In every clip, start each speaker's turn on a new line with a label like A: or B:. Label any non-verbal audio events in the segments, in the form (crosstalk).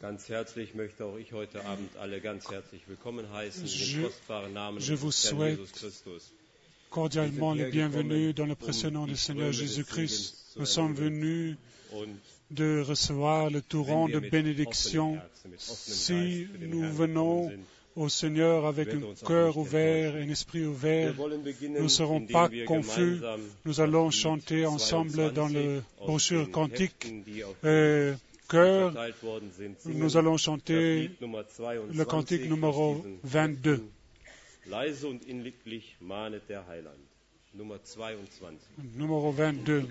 A: Ganz herzlich möchte auch ich heute Abend alle ganz herzlich willkommen heißen
B: Je-
A: im kostbaren Namen
B: je vous
A: Herrn
B: souhaite
A: Jesus Christus.
B: Cordialement le bienvenu dans le précieux nom du Seigneur Jésus-Christ. Nous sommes venus de recevoir le
A: wenn
B: de bénédiction. Si nous venons au Seigneur avec un cœur ouvert un esprit ouvert, nous ne serons pas confus. Nous allons chanter ensemble dans le
A: 22 aus
B: brochure cantique euh, Nous allons chanter
A: Lied Nummer 22
B: le cantique numéro
A: aus diesen
B: 22.
A: Heften. Leise und inlieblich mahnet der Heiland. Nummer 22.
B: numéro 22.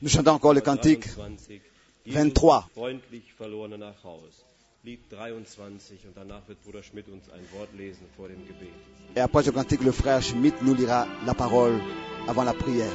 C: Nous chantons encore le cantique
A: 23.
C: 23.
A: Freundlich verlorene nach Haus. Lied 23 und danach wird Bruder Schmidt uns ein Wort lesen vor dem Gebet.
C: Et après ce cantique, le frère Schmidt nous lira la parole avant la prière.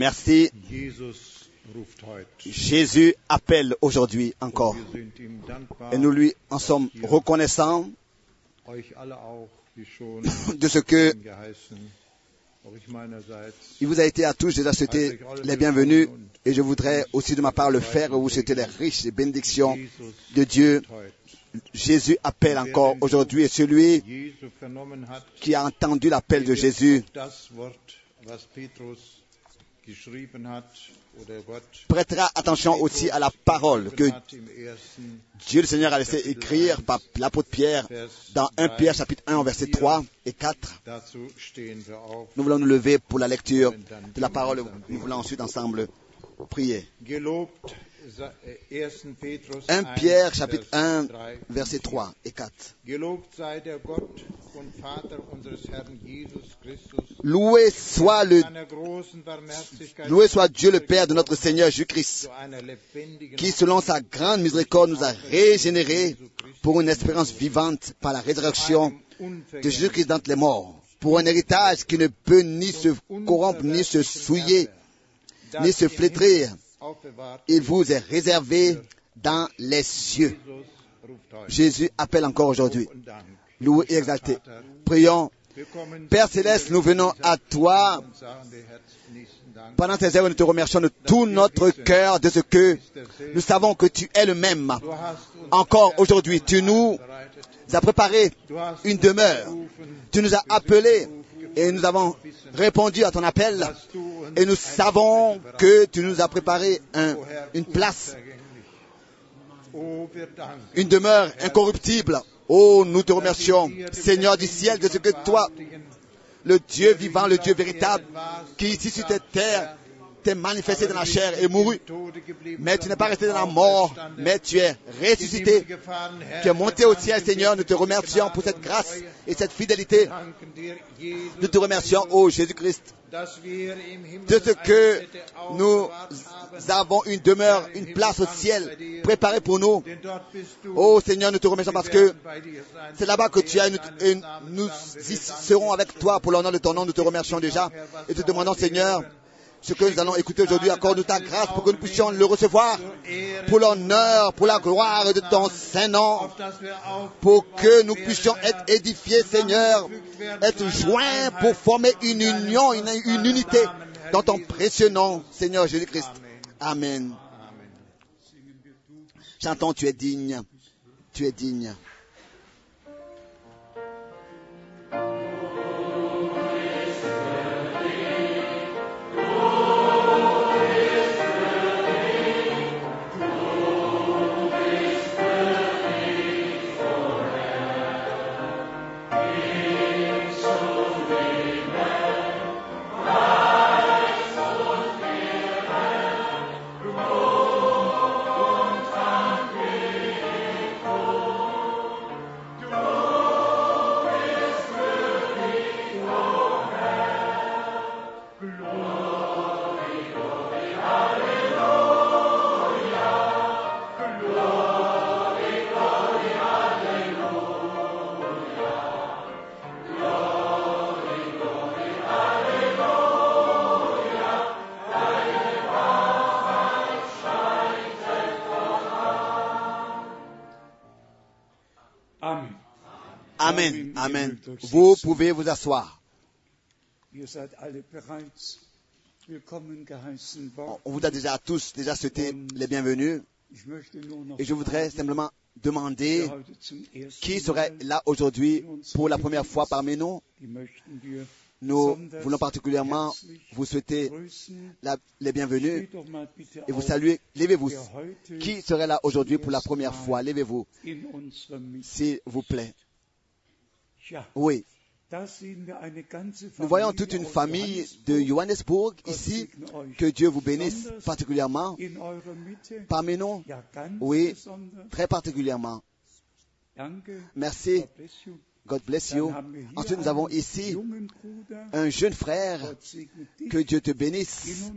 C: Merci. Jésus appelle aujourd'hui encore. Et nous lui en sommes reconnaissants de ce que il vous a été à tous déjà souhaité les bienvenus. Et je voudrais aussi de ma part le faire et vous souhaiter les riches bénédictions de Dieu. Jésus appelle encore aujourd'hui et celui qui a entendu l'appel de Jésus prêtera attention aussi à la parole que Dieu le Seigneur a laissé écrire par l'apôtre Pierre dans 1 Pierre chapitre 1 verset 3 et 4.
D: Dazu stehen wir auf.
C: Nous voulons nous lever pour la lecture de la parole. Nous voulons ensuite ensemble prier.
D: Gelobt Sa- äh, 1. Petrus
C: 1
D: 1,
C: Pierre chapitre
D: Vers
C: 1,
D: 3.
C: versets 3 et 4.
D: Gelobt sei der Gott und Vater unseres Herrn Jesus Christus,
C: Loué soit le loué soit Dieu le Père de notre Seigneur Jésus-Christ, qui selon sa grande miséricorde nous a régénérés pour une espérance vivante par la résurrection de Jésus-Christ d'entre les morts, pour un héritage qui ne peut ni se corrompre, ni se souiller, ni se flétrir. Il vous est réservé dans les cieux. Jésus appelle encore aujourd'hui. Loué et exalté. Prions. Père céleste, nous venons à toi. Pendant ces heures, nous te remercions de tout notre cœur de ce que nous savons que tu es le même. Encore aujourd'hui, tu nous as préparé une demeure. Tu nous as appelés et nous avons répondu à ton appel. Et nous savons que tu nous as préparé un- une place, une demeure incorruptible. Oh, nous te remercions, Seigneur du ciel, de ce que toi, le Dieu vivant, le Dieu véritable, qui ici sur cette terre t'es manifesté dans la chair et mouru. Mais tu n'es pas resté dans la mort, mais tu es ressuscité. Tu es monté au ciel, Seigneur. Nous te remercions pour cette grâce et cette fidélité. Nous te remercions, ô Jésus-Christ, de ce que nous avons une demeure, une place au ciel préparée pour nous. Oh Seigneur, nous te remercions parce que c'est là-bas que tu as, et nous y serons avec toi pour l'honneur de ton nom. Nous te remercions déjà et te demandons, Seigneur, ce que nous allons écouter aujourd'hui, accorde-nous ta grâce pour que nous puissions le recevoir pour l'honneur, pour la gloire de ton Saint-Nom, pour que nous puissions être édifiés, Seigneur, être joints pour former une union, une, une unité dans ton précieux nom, Seigneur Jésus-Christ. Amen. Chantons, tu es digne, tu es digne.
B: Amen,
C: amen. Vous pouvez vous asseoir. On vous a déjà tous déjà souhaité les bienvenus et je voudrais simplement demander qui serait là aujourd'hui pour la première fois parmi nous. Nous voulons particulièrement vous souhaiter la- les bienvenus et vous saluer. Levez-vous. Qui serait là aujourd'hui pour la première fois? Levez-vous, s'il vous plaît. Oui, nous voyons toute une famille de
B: Johannesburg.
C: Ici. Que Dieu vous bénisse particulièrement parmi nous? Oui. Très particulièrement. Merci.
B: God bless you.
C: Ensuite, nous avons ici un jeune frère. Que Dieu te bénisse.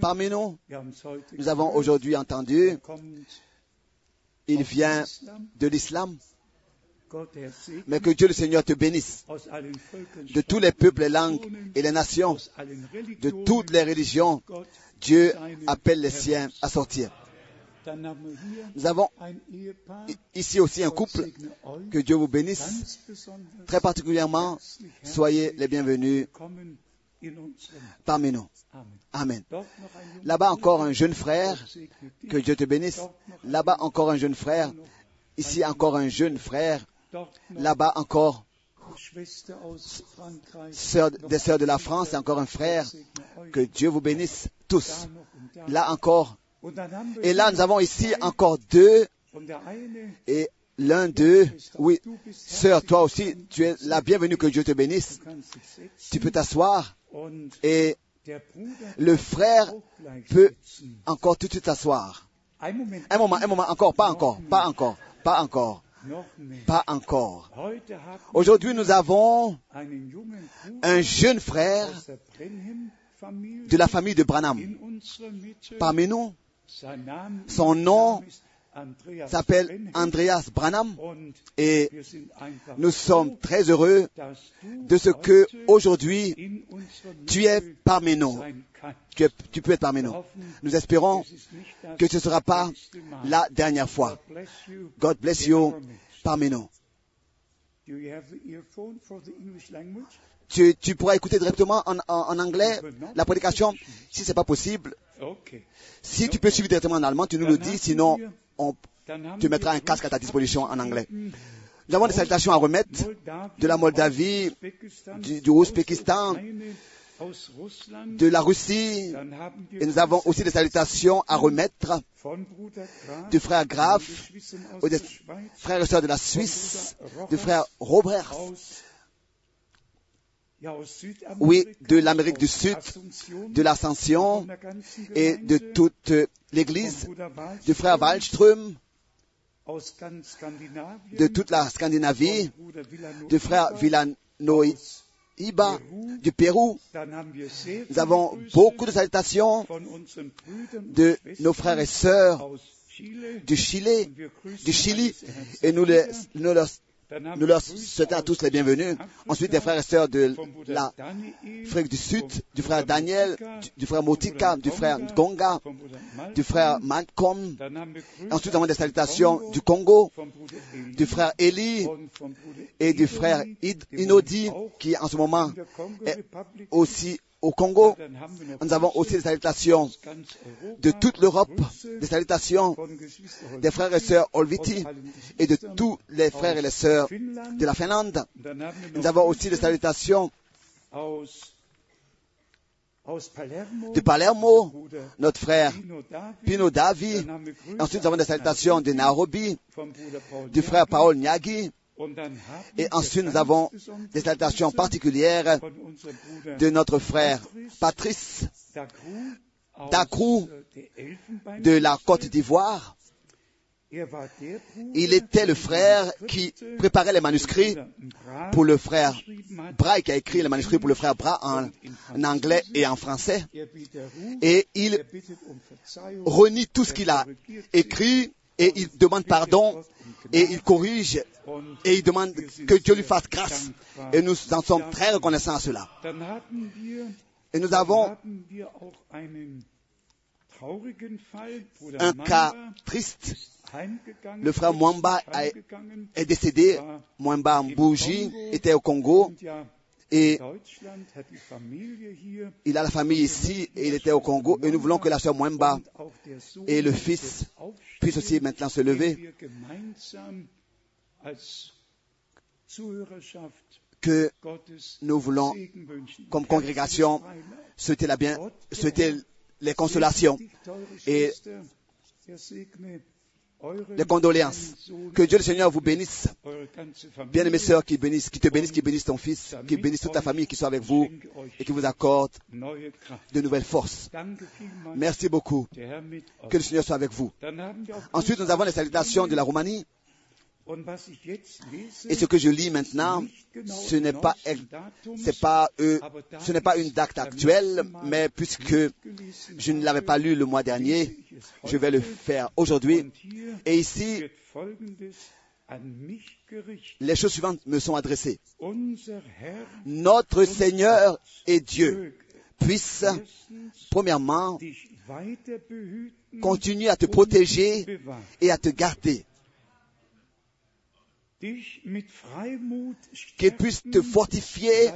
C: Parmi nous, nous avons aujourd'hui entendu,
B: Er
C: il vient de l'islam, mais que Dieu le Seigneur te bénisse. De tous les peuples, les langues et les nations, de toutes les religions, Dieu appelle les siens à sortir. Nous avons ici aussi un couple. Que Dieu vous bénisse. Très particulièrement, soyez les bienvenus parmi nous.
B: Amen.
C: Là-bas encore un jeune frère. Que Dieu te bénisse. Là-bas encore un jeune frère. Ici encore un jeune frère. Là-bas encore sœur- des sœurs de la France et encore un frère. Que Dieu vous bénisse tous. Là encore. Et là, nous avons ici encore deux. Et l'un d'eux, oui, sœur, toi aussi, tu es la bienvenue. Que Dieu te bénisse. Tu peux t'asseoir. Et le frère peut encore tout de suite s'asseoir.
E: Un moment, un moment, encore, pas encore, pas encore, pas encore. Pas encore. Aujourd'hui, nous avons un jeune frère de la famille de Branham parmi nous. Son nom s'appelle. Andreas Branham et nous sommes très heureux de ce que aujourd'hui tu es parmi nous. Tu, tu peux être parmi nous. Nous espérons que ce ne sera pas la dernière fois.
C: God bless you.
E: Parmi nous. Tu, tu pourras écouter directement en, en- anglais la prédication, si c'est pas possible. Si tu peux suivre directement en allemand, tu nous le dis, sinon on, tu mettras un casque à ta disposition en anglais.
C: Grüßen
E: Nous avons des salutations à remettre de la Moldavie, du, du Ouzbékistan, de la Russie, et nous avons aussi des salutations à remettre du frère Graf, ou des frères et sœurs de la Suisse, du frère Robert, oui, de l'Amérique du Sud, de l'Ascension et de toute l'Église, du frère Wallström, de toute la Scandinavie, du frère Villanoiba, du Pérou. Nous avons beaucoup de salutations de nos frères et sœurs du Chili, du Chili, et nous, les, nous leur, nous leur souhaitons à tous les bienvenus. Ensuite, des frères et sœurs de la du Sud, du frère Daniel, du, frère Motika, du frère Gonga, du frère Malcolm. Ensuite, nous avons des salutations du Congo, du frère Eli et du frère Inodi, qui en ce moment est aussi au Congo. Nous avons aussi des salutations de toute l'Europe, des salutations des frères et sœurs Olviti et de tous les frères et les sœurs de la Finlande. Nous avons aussi des salutations de Palermo, notre frère
C: Pino Davi.
E: Ensuite, nous avons des salutations de Nairobi, du frère. Paul Nyagi. Et ensuite, nous avons des salutations particulières de notre frère Patrice
C: Dacrou
E: de la Côte d'Ivoire. Il était le frère qui préparait les manuscrits pour le frère Braille, qui a écrit les manuscrits pour le frère Bra en, anglais et en français. Et il renie tout ce qu'il a écrit et il demande pardon et il corrige et il demande que Dieu lui fasse grâce. Et nous en sommes très reconnaissants à cela. Et nous avons un cas triste. Le frère Mwamba Est décédé. Mwamba Mbouji était au Congo et il a la famille ici et il était au Congo. Et nous voulons que la sœur
C: Sohn
E: et le fils puissent aussi maintenant se lever. Que nous voulons, comme congrégation, souhaiter la bien, souhaiter les consolations et les condoléances. Que Dieu le Seigneur vous bénisse. Bien aimés sœurs, qui bénisse, qui te bénisse, qui bénisse ton fils, qui bénisse toute ta famille qui soit avec vous et qui vous accorde de nouvelles forces. Merci beaucoup. Que le Seigneur soit avec vous. Ensuite, nous avons les salutations de la Roumanie. Et ce que je lis maintenant, ce n'est pas, c'est pas, euh, ce n'est pas une date actuelle, mais puisque je ne l'avais pas lu le mois dernier, je vais le faire aujourd'hui. Et ici, les choses suivantes me sont adressées. Notre Seigneur et Dieu puisse, premièrement, continuer à te protéger et à te garder. Qu'il puisse te fortifier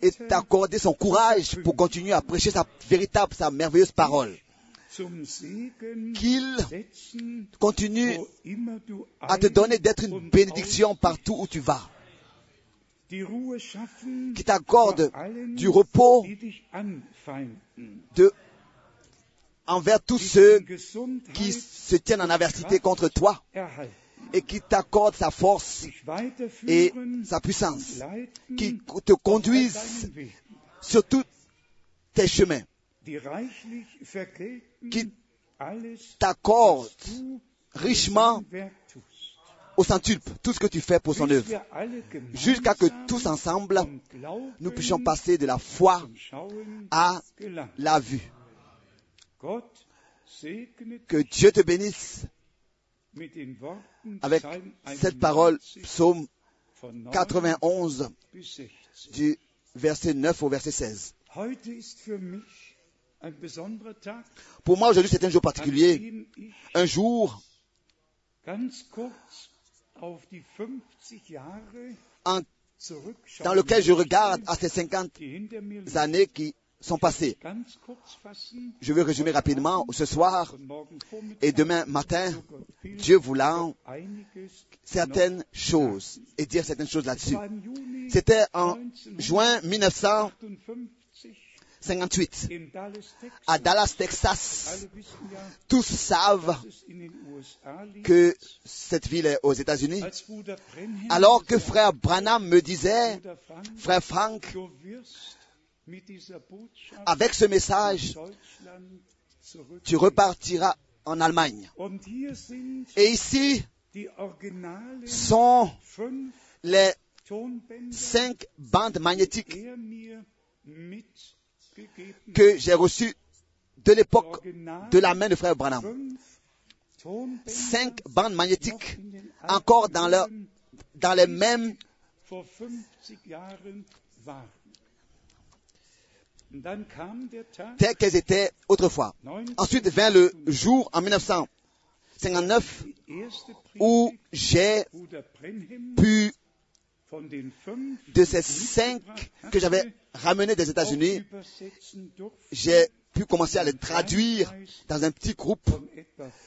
E: et t'accorder son courage pour continuer à prêcher sa véritable, sa merveilleuse parole. Qu'il continue à te donner d'être une bénédiction partout où tu vas. Qu'il t'accorde du repos de, envers tous ceux qui se tiennent en adversité contre toi et qui t'accorde sa force et sa puissance, qui te conduisent sur tous tes chemins.
C: qui
E: alles,
C: t'accorde
E: was du
C: richement au centuple tout ce que tu fais pour son œuvre, jusqu'à que tous ensemble, nous puissions passer de la foi à la vue. Que Dieu te bénisse avec cette parole,
E: 91
C: psaume
E: von 9
C: 91,
E: bis 16.
C: du verset 9 au verset 16.
E: Heute ist für mich ein besonderer Tag,
C: Pour moi, aujourd'hui, c'est un jour particulier, un jour
E: ganz kurz auf die 50 Jahre
C: en-
E: zurückschauen
C: dans lequel je regarde à ces 50
E: die hinter mir liegen.
C: années qui Je veux résumer rapidement ce soir et demain matin, Dieu voulant, certaines choses et dire certaines choses
E: Es
C: là-dessus. C'était en juin 1958
E: 1958 in Dallas, Texas.
C: à Dallas, Texas. Tous savent que cette ville est aux États-Unis. Alors que frère Branham me disait, frère Frank, avec ce message, tu repartiras en Allemagne. Et ici sont les cinq bandes magnétiques
E: er
C: que j'ai reçues de l'époque de la main de frère Branham. Cinq bandes magnétiques encore dans leur-
E: Alben
C: dans les mêmes
E: vor 50 Jahren waren. Und dann kam der Tag
C: telles qu'elles étaient autrefois. Ensuite vint le jour en 1959
E: die erste
C: où j'ai pu, de ces cinq que j'avais ramenés des États-Unis, j'ai pu commencer à les traduire dans un petit groupe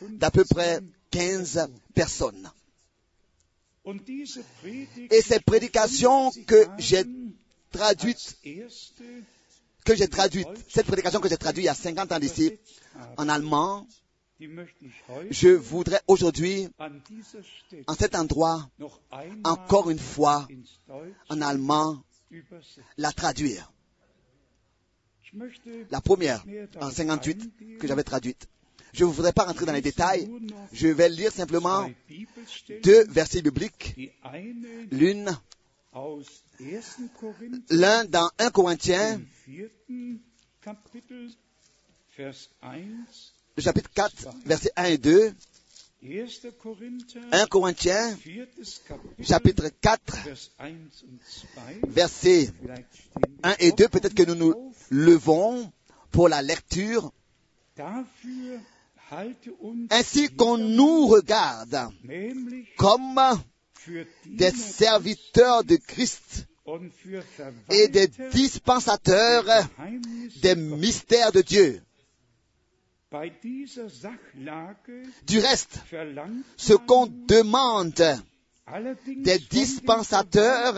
C: d'à peu près
E: 15
C: 15 personnes. Et ces prédications que j'ai traduites, que j'ai traduites, cette prédication que j'ai traduite il y a 50 ans d'ici,
E: habe,
C: en allemand, je voudrais aujourd'hui, en cet endroit, encore une fois, en allemand, la traduire. La première, en
E: darauf
C: 58,
E: eingehen,
C: que j'avais traduite. Je ne voudrais pas rentrer dans les détails. Je vais lire simplement deux versets bibliques. L'une,
E: aus 1. Korinther
C: l'un dans 1 Corinthiens,
E: im vierten Kapitel, Vers 1,
C: le chapitre 4, versets 1 et 2.
E: 1. Korinther,
C: 1 Corinthiens, chapitre 4,
E: Vers 1 und 2.
C: versets
E: Vielleicht stehen die
C: 1 et 2.
E: auf
C: Peut-être que nous nous levons pour la lecture. Ainsi qu'on nous regarde comme des serviteurs de Christ et des dispensateurs des mystères de Dieu. Du reste, ce qu'on demande, des dispensateurs,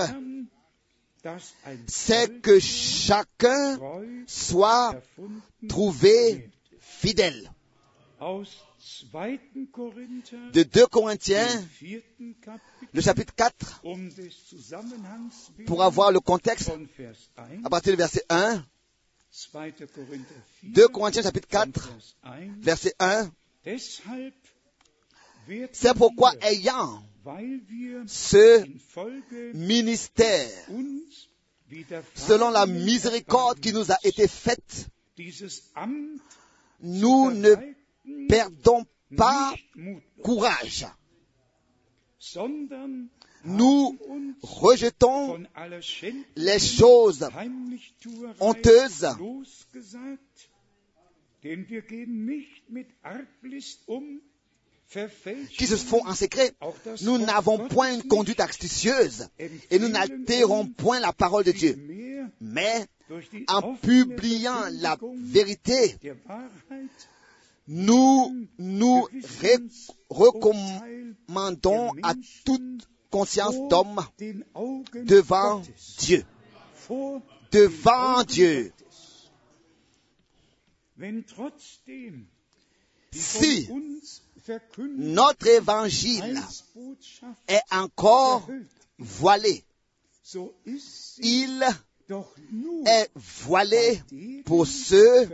C: c'est que chacun soit trouvé fidèle.
E: Aus 2. Korinther,
C: De 2
E: im
C: Corinthiens, le chapitre 4,
E: um
C: pour avoir le contexte,
E: von Vers 1,
C: à partir du verset 1,
E: 2. Korinther 4,
C: 2 Corinthiens chapitre
E: von
C: 4,
E: Vers 1,
C: verset 1,
E: Deshalb werden
C: c'est pourquoi ayant ce ministère, selon la miséricorde qui nous a été faite, nous ne perdons pas courage. Nous rejetons les choses honteuses
E: um,
C: qui se font en secret. Nous n'avons point une conduite astucieuse et nous n'altérons point la parole de Dieu. Mais en publiant la vérité, nous nous recommandons à toute conscience d'homme devant Dieu. Devant Dieu. Si notre évangile est encore voilé, il est
E: denen
C: pour ceux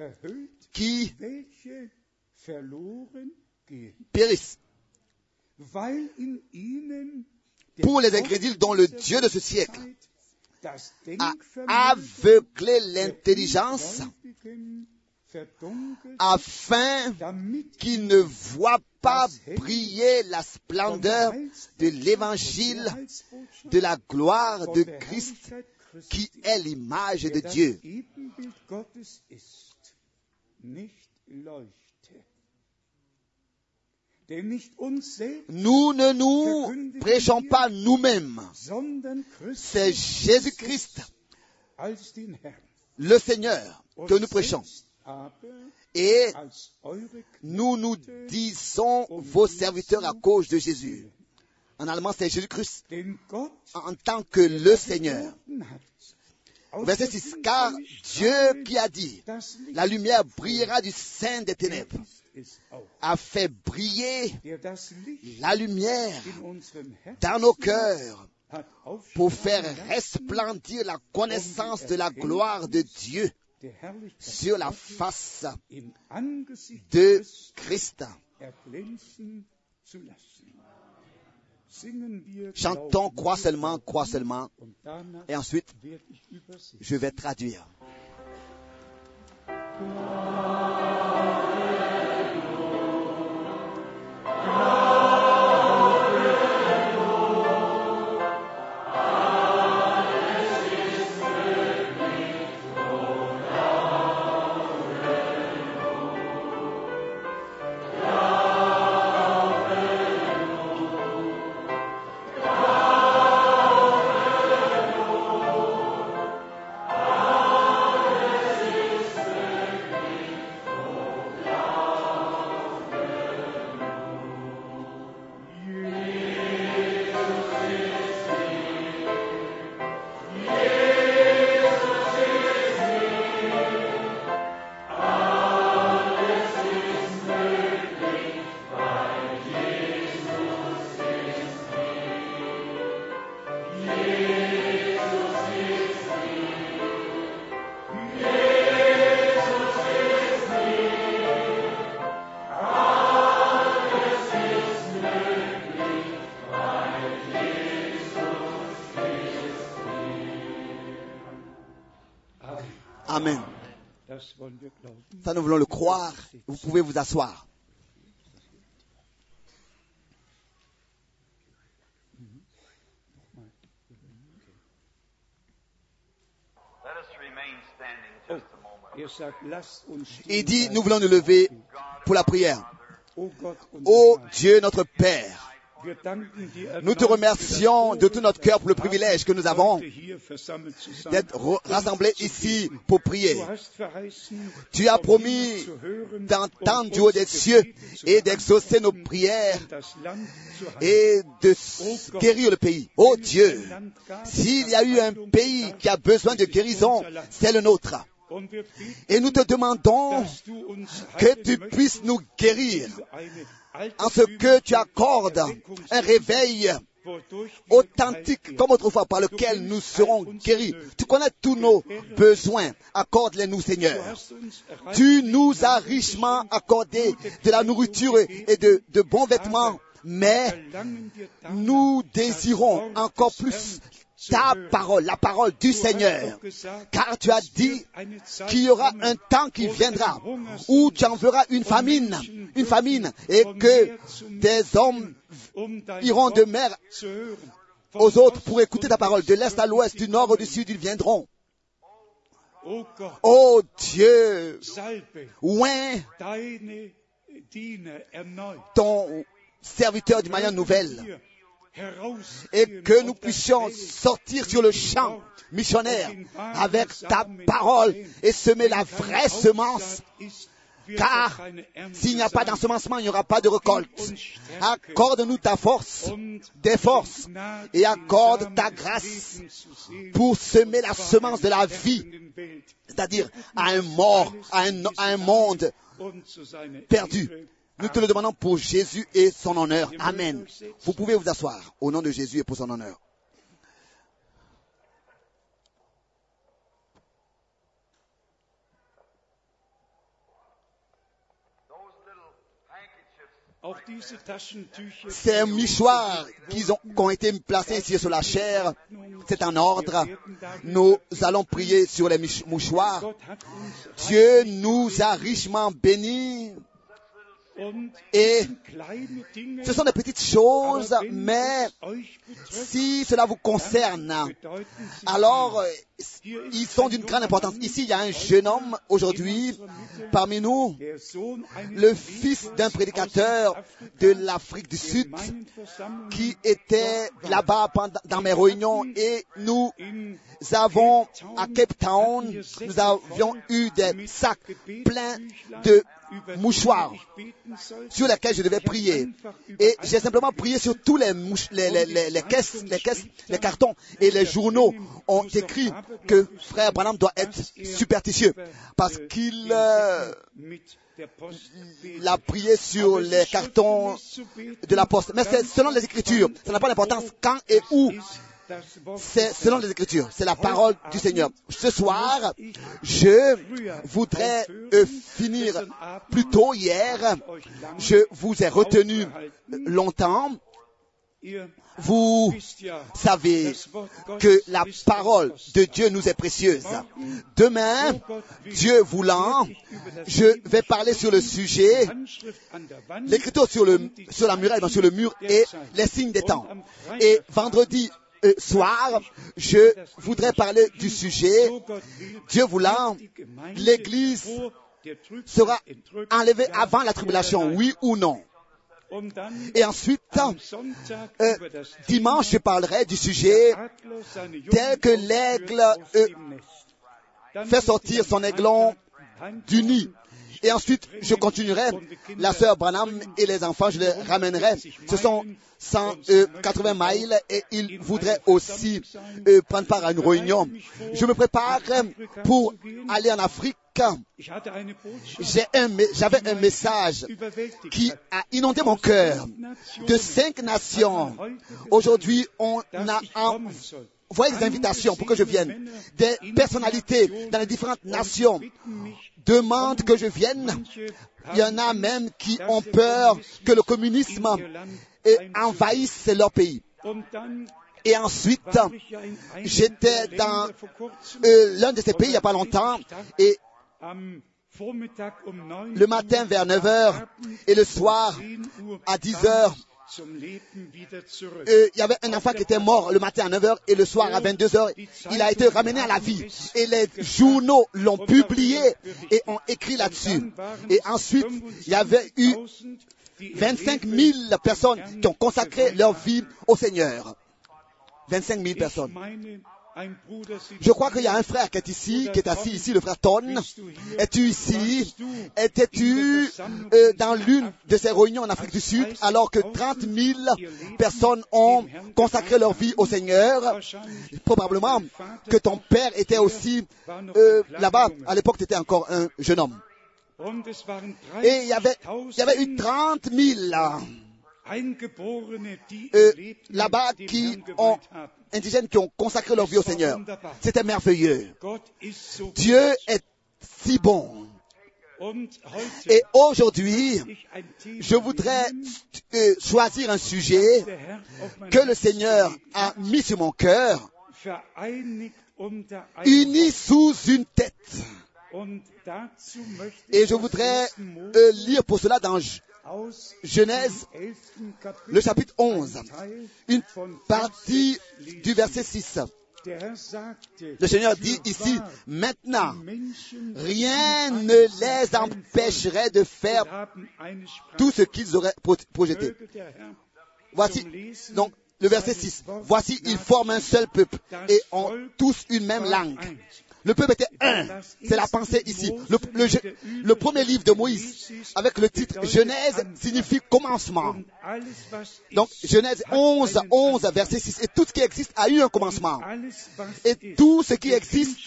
C: qui périssent, pour les incrédules dont le Dieu de ce siècle a aveuglé l'intelligence afin qu'ils ne voient pas briller la splendeur de l'évangile de la gloire de Christ qui est l'image de Dieu.
E: Ebenbild Gottes ist, nicht leuchte. Denn nicht uns selbst,
C: Nous ne nous prêchons pas nous-mêmes. C'est Jésus-Christ, le Seigneur, que nous prêchons. Et nous nous disons vos serviteurs à cause de Jésus. En allemand, c'est Jésus-Christ en tant que le Seigneur. Verset
E: der
C: 6. Car Dieu qui a dit, la lumière brillera du sein des ténèbres, a fait briller la lumière dans nos cœurs pour faire resplendir la connaissance de la gloire de Dieu sur la face de Christ. Chantons, crois seulement, crois seulement. Et ensuite, je vais traduire. Ça, nous voulons le croire. Vous pouvez vous asseoir.
F: Let us remain standing just a moment.
E: Sagt, lasst uns stehen
C: Il dit, nous voulons nous lever pour la prière.
E: O Gott, unser
C: Ô Dieu notre Père, nous te remercions de tout notre cœur pour le privilège que nous avons d'être re- rassemblés ici pour prier. Tu as promis d'entendre du haut des cieux et d'exaucer nos prières et de guérir le pays. Ô Dieu, s'il y a eu un pays qui a besoin de guérison, c'est le nôtre. Et nous te demandons que tu puisses nous guérir en ce que tu accordes un réveil authentique comme autrefois par lequel nous serons guéris. Tu connais tous nos besoins. Accorde-les nous,
E: werden.
C: Seigneur. Tu nous as richement accordé de la nourriture et de, bons vêtements, mais nous désirons encore plus ta parole, la parole du Seigneur. Car tu as dit qu'il y aura un temps qui viendra où tu enverras une famine, une famine, et que des hommes iront de mer aux autres pour écouter ta parole. De l'est à l'ouest, du nord au du sud, ils viendront. Oh Dieu,
E: erneut.
C: ton serviteur d'une manière nouvelle et que nous puissions sortir sur le champ missionnaire avec ta parole et semer la vraie semence. Car s'il n'y a pas d'ensemencement, il n'y aura pas de récolte. Accorde-nous ta force, des forces, et accorde ta grâce pour semer la semence de la vie, c'est-à-dire à un mort, à un, à un monde perdu. Nous te le demandons pour Jésus et son honneur. Amen. Vous pouvez vous asseoir au nom de Jésus et pour son honneur. Ces mouchoirs qui ont, qui ont, été placés ici sur la chair, c'est un ordre. Nous allons prier sur les mouchoirs. Dieu nous a richement bénis et ce sont des petites choses, mais si cela vous concerne, alors ils sont d'une grande importance. Ici, il y a un jeune homme aujourd'hui parmi nous, le fils d'un prédicateur de l'Afrique du Sud, qui était là-bas pendant- dans mes réunions. Et nous avons à Cape Town, nous avions eu des sacs pleins de mouchoirs sur lesquels je devais prier. Et j'ai simplement prié sur tous les, les, les- caisses, les cartons et les journaux ont écrit que frère Branham doit être superstitieux parce qu'il euh, l'a prié sur les cartons de la poste. Mais c'est selon les Écritures. Ça n'a pas d'importance quand et où. C'est selon les Écritures. C'est la parole du Seigneur. Ce soir, je voudrais euh, finir plus tôt hier. Je vous ai retenu longtemps. Vous savez que la parole de Dieu nous est précieuse. Demain, Dieu voulant, je vais parler sur le sujet, l'écriture sur, sur la muraille, sur le mur et les signes des temps. Et vendredi euh, soir, je voudrais parler du sujet, Dieu voulant, l'Église sera enlevée avant la tribulation, oui ou non. Et ensuite, euh, dimanche, je parlerai du sujet tel que l'aigle, euh, fait sortir son aiglon du nid. Et ensuite, je continuerai. La sœur Branham et les enfants, je les ramènerai. Ce sont 180 miles et ils voudraient aussi euh, prendre part à une réunion. Je me prépare pour aller en Afrique. J'ai un J'avais un message qui a inondé mon cœur de cinq nations. Aujourd'hui, on a envoyé des invitations pour que je vienne. Des personnalités dans les différentes nations demandent que je vienne. Il y en a même qui ont peur que le communisme envahisse leur pays. Et ensuite, j'étais dans euh, l'un de ces pays il n'y a pas longtemps et
E: am Vormittag 9
C: le matin vers 9 heures et le soir
E: 10 Uhr
C: à 10
E: kam
C: heures, euh, il y avait un enfant qui était mort le matin à 9 heures et le soir à 22 heures, il a été ramené à la vie. Et les journaux l'ont publié et ont écrit là-dessus. Et ensuite, il y avait eu
E: 25.000, die ihr
C: 25
E: Leben
C: 000 personnes qui ont consacré leur vie au Seigneur. 25 000
E: Ich
C: personnes. Je crois qu'il y a un frère qui est ici, qui est assis ici, le frère Ton. Es-tu ici? Étais-tu euh, dans l'une de ces réunions en Afrique du Sud alors que 30 000 personnes ont consacré leur vie au Seigneur. Probablement que ton père était aussi euh, là-bas. À l'époque, tu étais encore un jeune homme. Et il y avait, il y avait eu
E: 30.000
C: 30 000 là,
E: Eingeborene, die
C: euh, là-bas qui ont indigènes qui ont consacré leur vie au Seigneur. C'était merveilleux. Dieu est si bon. Et aujourd'hui, je voudrais euh, choisir un sujet que le Seigneur a mis sur mon cœur, uni sous une tête. Et je voudrais
E: 1. Mose
C: euh, lire pour cela dans Genèse,
E: dem 11. Kapitel
C: le chapitre 11,
E: ein Teil
C: une partie
E: Vers 6
C: du verset 6.
E: Der Herr sagte,
C: Le Seigneur dit ici, maintenant, rien ne les empêcherait de faire tout ce qu'ils auraient pro- projeté. Voici, donc, le verset 6. Voici, ils forment un seul peuple et ont tous une même langue. Le peuple était un. C'est la pensée ici. Le, premier livre de Moïse, avec le titre Genèse, signifie commencement. Donc, Genèse
E: hat
C: 11,
E: einen
C: 11,
E: Anfang.
C: verset 6. Et tout ce qui existe a eu un commencement. Et tout ce qui existe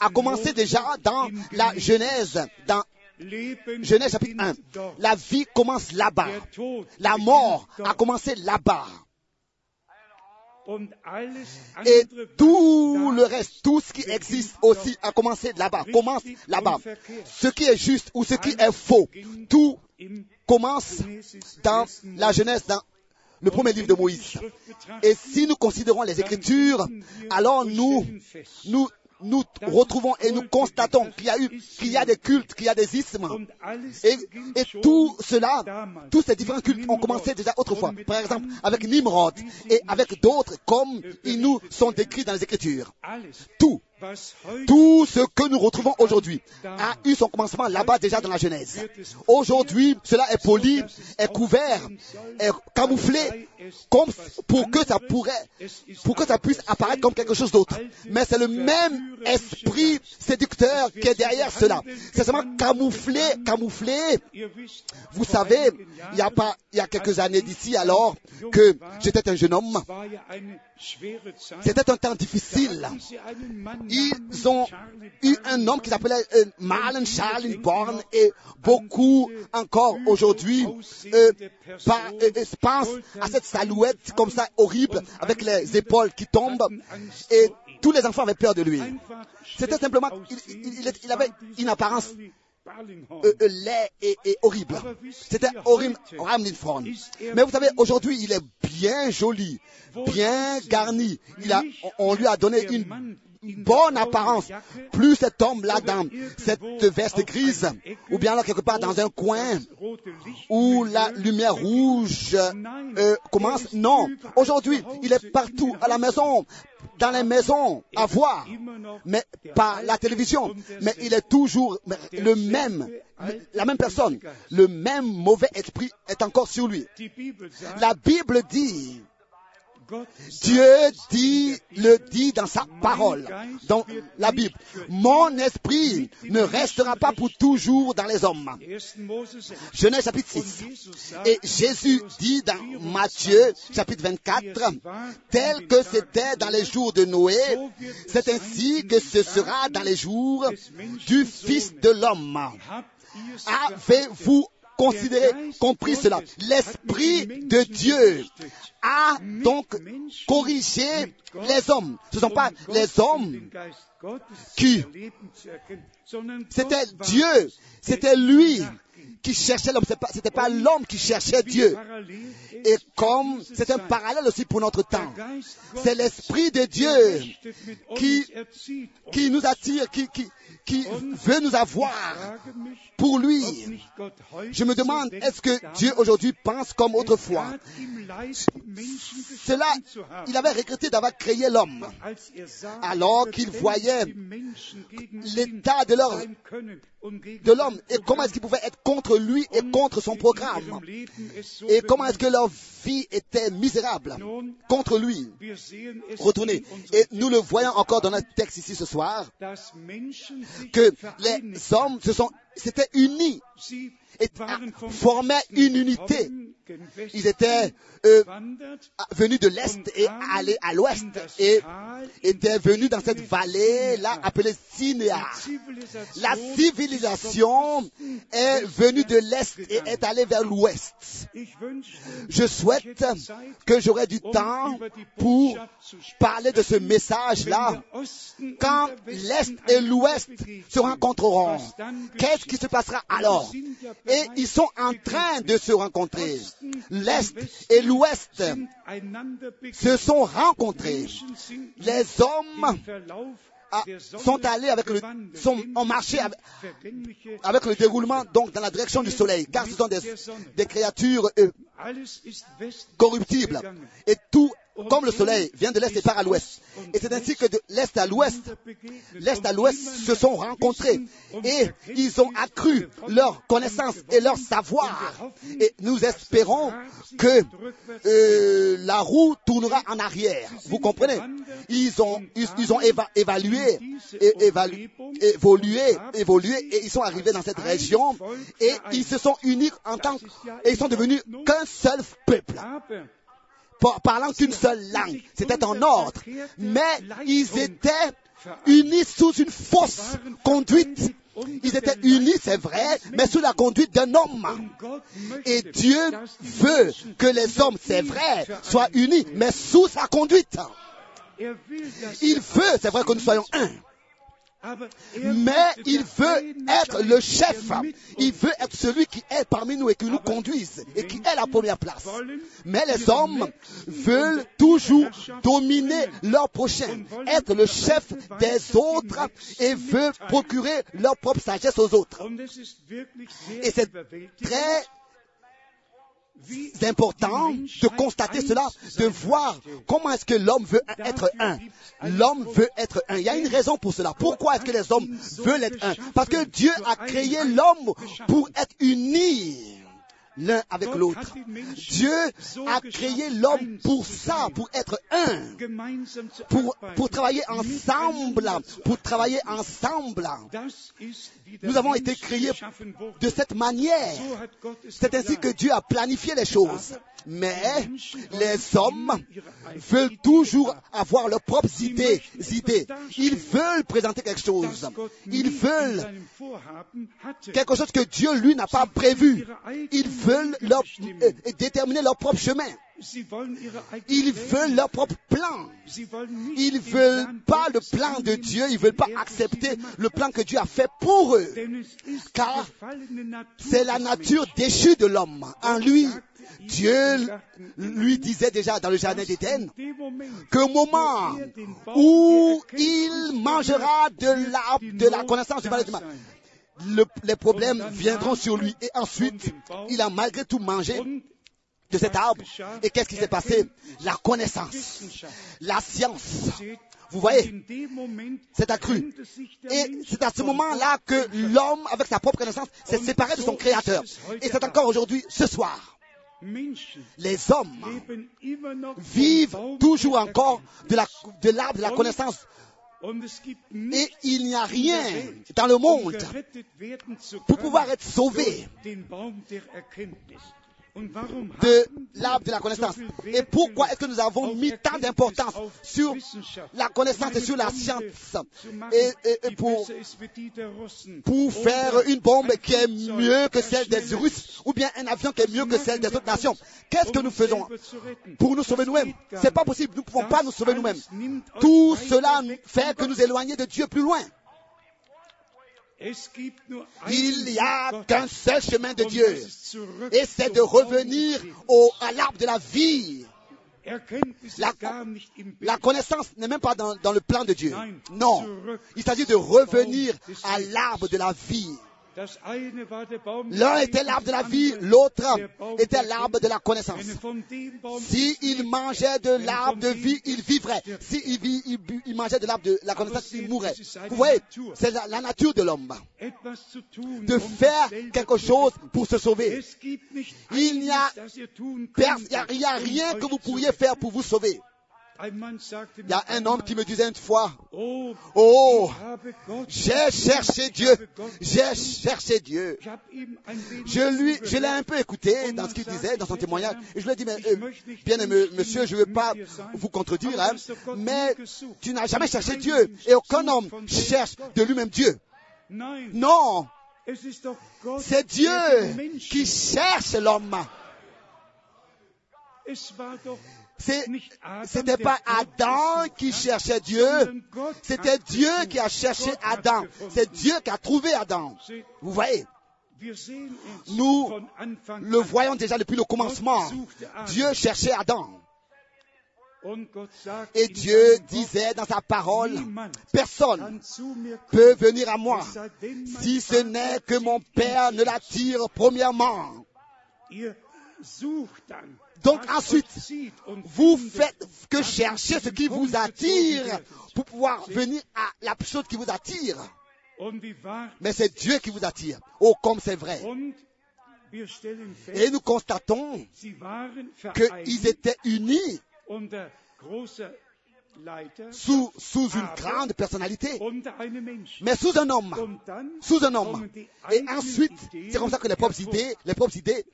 C: a commencé déjà dans la. Genèse, dans Genèse chapitre 1.
E: beginnt dort.
C: La vie commence là-bas. La mort a commencé là-bas. Et tout le reste, tout ce qui existe aussi a commencé là-bas, commence là-bas. Ce qui est juste ou ce qui est faux, tout commence dans la Genèse, dans le premier livre de Moïse. Et si nous considérons les Écritures, alors nous, nous, nous retrouvons et nous constatons qu'il y a eu, qu'il y a des cultes, qu'il y a des ismes. Et, et tout cela, tous ces différents cultes ont commencé déjà autrefois. Par exemple, avec Nimrod et avec d'autres comme ils nous sont décrits dans les Écritures. Tout, tout ce que nous retrouvons aujourd'hui a eu son commencement là-bas déjà dans la Genèse. Aujourd'hui, cela est poli, est couvert, est camouflé, comme pour que ça puisse apparaître comme quelque chose d'autre. Mais c'est le même esprit séducteur qui est derrière cela. C'est seulement camouflé, camouflé. Vous savez, il y a quelques années d'ici alors que j'étais un jeune homme. C'était un temps difficile. Ils ont eu un homme qui s'appelait euh, Marlon Charlie Born et beaucoup encore aujourd'hui euh, euh, euh, pensent à cette salouette comme ça horrible avec les épaules qui tombent et tous les enfants avaient peur de lui. C'était simplement, il avait une apparence Euh, euh, laid et, et horrible. C'était horrible, Ramnifron. Mais vous savez, aujourd'hui, il est bien joli, bien garni. Il a, on lui a donné une bonne apparence. Plus cet homme là dans cette veste grise, ou bien là quelque part dans un coin où la lumière rouge euh, commence. Non, aujourd'hui, il est partout à la maison, dans les maisons, à voir, mais par la télévision. Mais il est toujours le même, la même personne. Le même mauvais esprit est encore sur lui. La Bible dit, Dieu le dit dans sa parole, dans la Bible. Mon esprit ne restera pas pour toujours dans les hommes.
E: 1. Mose 6.
C: Genèse chapitre 6.
E: Und Jesus sagt,
C: Et Jésus dit dans Matthieu chapitre 24, tel que c'était dans les jours de Noé, c'est ainsi que ce sera dans les jours du Fils de l'homme. Avez-vous considéré, compris cela L'Esprit de Dieu a donc corrigé les hommes. Ce ne sont pas les hommes qui- C'était Dieu, c'était lui qui cherchait l'homme. Ce n'était pas l'homme qui cherchait Dieu. Et comme c'est un parallèle aussi pour notre temps, c'est l'Esprit de Dieu qui, qui nous attire, qui, qui, qui veut nous avoir pour lui. Je me demande, est-ce que Dieu aujourd'hui pense comme autrefois? Cela, il avait regretté d'avoir créé l'homme. alors qu'il voyait l'état de leur- de l'homme et comment est-ce qu'il pouvait être contre lui et contre son programme. Et comment est-ce que leur vie était misérable contre lui. Retournez. Et nous le voyons encore dans notre texte ici ce soir, que les hommes se sont, s'étaient unis et formaient une unité. Ils étaient euh, venus de l'Est et allés à l'Ouest et étaient venus dans cette vallée là appelée Sinéa. La civilisation est venue de l'Est et est allée vers l'Ouest. Je souhaite que j'aurai du temps pour parler de ce message-là quand l'Est et l'Ouest se rencontreront. Qui se passera alors Et ils sont en train de se rencontrer. L'Est et l'Ouest se sont rencontrés. Les hommes ah, sont allés avec le, ont marché avec, le déroulement donc dans la direction du soleil, car ce sont des, des créatures euh, corruptibles. Et tout, comme le soleil, vient de l'est et part à l'ouest. Et c'est ainsi que de l'est à l'ouest, l'est à l'ouest se sont rencontrés et ils ont accru leur connaissance et leur savoir. Et nous espérons que euh, la roue tournera en arrière. Vous comprenez? Ils ont, ils, évalué, évolué, évolué et ils sont arrivés dans cette région et ils se sont unis en tant que, et ils sont devenus qu'un seul peuple parlant qu'une seule langue. C'était en ordre. Mais ils étaient unis sous une fausse conduite. Ils étaient unis, c'est vrai, mais sous la conduite d'un homme. Et Dieu veut que les hommes, c'est vrai, soient unis, mais sous sa conduite. Il veut, c'est vrai que nous soyons un. Mais il veut être le chef. Il veut être celui qui est parmi nous et qui nous conduise et qui est la première place. Mais les hommes veulent toujours dominer leur prochain, être le chef des autres et veulent procurer leur propre sagesse aux autres. Et c'est très c'est important de constater cela, de voir comment est-ce que l'homme veut être un. L'homme veut être un. Il y a une raison pour cela. Pourquoi est-ce que les hommes veulent être un? Parce que Dieu a créé l'homme pour être uni l'un avec l'autre. Dieu a créé l'homme pour ça, pour être un, pour, pour travailler ensemble, pour travailler ensemble. Nous avons été créés de cette manière. C'est ainsi que Dieu a planifié les choses. Mais les hommes veulent toujours avoir leurs propres idées, idées. Ils veulent présenter quelque chose. Ils veulent quelque chose que Dieu, lui, n'a pas prévu. Ils veulent leur, euh, déterminer leur propre chemin. Ils veulent leur propre plan. Ils ne veulent pas le plan de Dieu. Ils ne veulent pas accepter le plan que Dieu a fait pour eux. Car c'est la nature déchue de l'homme. En lui, Dieu lui disait déjà dans le jardin d'Éden qu'au moment où il mangera de la, de la connaissance du mal et du mal, les problèmes viendront sur lui. Et ensuite, il a malgré tout mangé de cet arbre. Et qu'est-ce qui s'est passé? La connaissance, la science. Vous voyez, c'est accru. Et c'est à ce moment-là que l'homme, avec sa propre connaissance, s'est séparé de son Créateur. Et c'est encore aujourd'hui, ce soir. Les hommes vivent toujours encore de l'arbre de, l'arbre de la connaissance et il n'y a rien dans le monde pour pouvoir être sauvé de l'arbre de la connaissance. Et pourquoi est-ce que nous avons mis tant d'importance sur la connaissance et sur la science? et, pour, pour faire une bombe qui est mieux que celle des Russes ou bien un avion qui est mieux que celle des autres nations Qu'est-ce que nous faisons pour nous sauver nous-mêmes? C'est pas possible. Nous ne pouvons pas nous sauver nous-mêmes. Tout cela fait que nous éloigner de Dieu plus loin. Il n'y a qu'un seul chemin de Dieu. Et c'est de revenir au, à l'arbre de la vie. La, la connaissance n'est même pas dans, dans, le plan de Dieu. Non. Il s'agit de revenir à l'arbre de la vie. L'un était l'arbre de la vie, l'autre était l'arbre de la connaissance. S'il mangeait de l'arbre de vie, il vivrait. S'il il, il, mangeait de l'arbre de la connaissance, il mourrait. Vous voyez, c'est la, la, nature de l'homme. De faire quelque chose pour se sauver. Il n'y a, rien que vous pourriez faire pour vous sauver. Il y a un homme qui me disait une fois, oh, j'ai cherché Dieu, j'ai cherché Dieu. Je lui, je l'ai un peu écouté dans ce qu'il disait, dans son témoignage, et je lui ai dit, mais, euh, bien aimé monsieur, je ne veux pas vous contredire, hein, mais tu n'as jamais cherché Dieu, et aucun homme cherche de lui-même Dieu. Non, c'est Dieu qui cherche l'homme. C'était pas Adam qui cherchait Dieu, c'était Dieu qui a cherché Adam. C'est Dieu qui a trouvé Adam. Vous voyez? Nous le voyons déjà depuis le commencement. Dieu cherchait Adam. Et Dieu disait dans sa parole, personne peut venir à moi si ce n'est que mon Père ne l'attire premièrement. Donc ensuite, vous faites que chercher ce qui vous attire pour pouvoir venir à la chose qui vous attire. Mais c'est Dieu qui vous attire. Oh, comme c'est vrai. Et nous constatons qu'ils étaient unis sous, sous une grande personnalité, mais sous un homme. Sous un homme. Et ensuite, c'est comme ça que les propres les propres idées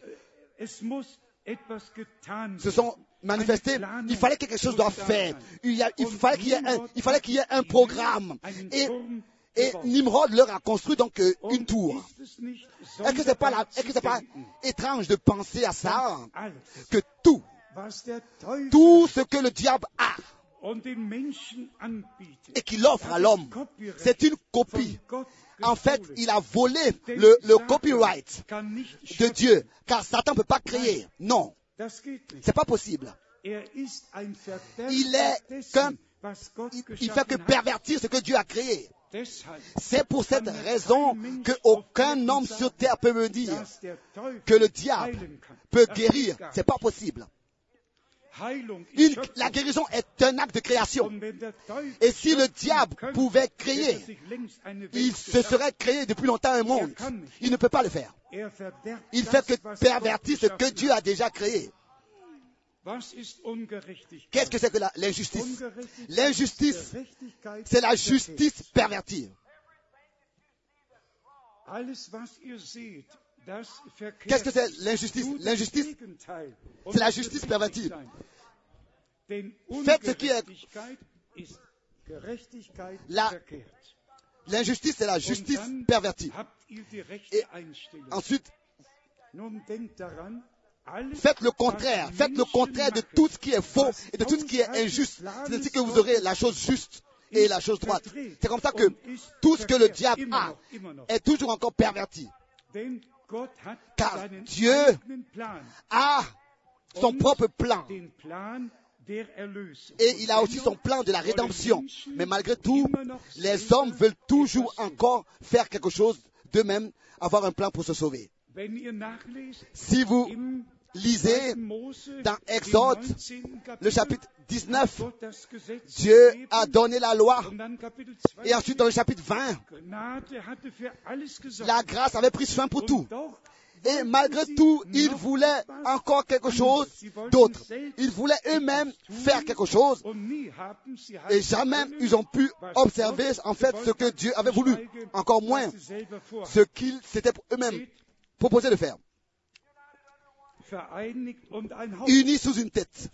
C: se sont manifester, il fallait que quelque chose doit faire. Il, y a- il fallait qu'il y ait un, il fallait qu'il y ait un programme. Et, et Nimrod leur a construit donc euh, une tour. Est-ce que c'est pas la- est-ce que c'est pas étrange de penser à ça? Que tout, tout ce que le diable a et qu'il offre à l'homme, c'est une copie. En fait, il a volé le, le copyright de Dieu, car Satan ne peut pas créer. Non, c'est pas possible.
E: Il est qu'un
C: Il, il fait que pervertir ce que Dieu a créé. C'est pour cette raison qu'aucun homme sur terre peut me dire que le diable peut guérir. C'est pas possible. Une- la guérison est un acte de création. Et si le diable pouvait créer, il se serait créé depuis longtemps un monde. Il ne peut pas le faire. Il fait que pervertir ce que Dieu a déjà créé. Qu'est-ce que c'est que l'injustice? L'injustice, c'est la justice pervertie.
E: Qu'est-ce que c'est l'injustice? L'injustice, c'est la justice pervertie.
C: Faites ce qui est- La- L'injustice, c'est la justice pervertie. Et ensuite, faites le contraire. Faites le contraire de tout ce qui est faux et de tout ce qui est injuste. C'est ainsi que vous aurez la chose juste et la chose droite. C'est comme ça que tout ce que le diable a est toujours encore perverti.
E: Car Dieu
C: A son propre plan.
E: et
C: Et il a aussi son plan de la rédemption. Mais malgré tout, les hommes veulent toujours encore faire quelque chose d'eux-mêmes, avoir un plan pour se sauver. Si vous lisez dans Exode, le chapitre 19, Dieu a donné la loi. Et ensuite, dans le chapitre 20, la grâce avait pris soin pour tout. Et malgré tout, ils voulaient encore quelque chose d'autre. Ils voulaient eux-mêmes faire quelque chose. Et jamais ils ont pu observer en fait ce que Dieu avait voulu. Encore moins ce qu'ils s'étaient eux-mêmes proposé de faire. Unis sous une tête.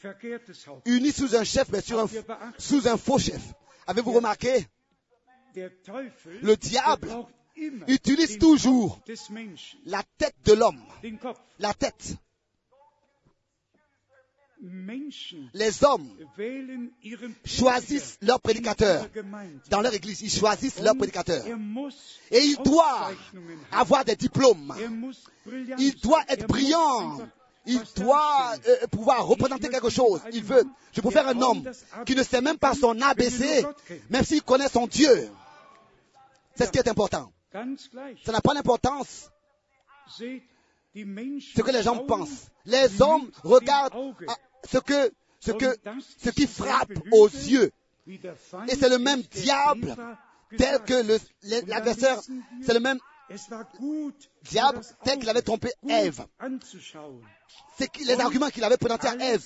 C: Unis sous un chef, mais sur un- sous un faux chef. Avez-vous remarqué? Le diable utilise toujours la tête de l'homme. La tête. Les hommes choisissent leur prédicateur. Dans leur église, ils choisissent leur prédicateur. Et il doit avoir des diplômes. Il doit être brillant. Il doit euh, pouvoir représenter quelque chose. Il veut. Je préfère un homme qui ne sait même pas son ABC, même s'il connaît son Dieu. C'est ce qui est important. Ça n'a pas d'importance ce que les gens pensent. Les hommes regardent à ce que, ce que, ce qui frappe aux yeux. Et c'est le même diable tel que l'adversaire, c'est le même diable tel qu'il avait trompé Ève. Que les arguments qu'il avait présentés à Ève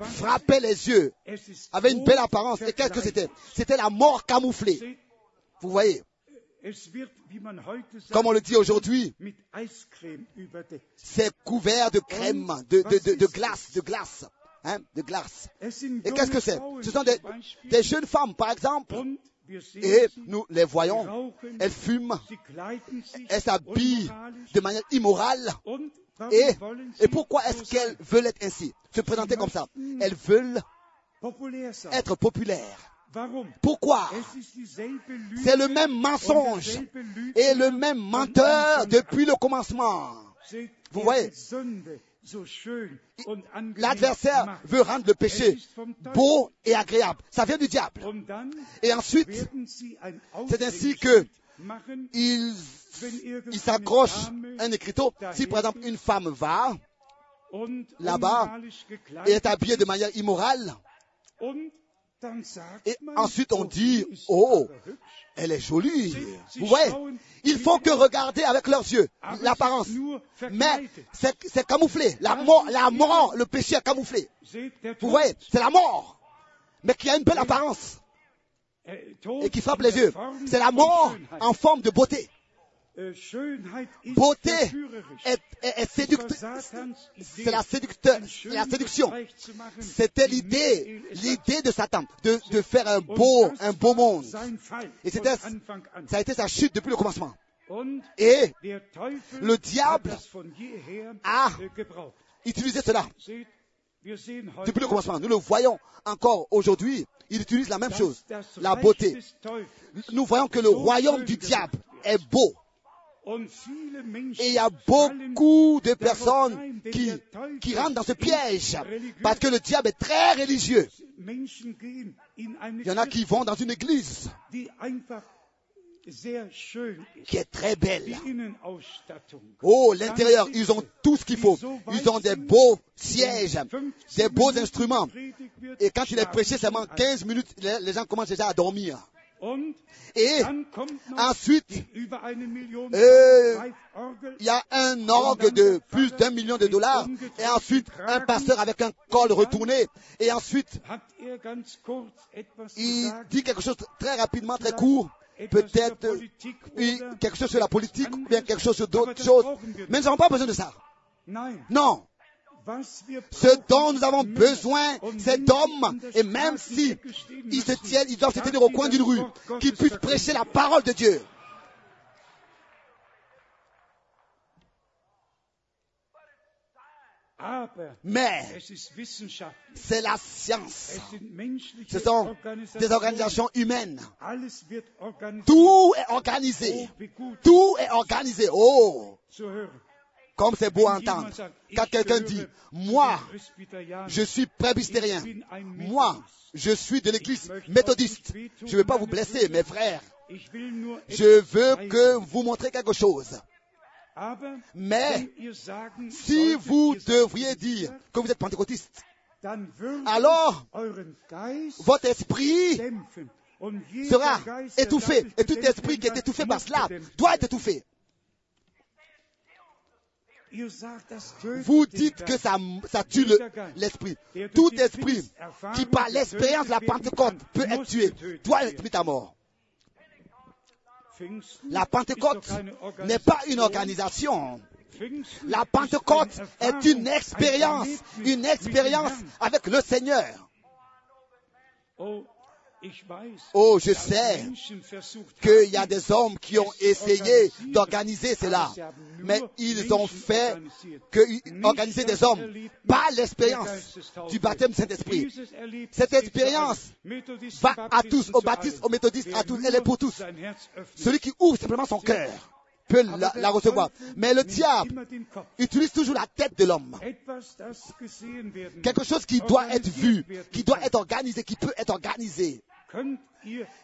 C: frappaient les yeux, avaient une belle apparence. Et qu'est-ce que c'était? C'était la mort camouflée. Vous voyez, comme on le dit aujourd'hui, c'est couvert de crème, de, de, de, de glace, de glace. Hein, de glace. Et qu'est-ce que c'est? Ce sont des, des jeunes femmes, par exemple, et nous les voyons, elles fument, elles s'habillent de manière immorale. Et, et pourquoi est-ce qu'elles veulent être ainsi, se présenter comme ça. Elles veulent être populaires. Pourquoi? C'est le même mensonge. Et le même menteur depuis le commencement. Vous voyez, l'adversaire veut rendre le péché beau et agréable. Ça vient du diable. Et ensuite, c'est ainsi que il, il s'accroche un écriteau. Si par exemple une femme va là-bas et est habillée de manière immorale, et ensuite on dit, oh, elle est jolie. Vous voyez, il faut que regarder avec leurs yeux l'apparence. Mais c'est c'est camouflé. La mort, la mort, le péché est camouflé. Vous voyez, c'est la mort, mais qui a une belle apparence et qui frappe les yeux. C'est la mort en forme de beauté.
E: Ist
C: beauté est, est- est
E: Es war
C: séducte-
E: Satans Idee,
C: c'est la, séducte-
E: ein schönes
C: la séduction. C'était l'idée, l'idée de Satan, de, de faire un beau, un beau monde. Et c'était, ça a été sa chute depuis le commencement. Et Le diable a
E: äh,
C: utiliser cela depuis le commencement. Nous le voyons encore aujourd'hui. Il utilise la même chose, la beauté. Nous voyons que le royaume du diable est beau. Et il y a beaucoup de personnes qui, qui rentrent dans ce piège parce que le diable est très religieux. Il y en a qui vont dans une église qui est très belle. Oh, l'intérieur, ils ont tout ce qu'il faut. Ils ont des beaux sièges, des beaux instruments. Et quand il est prêché seulement 15 minutes, les gens commencent déjà à dormir. Et ensuite,
E: Orgel.
C: il y a un orgue de plus d'un million de dollars. Et ensuite, un pasteur avec un col retourné. Et ensuite, il dit quelque chose très rapidement, très court. Peut-être euh, oui, quelque chose sur la politique ou bien quelque chose sur d'autres choses. Mais nous n'avons pas besoin de ça. Non. Ce dont nous avons besoin,
E: an der
C: et même si ils se tiennent, ils doivent se tenir au coin d'une rue,
E: Wort Gottes
C: qui puissent prêcher la parole de Dieu. Mais c'est la science. Ce sont des organisations humaines. Tout est organisé. Tout est organisé. Oh. Comme c'est beau à entendre. Quand quelqu'un dit, moi, je suis presbytérien. Moi, je suis de l'église méthodiste. Je ne veux pas vous blesser, mes frères. Je veux que vous montrez quelque chose. Mais si vous devriez dire que vous êtes pentecôtiste, alors votre esprit sera étouffé. Et tout esprit qui est étouffé par cela doit être étouffé. Vous dites que ça, ça tue le- l'esprit. Tout esprit qui, par l'expérience de la Pentecôte, peut être tué, doit être mis à mort. La Pentecôte n'est pas une
E: Organisation.
C: La Pentecôte est une expérience, une expérience avec le Seigneur.
E: Oh,
C: je sais qu'il y a des hommes qui ont essayé d'organiser cela, mais ils ont fait que organiser des hommes, pas l'expérience du baptême du Saint-Esprit. Cette expérience Va à tous, aux baptistes, aux méthodistes, à tous, elle est pour tous. Celui qui ouvre simplement son cœur peut la, la recevoir. Mais le diable utilise toujours la tête de l'homme. Quelque chose qui doit être vu, qui doit être organisé, qui peut être organisé.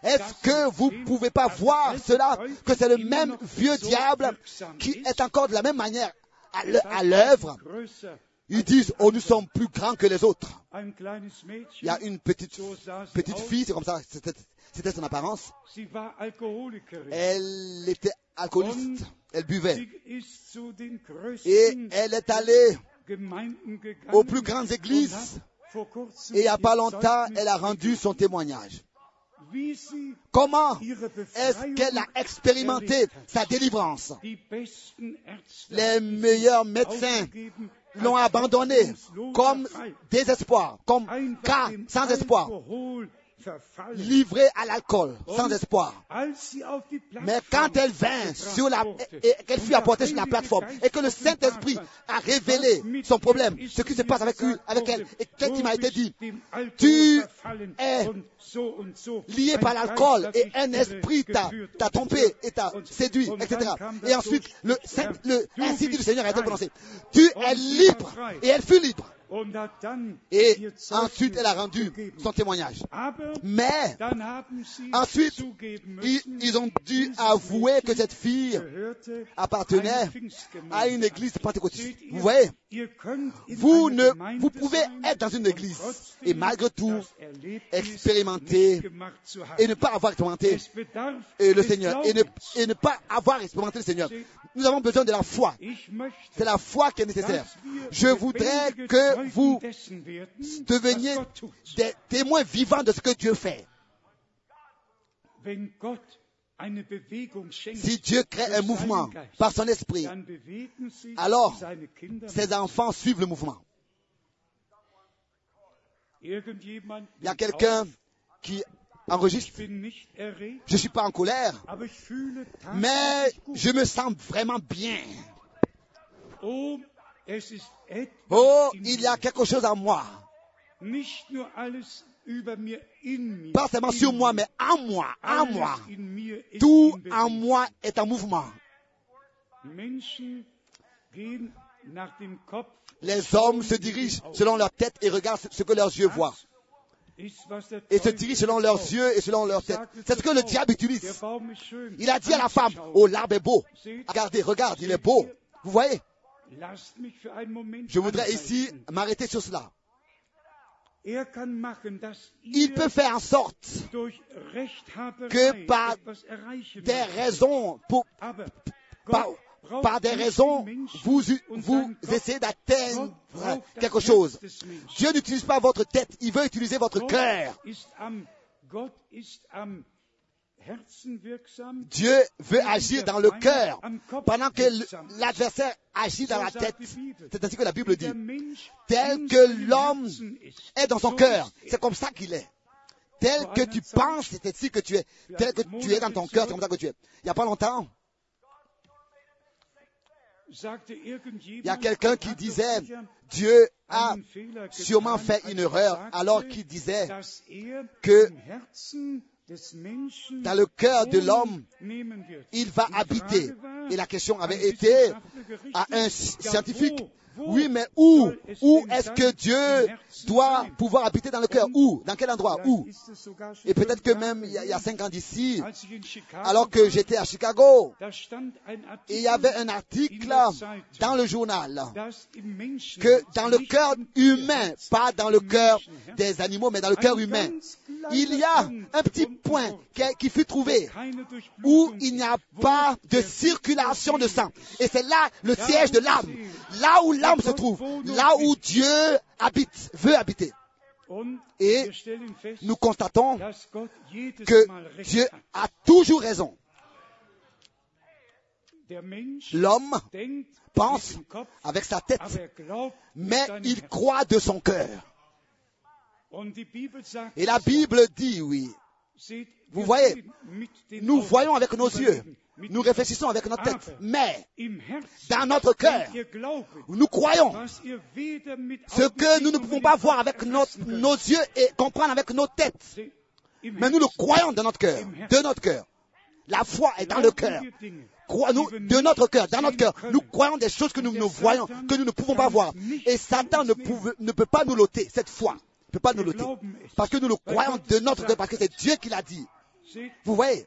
C: Est-ce que vous
E: sehen,
C: pouvez pas voir cela, que c'est le même vieux diable qui est encore de la même manière à l'œuvre? Ils disent, oh, nous sommes plus grands que les autres. Il y a une petite, petite fille, c'est comme ça, c'était c'était son apparence. Elle était alcooliste, elle buvait. Et elle est allée aux plus grandes églises. Et il n'y a pas longtemps, elle a rendu son témoignage. Comment est-ce qu'elle a expérimenté sa délivrance? Les meilleurs médecins l'ont abandonné comme désespoir, comme cas sans espoir,
E: Alkohol verfallen.
C: livré à l'alcool sans
E: Und
C: espoir. Mais quand elle vint sur la, et, et qu'elle fut apportée sur la plateforme et que le Saint-Esprit a révélé son problème, ce qui se passe avec,
E: gesagt
C: lui, avec elle, et qu'est-ce qui m'a été dit? Tu es lié par l'alcool et un esprit t'a trompé et t'a séduit, etc. Et ensuite, le, le ainsi dit le Seigneur a été prononcé. Tu es libre. Et elle fut libre. Et ensuite, elle a rendu son témoignage. Mais ensuite, ils, ont dû avouer que cette fille appartenait à une église pentecôtiste. Vous voyez, vous ne, vous pouvez être dans une église et malgré tout expérimenter et ne pas avoir expérimenté le Seigneur et ne,
E: Glaubens.
C: et ne pas avoir expérimenté le Seigneur. Nous avons besoin de la foi. C'est la foi qui est nécessaire. Je voudrais
E: lebendige
C: vous deveniez des témoins vivants de ce que Dieu fait. Si Dieu crée un mouvement par son esprit, alors ses enfants suivent le mouvement. Il y a quelqu'un qui enregistre. Je ne suis pas en colère, mais je me sens vraiment bien.
E: Oh,
C: il y a quelque chose en moi. Pas seulement sur moi, mais en moi, en moi. Tout en moi est en mouvement. Les hommes se dirigent selon leur tête et regardent ce que leurs yeux voient. Et se dirigent selon leurs yeux et selon leur tête. C'est ce que le diable utilise. Il a dit à la femme, oh l'arbre est beau. Regardez, regarde, il est beau. Vous voyez, je voudrais ici m'arrêter sur cela.
E: Er
C: Il peut faire en sorte que par des raisons, pour, par, par des raisons, vous, vous essayez d'atteindre quelque chose. Dieu n'utilise pas votre tête, il veut utiliser votre cœur. Dieu veut agir dans le cœur pendant que l'adversaire agit dans la tête. C'est ainsi que la Bible dit. Tel que l'homme est dans son
E: so
C: cœur.
E: er.
C: C'est comme ça qu'il est. Tel que tu penses, c'est ainsi que tu es. Tel que tu es dans ton cœur, c'est comme ça que tu es. Il n'y a pas longtemps, il y a quelqu'un qui
E: doch
C: disait, Dieu a sûrement fait une
E: er
C: erreur alors qu'il disait
E: er
C: que dans le cœur de l'homme, il va habiter. Et la question avait été à un scientifique. Oui, mais où? Où est-ce que Dieu doit pouvoir habiter dans le cœur? Où? Dans quel endroit? Où? Et peut-être que même il y a, il y a cinq ans d'ici, alors que j'étais à Chicago, il y avait un article dans le journal que dans le cœur humain, pas dans le cœur des animaux, mais dans le cœur humain, il y a un petit point qui, fut trouvé où il n'y a pas de circulation de sang. Et c'est là le siège de l'âme. Là où l'âme
E: Wo
C: se trouve. Là où Dieu habite, veut habiter. Et Nous constatons que Dieu a toujours raison. L'homme pense avec sa tête, mais il croit de son cœur. Et la. Bible dit, oui, Vous voyez, nous voyons avec nos yeux, nous réfléchissons avec notre tête, mais dans notre cœur, nous croyons ce que nous ne pouvons pas voir avec nos yeux et comprendre avec nos têtes. Mais nous le croyons de notre cœur, de notre cœur. La foi est dans le cœur.
E: wir
C: de notre cœur, dans notre cœur. Nous croyons des choses que nous ne voyons, que nous ne pouvons pas voir. Et Satan ne, peut pas nous l'ôter, cette foi. Ne peut pas nous
E: es.
C: Parce que nous le croyons de notre cœur, parce que c'est Dieu qui l'a dit. Vous voyez,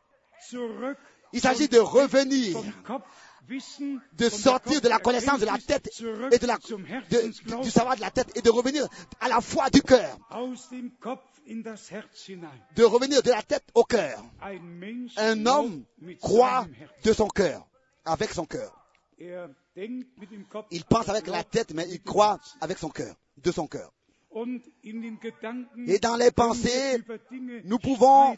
C: il s'agit de revenir, de sortir de la connaissance de la tête et de la, de- du savoir de la tête et de revenir à la foi du cœur. De revenir de la tête au cœur. Un homme croit de son cœur, avec son cœur.
E: Er
C: Il pense avec la tête, mais il croit avec son cœur, de son cœur. Et dans les pensées, nous pouvons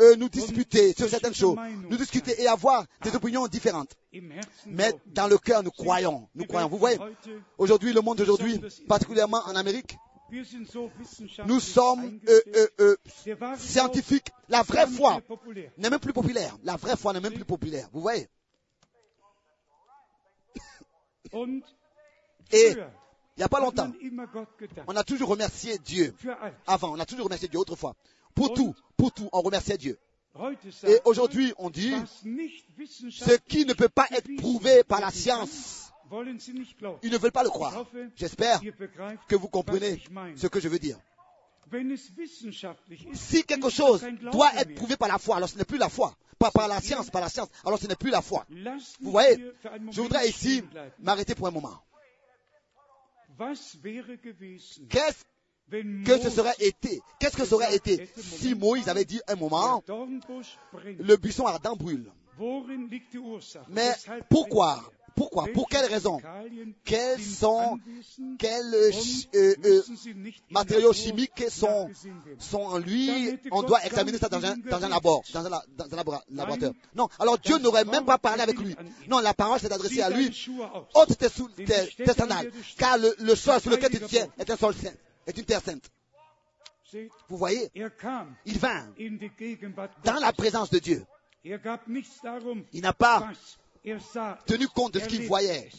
C: euh, nous disputer sur certaines choses, nous discuter et avoir des opinions différentes. Mais dans le cœur, nous croyons, nous croyons. Vous voyez, aujourd'hui, le monde d'aujourd'hui, particulièrement en Amérique, nous sommes euh, euh, euh, scientifiques. La vraie foi n'est même plus populaire. La vraie foi n'est même plus populaire. Vous voyez? Et il n'y a pas longtemps, on a toujours remercié Dieu. Avant, on a toujours remercié Dieu autrefois. Pour tout, pour tout, on remerciait Dieu. Et aujourd'hui, on dit, ce qui ne peut pas être prouvé par la science, ils ne veulent pas le croire. J'espère que vous comprenez ce que je veux dire. Si quelque chose doit être prouvé par la foi, alors ce n'est plus la foi. Pas par la science, par la science, alors ce n'est plus la foi. Vous voyez, je voudrais ici m'arrêter pour un moment. Qu'est-ce que ce serait été? Qu'est-ce que ça aurait été si Moïse avait dit un moment, le buisson ardent brûle? Mais pourquoi? Pourquoi? Pour quelles raisons Quels sont, quels euh, euh, euh, matériaux chimiques sont, sont en lui On doit examiner ça dans un, dans un labor, dans un, dans laboratoire. Non, alors Dieu n'aurait même pas parlé avec lui. Non, la parole s'est adressée à lui. Ôte tes, sou- tes, tes sandales, car le, le sol sur lequel tu tiens est un sol saint, est une terre sainte. Vous voyez, il vint dans la présence de Dieu.
E: Er
C: Il n'a pas. Tenu compte de ce qu'il voyait,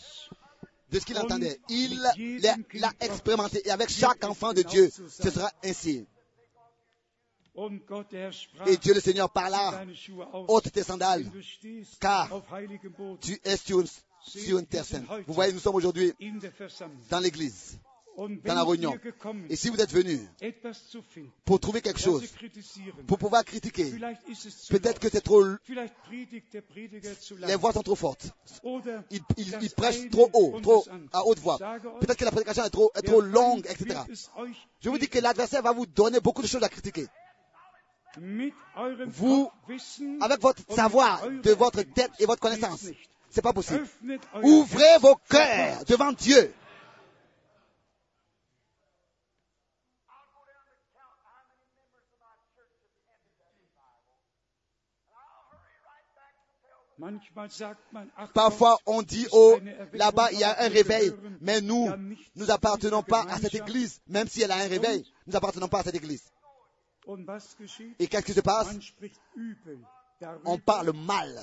C: de ce qu'il entendait. Il l'a expérimenté. Et avec chaque enfant de Dieu, ce sera ainsi. Et Dieu le Seigneur parla, ôte tes sandales, car tu es sur une, sur une terre sainte. Vous voyez, nous sommes aujourd'hui dans l'église, dans la réunion. Et si vous êtes
E: finden,
C: pour trouver quelque chose, pour pouvoir critiquer, peut-être que c'est trop, les voix sont trop fortes.
E: oder
C: Il, il,
E: das
C: il prêche
E: eine
C: trop haut, trop à haute voix. Peut-être que la prédication est trop, est trop longue, etc. Je vous dis que l'adversaire va vous donner beaucoup de choses à critiquer. Vous, avec votre savoir, de votre tête et votre connaissance, c'est pas possible. Ouvrez vos cœurs devant Dieu. Parfois, on dit, oh, là-bas, il y a un réveil. Mais nous, nous appartenons pas à cette église, même si elle a un réveil. Nous appartenons pas à cette église. Et qu'est-ce qui se passe? On parle mal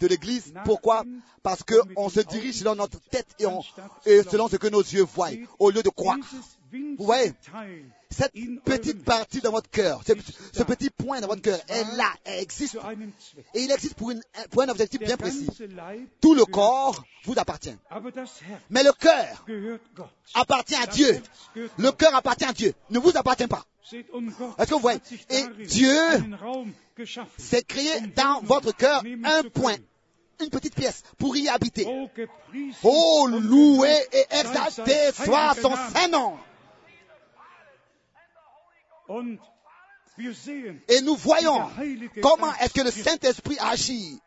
C: de l'église. Pourquoi? Parce qu'on se dirige selon notre tête et, on- et selon ce que nos yeux voient, au lieu de croire. Vous voyez Cette petite partie dans votre cœur, ce, ce petit point dans votre cœur est là, elle existe. Et il existe pour, une- pour un objectif bien précis. Tout le corps vous appartient. Mais le cœur appartient à Dieu. Le cœur appartient à Dieu, ne vous appartient pas. Est-ce que vous voyez? Et Dieu C'est créé dans votre cœur un point, une petite pièce pour y habiter.
E: Oh,
C: Oh,
E: und
C: loué et exalté soit son
E: Name.
C: Et nous voyons comment est-ce que le Saint-Esprit agit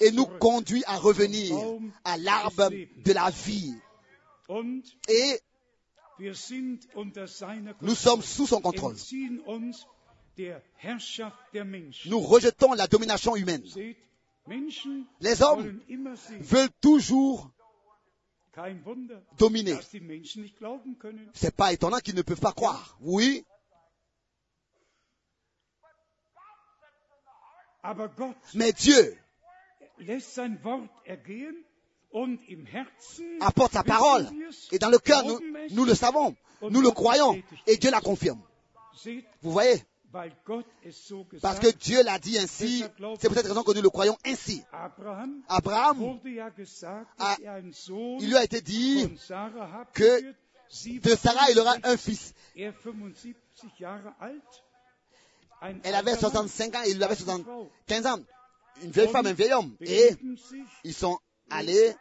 C: et nous conduit à revenir à l'arbre de la vie. Et nous sommes sous son contrôle. Nous rejetons la domination humaine. Les hommes veulent toujours
E: können.
C: C'est pas étonnant qu'ils ne peuvent pas croire. Oui, mais Dieu apporte sa parole. Et dans le cœur, nous, nous le savons, nous le croyons, et Dieu la confirme. Vous voyez? Parce que Dieu l'a dit ainsi, c'est pour cette raison que nous le croyons ainsi.
E: Abraham Sohn
C: il lui a été dit que de Sarah il aura un
E: 65,
C: fils.
E: 75 Jahre alt. Ein
C: Elle avait
E: alter Mann,
C: 65 ans et il avait
E: alte Frau.
C: 75 ans. Une vieille femme, un vieil homme. Et ils sont allés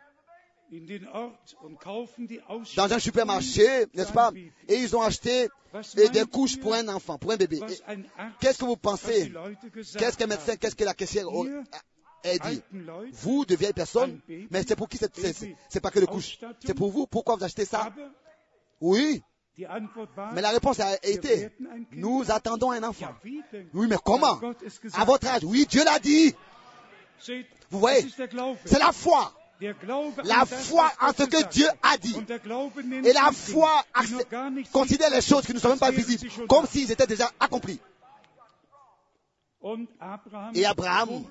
C: dans un supermarché, n'est-ce pas? Et ils ont acheté des couches pour un enfant, pour un bébé. Qu'est-ce que vous pensez? Qu'est-ce qu'un médecin, qu'est-ce que la caissière a dit? Vous, de vieilles personnes, mais c'est pour qui cette- c'est pas que le couche. C'est pour vous? Pourquoi vous achetez ça? Oui, mais la réponse a été Nous attendons un enfant. Oui, mais comment? À votre âge Oui, Dieu l'a dit. Vous voyez? C'est la foi. La foi en ce que Dieu a dit. Et la foi considère les choses qui ne sont même pas visibles, comme s'ils étaient déjà accomplis. Et Abraham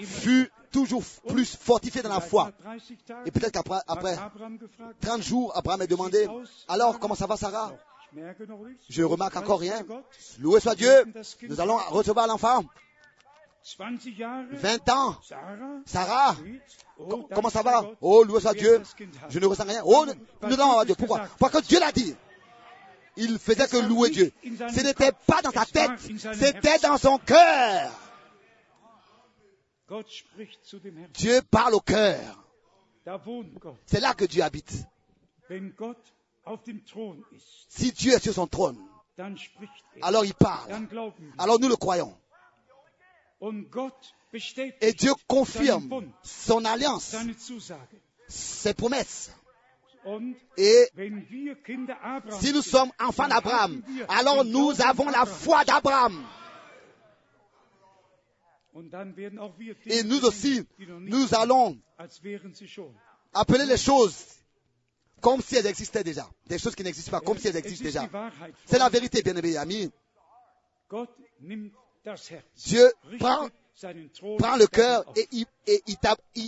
C: Fut toujours plus fortifié dans la foi.
E: Vielleicht nach 30 Tagen
C: Et peut-être qu'après après
E: hat Abraham gefragt,
C: 30 jours, Abraham a demandé Alors, comment ça va, Sarah? Je remarque encore rien. Loué soit Dieu. Nous allons recevoir l'enfant.
E: 20 Jahre
C: 20 ans.
E: Sarah, oh,
C: comment ça va Oh, loué soit Dieu. Je ne ressens rien. Oh, nous allons voir Dieu. Pourquoi Parce que Dieu l'a dit. Il faisait que louer Dieu. Ce n'était pas dans sa tête, c'était dans son cœur. Dieu parle au cœur. C'est là que Dieu habite. Si Dieu est sur son trône,
E: er.
C: alors il parle. Alors nous le croyons. Et Dieu confirme son alliance, ses promesses. Et si nous sommes enfants d'Abraham, alors nous avons la foi d'Abraham. Et nous aussi, nous allons appeler les choses comme si elles existaient déjà. Des choses qui n'existent pas, comme si elles
E: es
C: existent
E: ist
C: déjà. C'est la vérité, bien-aimés amis. Dieu prend, le cœur et il, et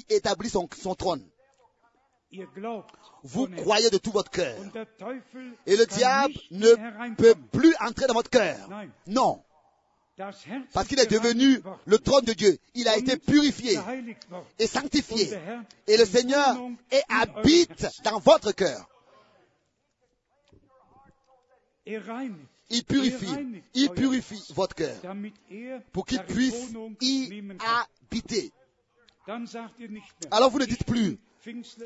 C: établit son, son trône. Vous croyez de tout votre cœur. Et le diable ne peut plus entrer dans votre cœur. Non, parce qu'il est devenu le trône de Dieu. Il a été purifié et sanctifié. Et le Seigneur est habite dans votre cœur. Il purifie. Il purifie votre cœur
E: er
C: pour qu'il puisse y habiter. Alors vous ne dites plus,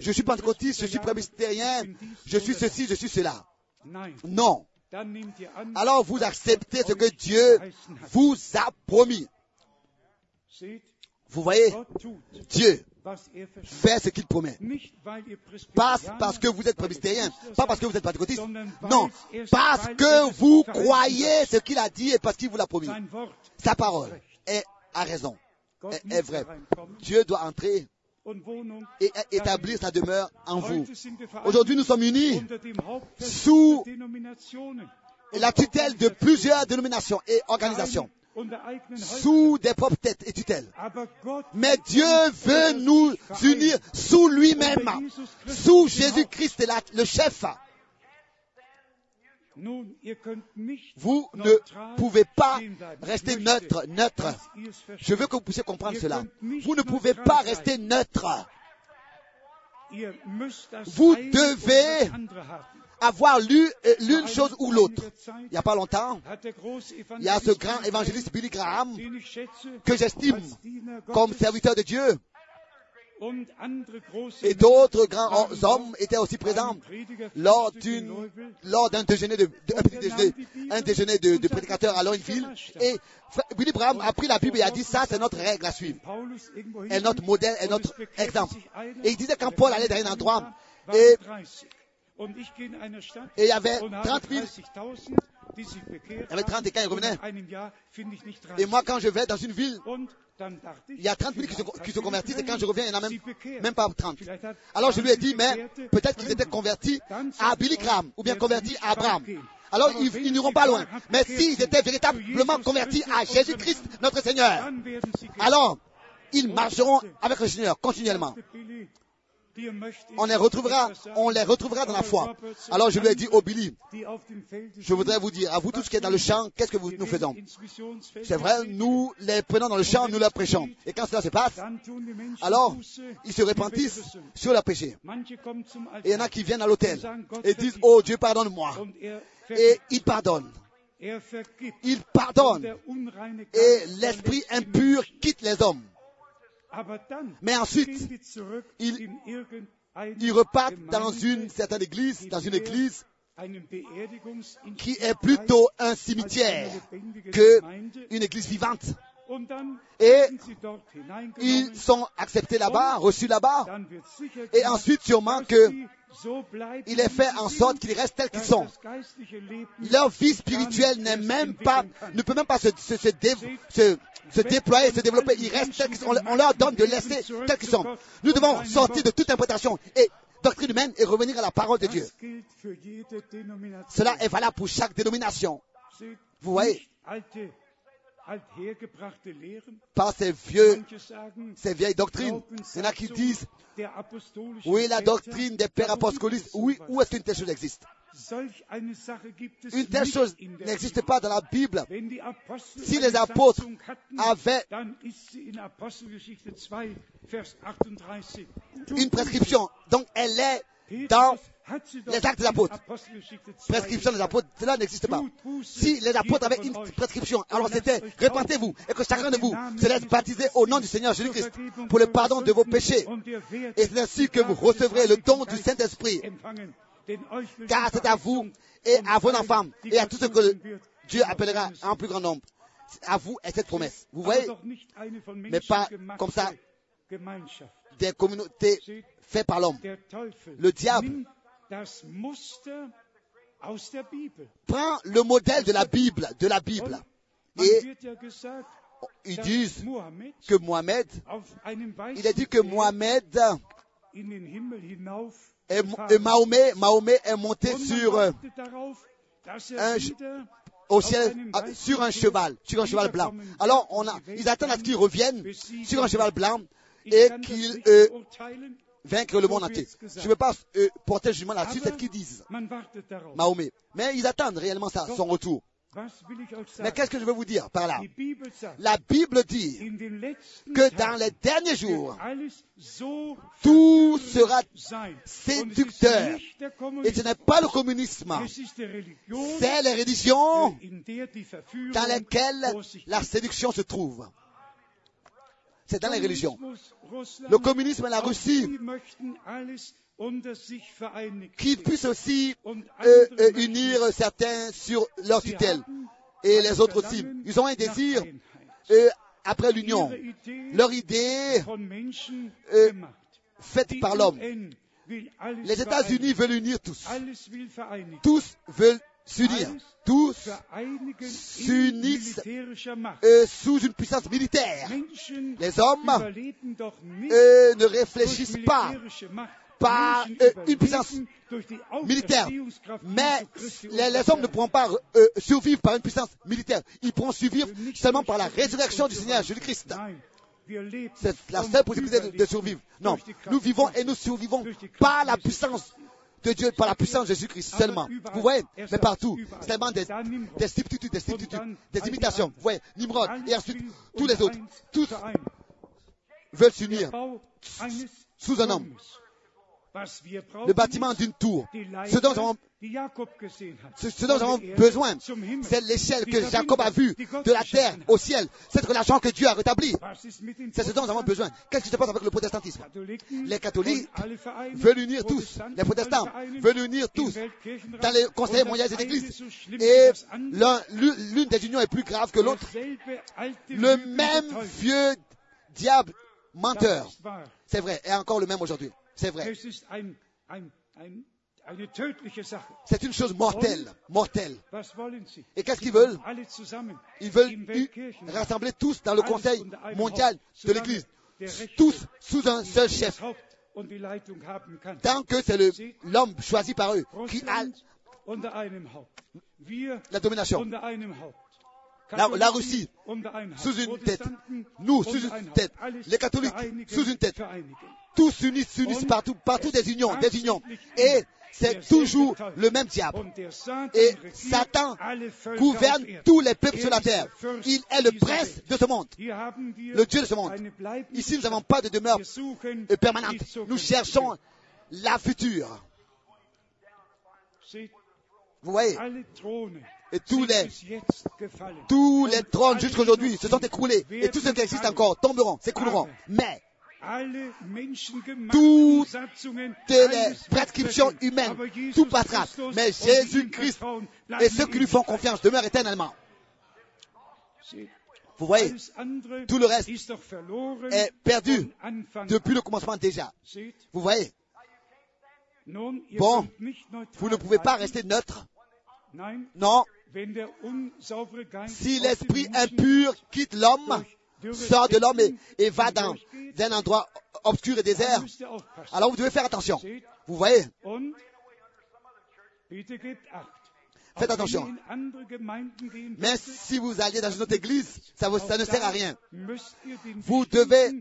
C: je suis pentecôtiste, je suis presbytérien, je suis ceci, je suis cela. Non. Alors vous acceptez ce que Dieu vous a promis. Vous voyez, Dieu fait ce qu'il promet. Pas parce que vous êtes presbytérien, pas parce que vous êtes pentecôtiste.
E: weil
C: Non, parce que vous croyez ce qu'il a dit et parce qu'il vous l'a promis. Sa parole est, a raison, est, est vraie. Dieu doit entrer et établir sa demeure en vous. Aujourd'hui, nous sommes unis sous la tutelle de plusieurs dénominations et organisations, sous des propres têtes et tutelles. Mais Dieu veut nous unir sous lui-même, sous Jésus-Christ, le chef. Vous ne pouvez pas rester neutre, neutre. Je veux que vous puissiez comprendre cela. Vous ne pouvez pas rester neutre. Vous devez- Avoir lu euh, l'une chose ou l'autre. Il n'y a pas longtemps, il y a ce grand évangéliste Billy Graham que j'estime comme serviteur de Dieu et d'autres grands hommes étaient aussi présents lors d'une lors d'un déjeuner de, un petit déjeuner, un déjeuner de, de prédicateurs à Loinville et Billy Graham a pris la Bible et a dit ça c'est notre règle à suivre est notre modèle, est notre exemple. Et il disait quand Paul allait dans un endroit, et- et il y avait 30 000,
E: il
C: y avait 30 et quand il revenait. Et moi quand je vais dans une ville, il y a 30 000 qui se, qui se convertissent et quand je reviens, il n'y en a même, même pas 30. Alors je lui ai dit, mais peut-être qu'ils étaient convertis à Billy Graham ou bien convertis à Abraham. Alors ils, ils n'iront pas loin. Mais s'ils étaient véritablement convertis à Jésus-Christ, notre Seigneur, alors ils marcheront avec le Seigneur continuellement. On les retrouvera, les dans la foi. Alors je lui ai dit, oh Billy, je voudrais vous dire, à vous tous qui êtes dans le champ, qu'est-ce que nous faisons? C'est vrai, nous les prenons dans le champ, nous leur prêchons. Et quand cela se passe, alors ils se repentissent sur leur péché. Et il y en a qui viennent à l'autel et disent, oh Dieu, pardonne-moi. Et ils pardonnent. Ils pardonnent. Et l'esprit impur quitte les hommes. Mais ensuite, ils, ils repartent dans une certaine église, dans une église qui est plutôt un cimetière que une église vivante. Et ils sont acceptés là-bas, reçus là-bas. Et ensuite, sûrement que il est fait en sorte qu'ils restent tels qu'ils sont. Leur vie spirituelle n'est même pas, ne peut même pas se, se, se, dé- se- se déployer, se développer. Ils restent tels qu'ils sont. On leur donne de laisser tels qu'ils sont. Nous devons sortir de toute interprétation et doctrine humaine et revenir à la parole de Dieu. Cela est valable pour chaque dénomination. Vous voyez, par ces vieux, ces vieilles doctrines, il y en a qui disent, oui, la doctrine des pères apostolistes, oui, où est-ce qu'une telle chose existe? Une telle chose n'existe pas dans la Bible. Si les apôtres avaient une prescription, donc elle est dans les actes des apôtres. Prescription des apôtres, cela n'existe pas. Si les apôtres avaient une prescription, alors c'était repentez-vous et que chacun de vous se laisse baptiser au nom du Seigneur Jésus-Christ pour le pardon de vos péchés. Et c'est ainsi que vous recevrez le don du Saint-Esprit. Car c'est à vous et à vos enfants et à tous ceux que Dieu appellera en plus grand nombre. à vous est cette promesse. Vous voyez, mais pas comme ça. Des communautés faites par l'homme. Le diable Prends le modèle de la Bible, de la Bible. Et ils disent que Mohamed, il a dit que Mohamed et, Mahomet, Mahomet est monté sur, euh,
E: er
C: un-
E: wieder
C: au ciel sur un cheval, sur un cheval blanc. Alors on a, ils attendent à ce qu'il revienne sur un cheval blanc et qu'il euh, vaincre le monde entier. Je ne veux pas euh, porter jugement là-dessus, c'est ce qu'ils disent. Mahomet. Mais ils attendent réellement ça, son retour. Mais qu'est-ce que je veux vous dire par là? La Bible dit que dans les derniers jours, tout sera séducteur. Et ce n'est pas le communisme, c'est les religions dans lesquelles la séduction se trouve. C'est dans les religions. Le communisme et la Russie, qui puissent aussi euh, euh, unir certains sur leur tutelle et les autres aussi. Ils ont un désir euh, après l'union. Leur idée
E: gemacht.
C: faite par l'homme. Les États-Unis veulent unir tous. Tous veulent s'unir. Tous s'unissent euh, sous une puissance militaire. Les hommes euh, ne réfléchissent pas par euh, une puissance militaire. Mais les, les
E: unseres
C: hommes ne pourront pas survivre par une puissance militaire. Ils pourront survivre seulement par la résurrection du Seigneur Jésus-Christ. C'est la seule possibilité de, survivre. Non, nous vivons et nous survivons par la puissance de Dieu, par la puissance de Jésus-Christ seulement. Vous voyez Mais partout, c'est seulement des, des substituts, des substituts, des imitations. Vous voyez Nimrod et ensuite tous les autres. Tous veulent s'unir sous un homme.
E: Turmes. Was wir brauchen,
C: Le bâtiment d'une tour. Ce dont nous avons
E: Erde
C: besoin, c'est l'échelle que Jacob a vue de la terre au ciel. Cette relation que Dieu a rétablie. C'est ce dont nous avons besoin. Qu'est-ce qui se passe avec le protestantisme? Les catholiques veulent unir tous. Les protestants veulent unir tous dans les conseils mondiaux des églises. Et l'une des unions est plus grave que l'autre. Le même vieux diable menteur. C'est vrai. Et encore le même aujourd'hui. C'est vrai. C'est une chose mortelle. Mortelle. Et qu'est-ce qu'ils veulent? Ils veulent rassembler tous dans le conseil mondial de l'Église. Tous sous un seul chef. Tant que c'est l'homme choisi par eux qui a la domination. La- Russie sous une tête. Nous sous une tête. Les catholiques sous une tête. Tous s'unissent, s'unissent partout, partout
E: es
C: des unions, des unions. Et c'est toujours le même diable. Et Satan gouverne tous les peuples sur la terre. Il est le prince de ce monde, le Dieu de ce monde. Ici, nous n'avons pas de demeure euh, permanente. Nous cherchons la future. Vous voyez? Et tous les, tous les trônes jusqu'aujourd'hui se sont écroulés. Et tous ceux qui existent encore tomberont, s'écrouleront. Mais Toutes les prescriptions humaines, tout passera. Mais Jésus-Christ et ceux qui lui font confiance demeurent éternellement. Vous voyez, tout le reste est perdu depuis le commencement déjà. Vous voyez, Bon, vous ne pouvez pas rester neutre. Non, si l'esprit impur quitte l'homme, sort de l'homme et, va dans un endroit obscur et désert, alors vous devez faire attention. Vous voyez? Faites attention. Mais si vous alliez dans une autre église, ça, vous- ça ne sert à rien. Vous devez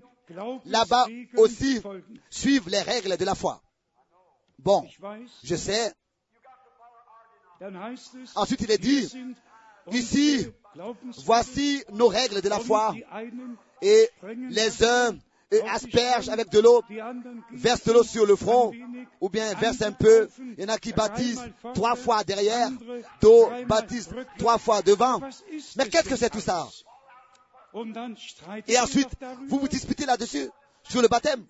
C: là-bas aussi suivre les règles de la foi. Bon, je sais, Ensuite, il est dit, ici, voici nos règles de la foi, et les uns aspergent avec de l'eau, versent de l'eau sur le front, ou bien versent un peu, il y en a qui baptisent trois fois derrière, d'autres baptisent trois fois devant. Mais
E: es
C: qu'est-ce que c'est tout ça Et ensuite, vous vous disputez là-dessus, sur le baptême.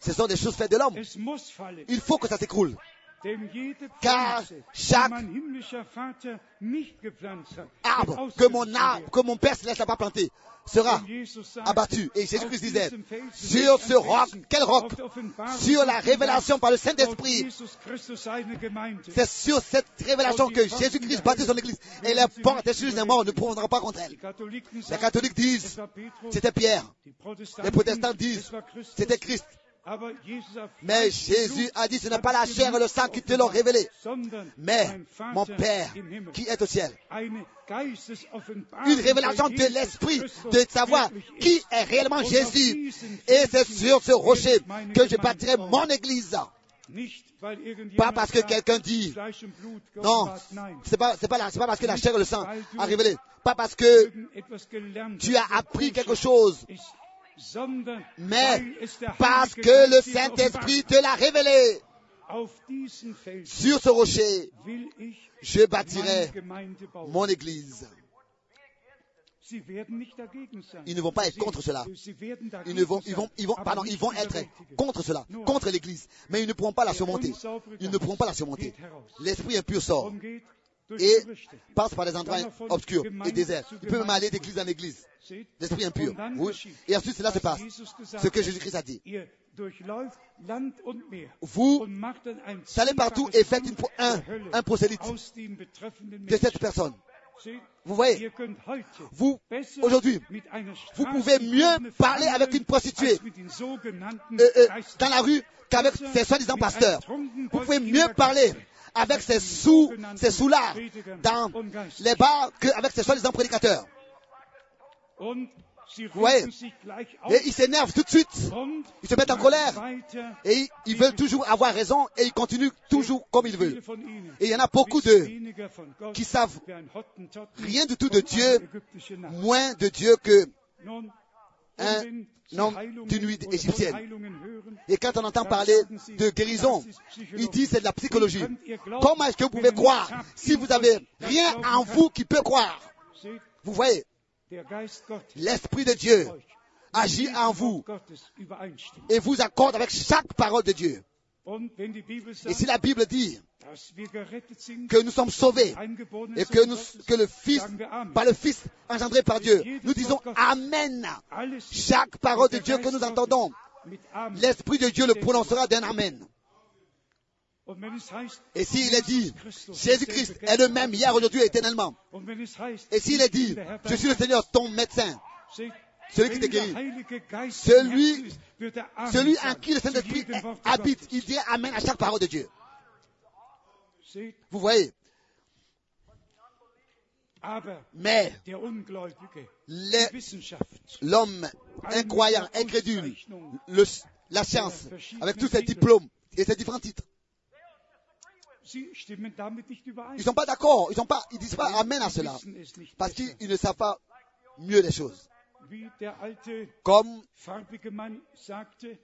C: Ce sont des choses faites de l'homme. Il faut que ça s'écroule. Car chaque arbre que mon arbre, que mon Père céleste n'a pas planté sera abattu. Et Jésus-Christ disait, sur ce roc, quel roc? Sur la révélation par le Saint-Esprit. C'est sur cette révélation que Jésus-Christ bâtit son église. Et les portes des des morts ne prendront pas contre elle. Les catholiques
E: es
C: disent, c'était Pierre. Les protestants disent, c'était Christ. Mais Jésus a dit, ce n'est pas la chair et le sang qui te l'ont révélé, mais mon Père qui est au ciel. Une révélation de l'Esprit, de savoir qui est réellement Jésus. Et c'est sur ce rocher que je bâtirai mon église. Pas parce que quelqu'un dit, non, c'est pas, c'est pas, la- c'est pas parce que la chair et le sang a révélé. Pas parce que tu as appris quelque chose, mais parce que le Saint-Esprit te l'a révélé. Sur ce rocher, je bâtirai mon église. Ils ne vont pas être contre cela. Ils ne vont, ils
E: sein,
C: vont, ils vont,
E: aber
C: pardon,
E: nicht
C: ils vont être contre cela, contre l'église. Mais ils ne pourront pas la surmonter. Ils ne pourront pas la surmonter. L'esprit impur sort et passe par des endroits obscurs et déserts. Il peut même aller d'église en église. L'esprit impur. Oui. Et ensuite, cela se passe. Ce que. Jésus-Christ a dit. Vous allez partout et faites une, un, un prosélyte de cette personne. Vous voyez, vous, aujourd'hui, vous pouvez mieux parler avec une prostituée euh, euh, dans la rue qu'avec ces soi-disant pasteurs. Vous pouvez mieux parler avec ces sous, ces sous-là dans les bars qu'avec ces soi-disant prédicateurs.
E: Auf
C: et ils s'énervent tout de suite. Ils se mettent en colère. Et ils, veulent toujours avoir raison et ils continuent toujours comme ils veulent. Et il y en a beaucoup
E: wissen
C: de
E: weniger von Gott
C: qui savent rien du tout de Dieu, moins de Dieu que un
E: sie
C: homme d'une nuit égyptienne. Et quand on entend parler de guérison, il dit c'est de la psychologie. Comment est-ce que vous pouvez croire si vous avez rien en vous qui peut croire? Vous voyez, l'Esprit de Dieu agit en vous et vous accorde avec chaque parole de Dieu. Et si la Bible dit que nous sommes sauvés et que, nous,
E: Gottes,
C: que le Fils, par le Fils engendré par Dieu, nous disons Amen. Chaque parole de Dieu que nous entendons, l'Esprit de Dieu le prononcera d'un Amen.
E: Und wenn es heißt,
C: Et s'il est dit, Jésus-Christ est le même hier, aujourd'hui et éternellement. Et s'il est dit, je suis le Seigneur, ton médecin, celui qui te guérit, Celui- celui en qui le Saint-Esprit habite, il dit Amen à chaque parole de Dieu. Vous voyez? Mais l'homme incroyant, incrédule, le- la science, avec tous ses diplômes et ses différents titres,
E: sie stimmen damit nicht überein.
C: Ils ne sont pas d'accord, ils ne disent pas Amen à cela, parce qu'ils ne savent pas mieux les choses. Comme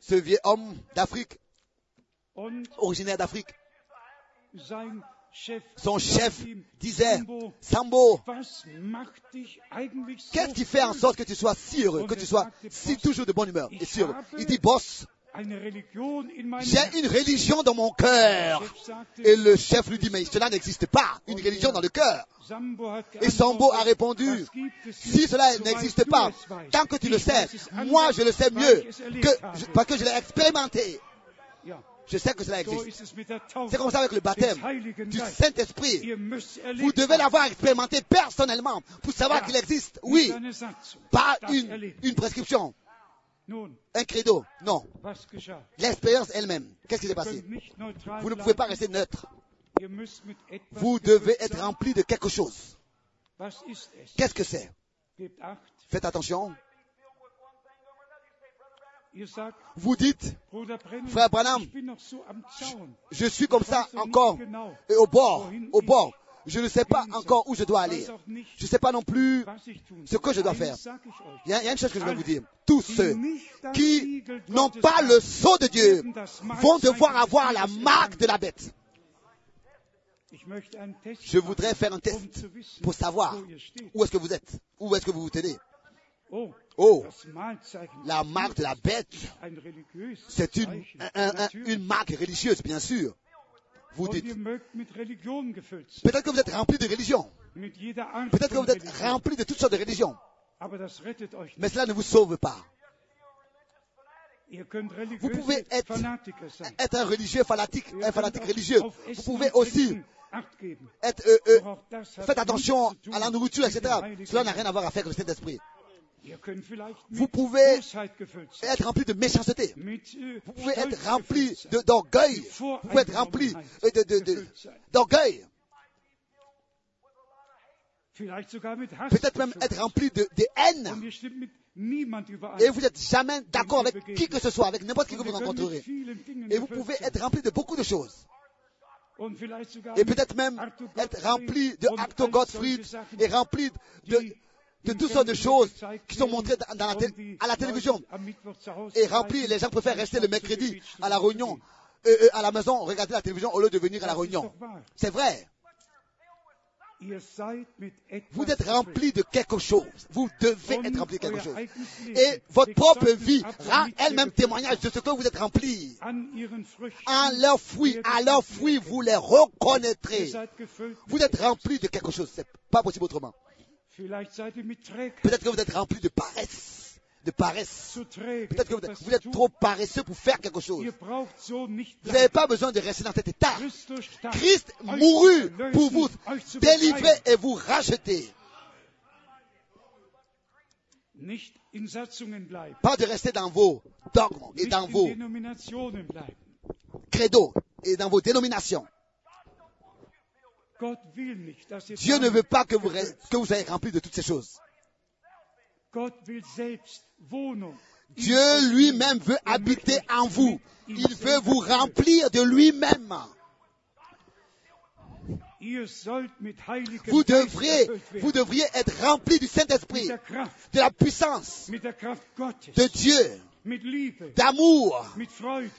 C: ce vieux homme d'Afrique, originaire d'Afrique, son chef disait,
E: Sambo,
C: qu'est-ce qui fait en sorte que tu sois si heureux, que tu sois si toujours de bonne humeur? et si heureux Il dit, boss, J'ai une religion dans mon cœur. Et le chef lui dit, mais cela n'existe pas, une religion dans le cœur. Et Sambo a répondu, si cela n'existe pas, tant que tu le sais, moi je le sais mieux, que, parce que je l'ai expérimenté. Je sais que cela existe. C'est comme ça avec le baptême du. Saint-Esprit. Vous devez l'avoir expérimenté personnellement pour savoir qu'il existe. Oui, pas une, prescription, un credo. Non, l'expérience elle-même. Qu'est-ce qui s'est passé? Vous ne pouvez pas rester neutre. Vous devez être rempli de quelque chose. Qu'est-ce que c'est? Faites attention. Vous dites, Frère Branham, je suis comme ça encore et au bord, au bord. Je ne sais pas encore où je dois aller. Je ne sais pas non plus ce que je dois faire. Il y, a, une chose que je vais vous dire. Tous ceux qui n'ont pas le sceau de Dieu vont devoir avoir la marque de la bête. Je voudrais faire un test pour savoir où est-ce que vous êtes, où est-ce que vous vous tenez.
E: Oh,
C: la marque de la bête, c'est une marque religieuse, bien sûr. Vous dites, peut-être que vous êtes rempli de religion. Peut-être que vous êtes rempli de toutes sortes de religions. Mais cela ne vous sauve pas. Vous pouvez être- un religieux fanatique, un fanatique religieux. Vous pouvez aussi être, euh, euh, faites attention à la nourriture, etc. Cela n'a rien à voir avec le Saint-Esprit.
E: Vielleicht
C: Vous pouvez être rempli de méchanceté.
E: Äh,
C: Vous pouvez être rempli d'orgueil. Vous pouvez être rempli euh, d'orgueil. Peut-être même être rempli de, de haine. Et vous n'êtes jamais d'accord avec qui que ce soit, avec n'importe qui que vous rencontrerez. Et vous pouvez être rempli de beaucoup de choses. Et peut-être même être rempli de Acto Gottfried et rempli de, de toutes sortes de choses qui sont montrées à la télévision et rempli. Les gens préfèrent rester le mercredi à la réunion, euh, euh, à la maison, regarder la télévision au lieu de venir à la réunion. C'est vrai. Vous êtes rempli de quelque chose. Vous devez être rempli de quelque chose. Et votre propre vie rend elle-même témoignage de ce que vous êtes rempli. En leurs fruits, à leurs fruits, vous les reconnaîtrez. Vous êtes rempli de quelque chose. C'est pas possible autrement. Peut-être que vous êtes rempli de paresse. De paresse. Peut-être que vous êtes, vous êtes trop paresseux pour faire quelque chose. Vous n'avez pas besoin de rester dans cet état. Christ mourut pour vous délivrer et vous racheter. Pas de rester dans vos dogmes et dans vos credos et dans vos dénominations.
E: Gott will nicht, dass ihr
C: Dieu ne veut pas que vous, que soyez remplis de toutes ces choses. Dieu lui-même veut
E: Er
C: habiter en vous. Il veut vous remplir de lui-même. Vous devriez, vous devriez être remplis du Saint-Esprit, de la puissance de Dieu, d'amour,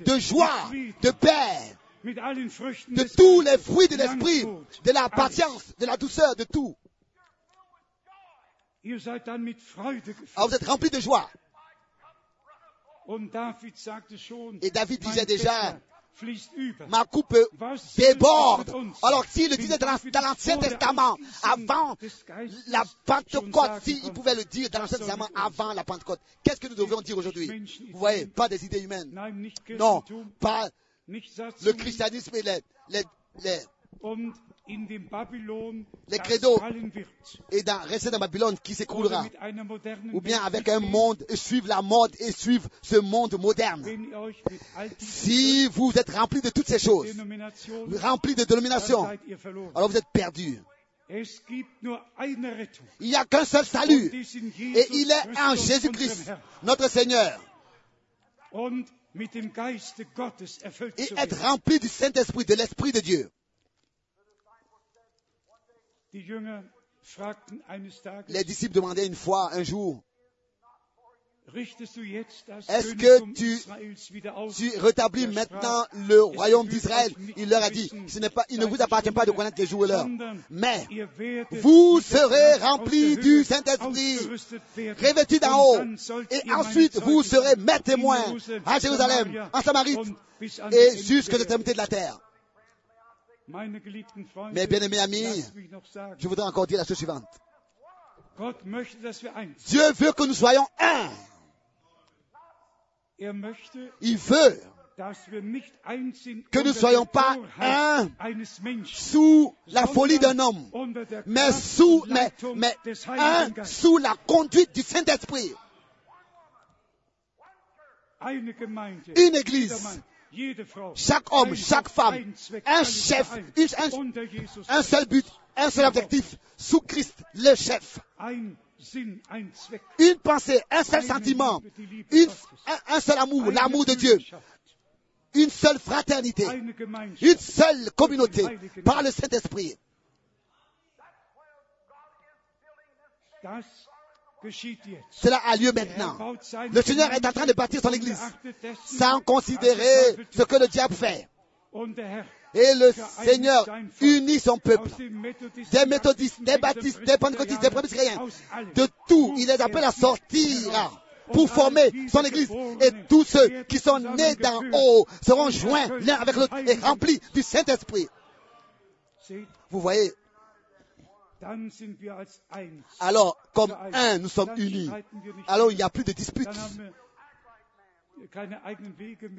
C: de joie, de paix, de tous les fruits de l'esprit, de la patience, de la douceur, de tout. Alors vous
E: gefüllt.
C: êtes remplis de joie. Et David disait déjà, ma coupe déborde. Alors s'il le disait dans l'Ancien Testament, avant la Pentecôte, s'il
E: konnte,
C: pouvait le dire dans l'Ancien Testament avant la Pentecôte, qu'est-ce que nous devons dire aujourd'hui? Vous voyez, pas des idées humaines. Non, pas le christianisme et les, les, les, Les credos. et dans, rester dans Babylone qui s'écroulera. Ou bien avec un monde, et suivre la mode et suivre ce monde moderne. Si vous êtes remplis de toutes ces choses, remplis de dénominations, alors vous êtes perdus. Il n'y a qu'un seul salut. Et il est en Jésus-Christ, notre Seigneur. Et être rempli du Saint-Esprit, de l'Esprit de Dieu. Les disciples demandaient une fois, un jour,
E: richtest du jetzt das
C: Est-ce que tu-
E: wieder auf?
C: tu rétablis maintenant le royaume d'Israël? Il leur a dit,
E: wissen,
C: ce n'est pas, il ne vous appartient pas de connaître les jours et l'heure.
E: sondern
C: Mais vous serez remplis du Saint-Esprit, revêtus d'en haut. Et ensuite, vous serez mes
E: in
C: témoins à Jérusalem, en
E: an
C: et jusqu'aux extrémités de la terre. Mes bien-aimés amis, Je voudrais encore dire la chose suivante. Dieu veut que nous soyons un.
E: Er
C: Il veut Que nous soyons
E: der
C: pas un sous la folie d'un homme, mais sous, mais, mais un sous la conduite du Saint-Esprit. Une église. Chaque homme, chaque femme, un chef, un- Un seul but, un seul objectif, sous Christ, le chef. Une pensée, un seul sentiment, une, un, un seul amour, l'amour de Dieu, une seule fraternité, une seule communauté. Par le Saint-Esprit. Cela a lieu
E: Er
C: maintenant.
E: seine
C: Le Seigneur est en train de bâtir son église sans considérer ce que le diable fait. Et le Seigneur unit son peuple. Des méthodistes, des baptistes, des pentecôtistes, des presbytériens, de tout, il les appelle à sortir. Pour former son Église. Et tous ceux qui sont nés d'en haut seront joints l'un avec l'autre et remplis du Saint-Esprit. Vous voyez, alors comme un, nous sommes unis. Alors il n'y a plus de disputes.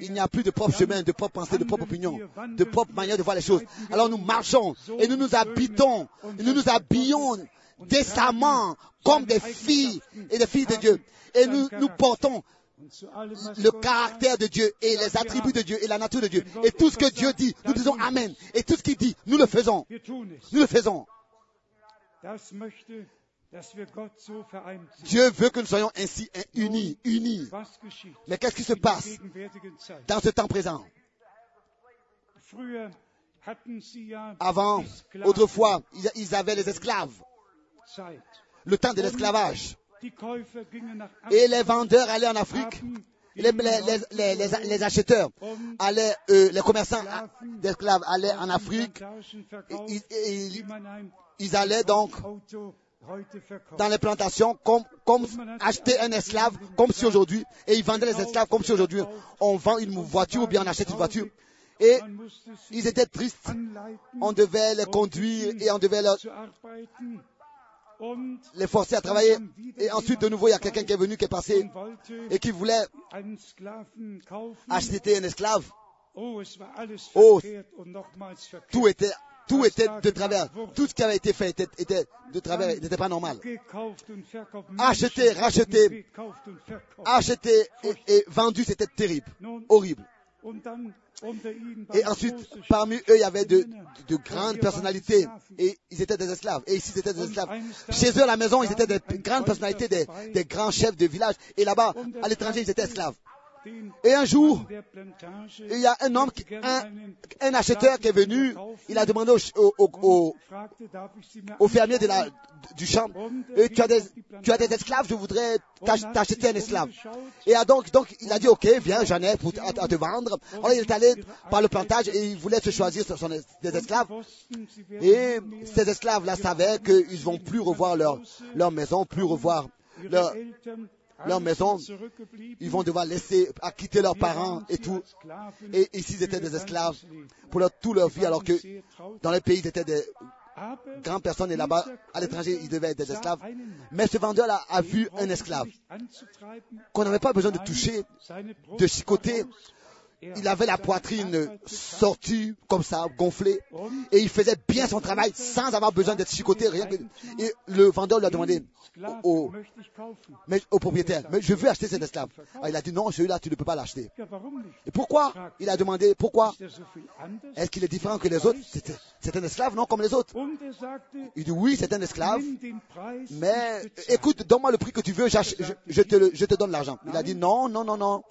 C: Il n'y a plus de propre chemin, de propre pensée, de propre opinion, de propre manière de voir les choses. Alors nous marchons et nous nous habitons, et nous nous habillons décemment comme des filles et des filles de Dieu. Et nous, nous portons le caractère de Dieu et les attributs de Dieu et la nature de Dieu. Et tout ce que Dieu dit, nous disons Amen. Et tout ce qu'il dit, nous le faisons. Nous le faisons. Dieu veut que nous soyons ainsi unis, unis. Mais qu'est-ce qui se passe dans ce temps présent? Avant, autrefois, ils- avaient les esclaves. Le temps de l'esclavage. Et les vendeurs allaient en Afrique. Les, les, les, les, les- les acheteurs allaient, euh, les commerçants d'esclaves allaient en Afrique. Et- et- et- Ils allaient donc dans les plantations comme, acheter un esclave, comme si aujourd'hui, et ils vendaient les esclaves comme si aujourd'hui on vend une voiture ou bien on achète une voiture. Et ils étaient tristes. On devait les conduire et on devait les forcer à travailler. Et ensuite, de nouveau, il y a quelqu'un qui est venu, qui est passé et qui voulait acheter un esclave.
E: Oh.
C: Tout était, tout était de travers. Tout ce qui avait été fait était, de travers, n'était pas normal. Acheter, racheter. Acheter et, vendu, c'était terrible, horrible. Et ensuite, parmi eux, il y avait de, grandes personnalités. Et ils étaient des esclaves. Et ici, c'était des esclaves. Chez eux, à la maison, ils étaient des grandes personnalités, des, des grands chefs de village. Et là-bas, à l'étranger, ils étaient esclaves. Et un jour, il y a un homme, un, un acheteur qui est venu. Il a demandé au, au, au, au- fermier de la, du champ, tu as des, tu as des esclaves, je voudrais t'ach- t'acheter un esclave. Et ah, donc, donc, il a dit, ok, viens, j'en ai pour, te vendre. Alors, il est allé par le plantage et il voulait se choisir des esclaves. Et ces esclaves-là savaient qu'ils vont plus revoir leur, leur maison, plus revoir leur, leur maison. Ils vont devoir laisser, à quitter leurs parents et tout. Et ici, ils étaient des esclaves pour leur, toute leur vie, alors que dans les pays, ils étaient des grandes personnes et là-bas, à l'étranger, ils devaient être des esclaves. Mais ce vendeur-là a vu un esclave qu'on n'avait pas besoin de toucher, de chicoter. Il avait la poitrine sortie, comme ça, gonflée, et il faisait bien son travail sans avoir besoin d'être chicoté, rien que... Et le vendeur lui a demandé au, au propriétaire, mais je veux acheter cet esclave. Alors, il a dit non, celui-là, tu ne peux pas l'acheter. Et pourquoi? Il a demandé pourquoi? Est-ce qu'il est différent que les autres? C'est- un esclave, non, comme les autres Il dit oui, c'est un esclave, mais écoute, donne-moi le prix que tu veux, je, te, je te donne l'argent. Il a dit non, non, non, non,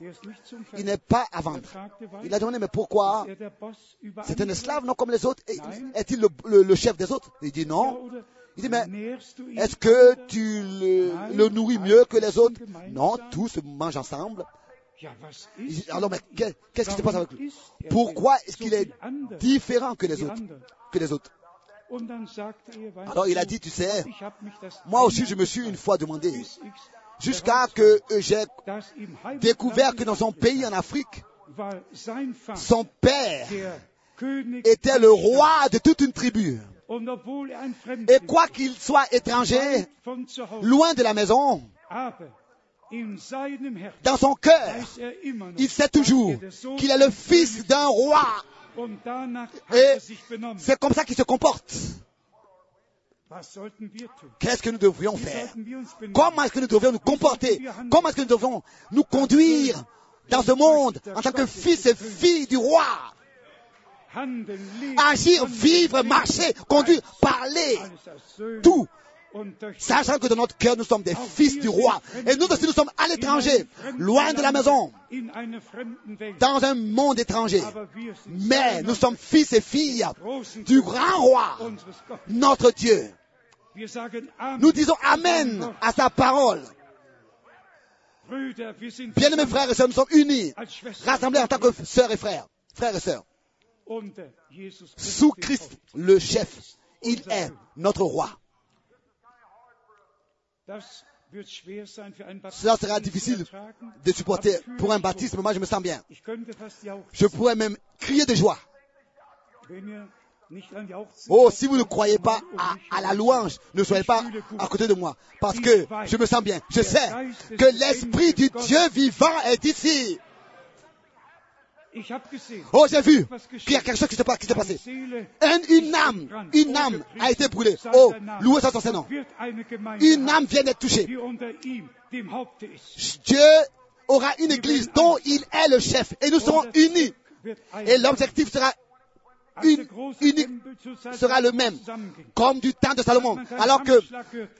C: il n'est pas à vendre. Il a demandé mais pourquoi
E: er
C: C'est un esclave, non, comme les autres? Est-il le, le- le chef des autres? Il dit non. Il dit mais est-ce que tu le, le nourris mieux que les autres? Non, tous mangent ensemble. Il dit, alors mais qu'est- qu'est-ce qui se passe avec lui?
E: er
C: Pourquoi est-ce qu'il est différent que les autres? que les autres?
E: Er,
C: Alors il a dit, tu sais, moi aussi je me suis une fois demandé, jusqu'à que euh, j'ai découvert que dans son pays en Afrique, son père était le roi de toute une tribu. Et quoi qu'il soit étranger, loin de la maison, dans son cœur,
E: er
C: il sait toujours
E: er
C: qu'il est le fils d'un roi. Et
E: er
C: c'est comme ça qu'il se comporte. Qu'est-ce que nous devrions faire? Comment est-ce que nous devrions nous comporter? Comment est-ce que nous devrions nous conduire dans ce monde en tant que fils et filles du roi Agir, vivre, marcher, conduire, parler, tout, sachant que dans notre cœur nous sommes des fils du roi. Et nous aussi nous sommes à l'étranger, loin de la maison, dans un monde étranger. Mais nous sommes fils et filles du grand roi, notre Dieu. Nous disons Amen à sa parole. Bien-aimés frères et sœurs, nous sommes unis, rassemblés en tant que sœurs et frères, frères et sœurs, sous. Christ, le chef. Il est notre roi. Cela sera difficile de supporter. Pour un
E: mich
C: baptisme, moi je me sens bien. Je pourrais même crier de joie. Oh, si vous ne croyez pas à, la louange, ne soyez pas à côté de moi. Parce que je me sens bien. Je sais que l'Esprit du Dieu vivant est ici. Oh, j'ai vu qu'il y a quelque chose qui s'est passé. Une âme, une âme a été brûlée. Oh, loué soit son Une âme vient d'être touchée. Dieu aura une église dont il est le chef. Et nous serons unis. Et l'objectif sera une- unique sera le même. Comme du temps de Salomon. Alors que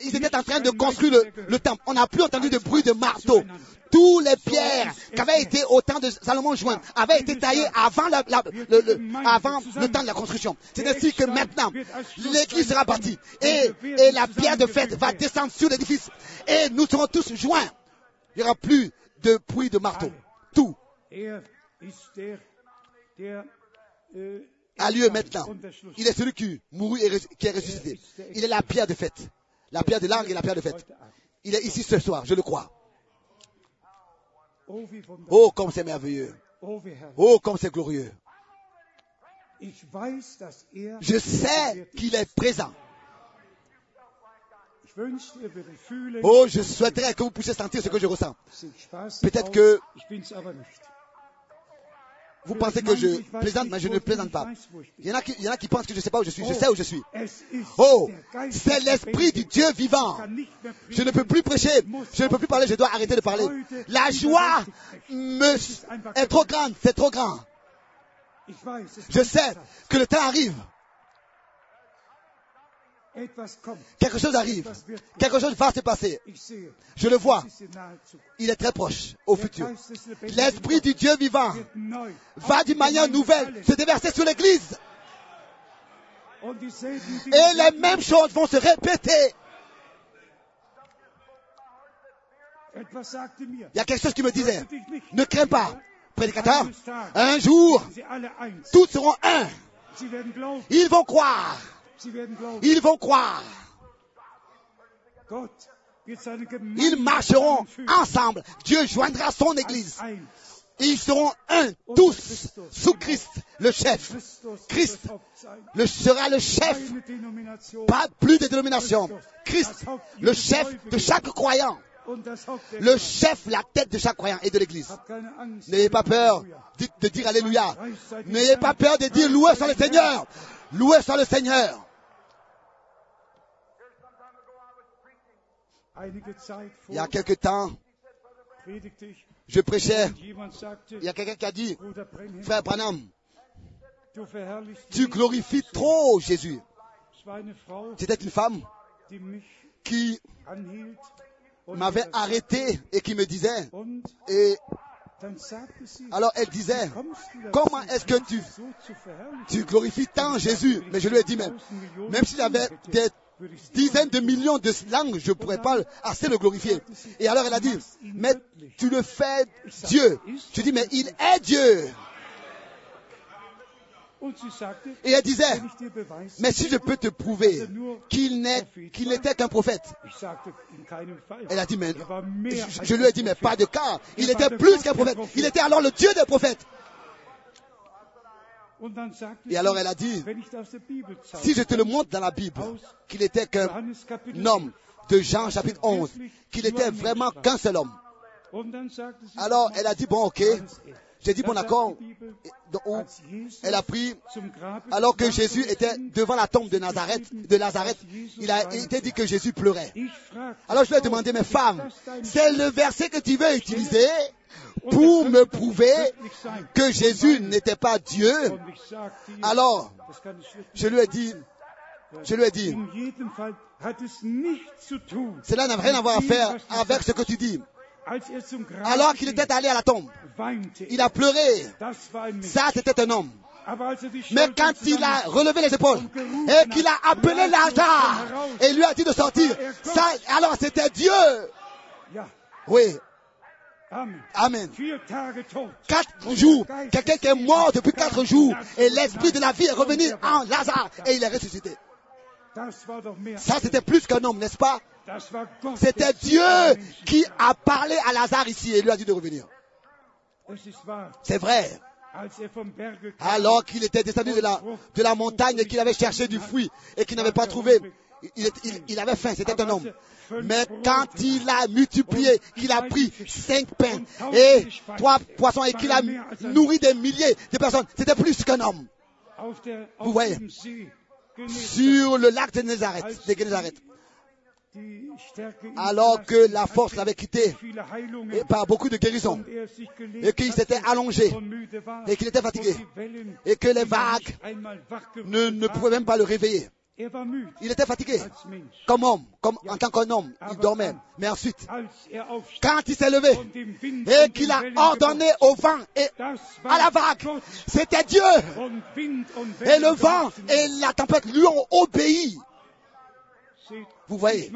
C: ils étaient en train de construire le, le temple. On n'a plus entendu de bruit de marteau. Tous les pierres qui avaient été au temps de Salomon jointes avaient été taillées avant, la- la- le, le- avant le temps de la construction. C'est ainsi que maintenant, l'église sera partie. Et, et la pierre de fête va descendre sur l'édifice. Et nous serons tous joints. Il n'y aura plus de bruit de marteau. Tout A lieu maintenant. Il est celui qui mourut et qui est ressuscité. Il est la pierre de fête. La pierre de langue et la pierre de fête. Il est ici ce soir, je le crois.
E: Oh,
C: comme c'est merveilleux.
E: Oh,
C: comme c'est glorieux. Je sais qu'il est présent. Oh, je souhaiterais que vous puissiez sentir ce que je ressens. Peut-être que vous pensez que je plaisante, mais je ne plaisante pas. Il y en a qui, il y en a qui pensent que je ne sais pas où je suis. Je sais où je suis. Oh, c'est l'Esprit du. Dieu vivant. Je ne peux plus prêcher. Je ne peux plus parler. Je dois arrêter de parler. La joie me est trop grande. C'est trop grand. Je sais que le temps arrive. Quelque chose arrive. Quelque chose va se passer. Je le vois. Il est très proche au futur. L'Esprit du Dieu vivant va d'une manière nouvelle se déverser sur l'Église. Et les mêmes choses vont se répéter. Il y a quelque chose qui me disait, ne crains pas, prédicateur, un jour, tous seront un. Ils vont croire. Ils vont croire. Ils marcheront ensemble. Dieu joindra son Église. Ils seront un, tous, sous Christ, le chef. Christ. Le, sera le chef, pas plus de dénomination. Christ, le chef de chaque croyant. Le chef, la tête de chaque croyant et de l'Église. N'ayez pas peur de, de dire Alléluia. N'ayez pas peur de dire loué soit le Seigneur. Loué soit le Seigneur. Il y a quelque temps, je prêchais. Il y a quelqu'un qui a dit, frère Branham, tu glorifies trop Jésus. C'était une femme qui m'avait arrêté et qui me disait, et alors elle disait, comment est-ce que tu, tu glorifies tant Jésus? Mais je lui ai dit, même, même s'il avait des dizaines de millions de langues, je ne pourrais pas assez le glorifier. Et alors elle a dit, mais tu le fais Dieu. Je dis, mais il est Dieu. Et elle disait, mais si je peux te prouver qu'il n'était qu'un prophète. Elle a dit, mais je, je lui ai dit, mais pas de cas. Il était plus qu'un prophète. Il était alors le Dieu des prophètes. Et alors elle a dit, si je te le montre dans la Bible, qu'il était qu'un homme de Jean chapitre 11, qu'il était vraiment qu'un seul homme. Alors elle a dit, bon ok, j'ai dit bon d'accord. Elle a pris alors que Jésus était devant la tombe de Nazareth, de Nazareth, il a été dit que Jésus pleurait. Alors je lui ai demandé, mais femme, c'est le verset que tu veux utiliser? Pour me prouver que Jésus n'était pas Dieu. Alors, je lui ai dit, je lui ai dit, cela n'a rien à voir à faire avec ce que tu dis. Alors qu'il était allé à la tombe, il a pleuré. Ça, c'était un homme. Mais quand il a relevé les épaules et qu'il a appelé Lazare et lui a dit de sortir, ça, alors c'était Dieu. Oui,
E: Amen.
C: Quatre jours, quelqu'un qui est mort depuis quatre jours et l'esprit de la vie est revenu en Lazare et il est ressuscité. Ça, c'était plus qu'un homme, n'est-ce pas? C'était Dieu qui a parlé à Lazare ici et lui a dit de revenir. C'est vrai. Alors qu'il était descendu de la, de la montagne et qu'il avait cherché du fruit et qu'il n'avait pas trouvé, il, il- il avait faim, c'était un homme. Mais quand il a multiplié, qu'il a pris cinq pains et trois poissons et qu'il a nourri des milliers de personnes, c'était plus qu'un homme Vous voyez. sur le lac de Nazareth, de Génézareth. Alors que la force l'avait quitté et par beaucoup de guérisons
E: er
C: et qu'il s'était allongé et qu'il était fatigué et que les vagues ne, pouvaient même pas le réveiller. Il était fatigué. Comme homme, comme en tant qu'un homme, il dormait. Mais ensuite,
E: er
C: quand il s'est levé et qu'il a ordonné au vent et à la vague, c'était Dieu. Et le vent et la tempête lui ont obéi. Vous voyez,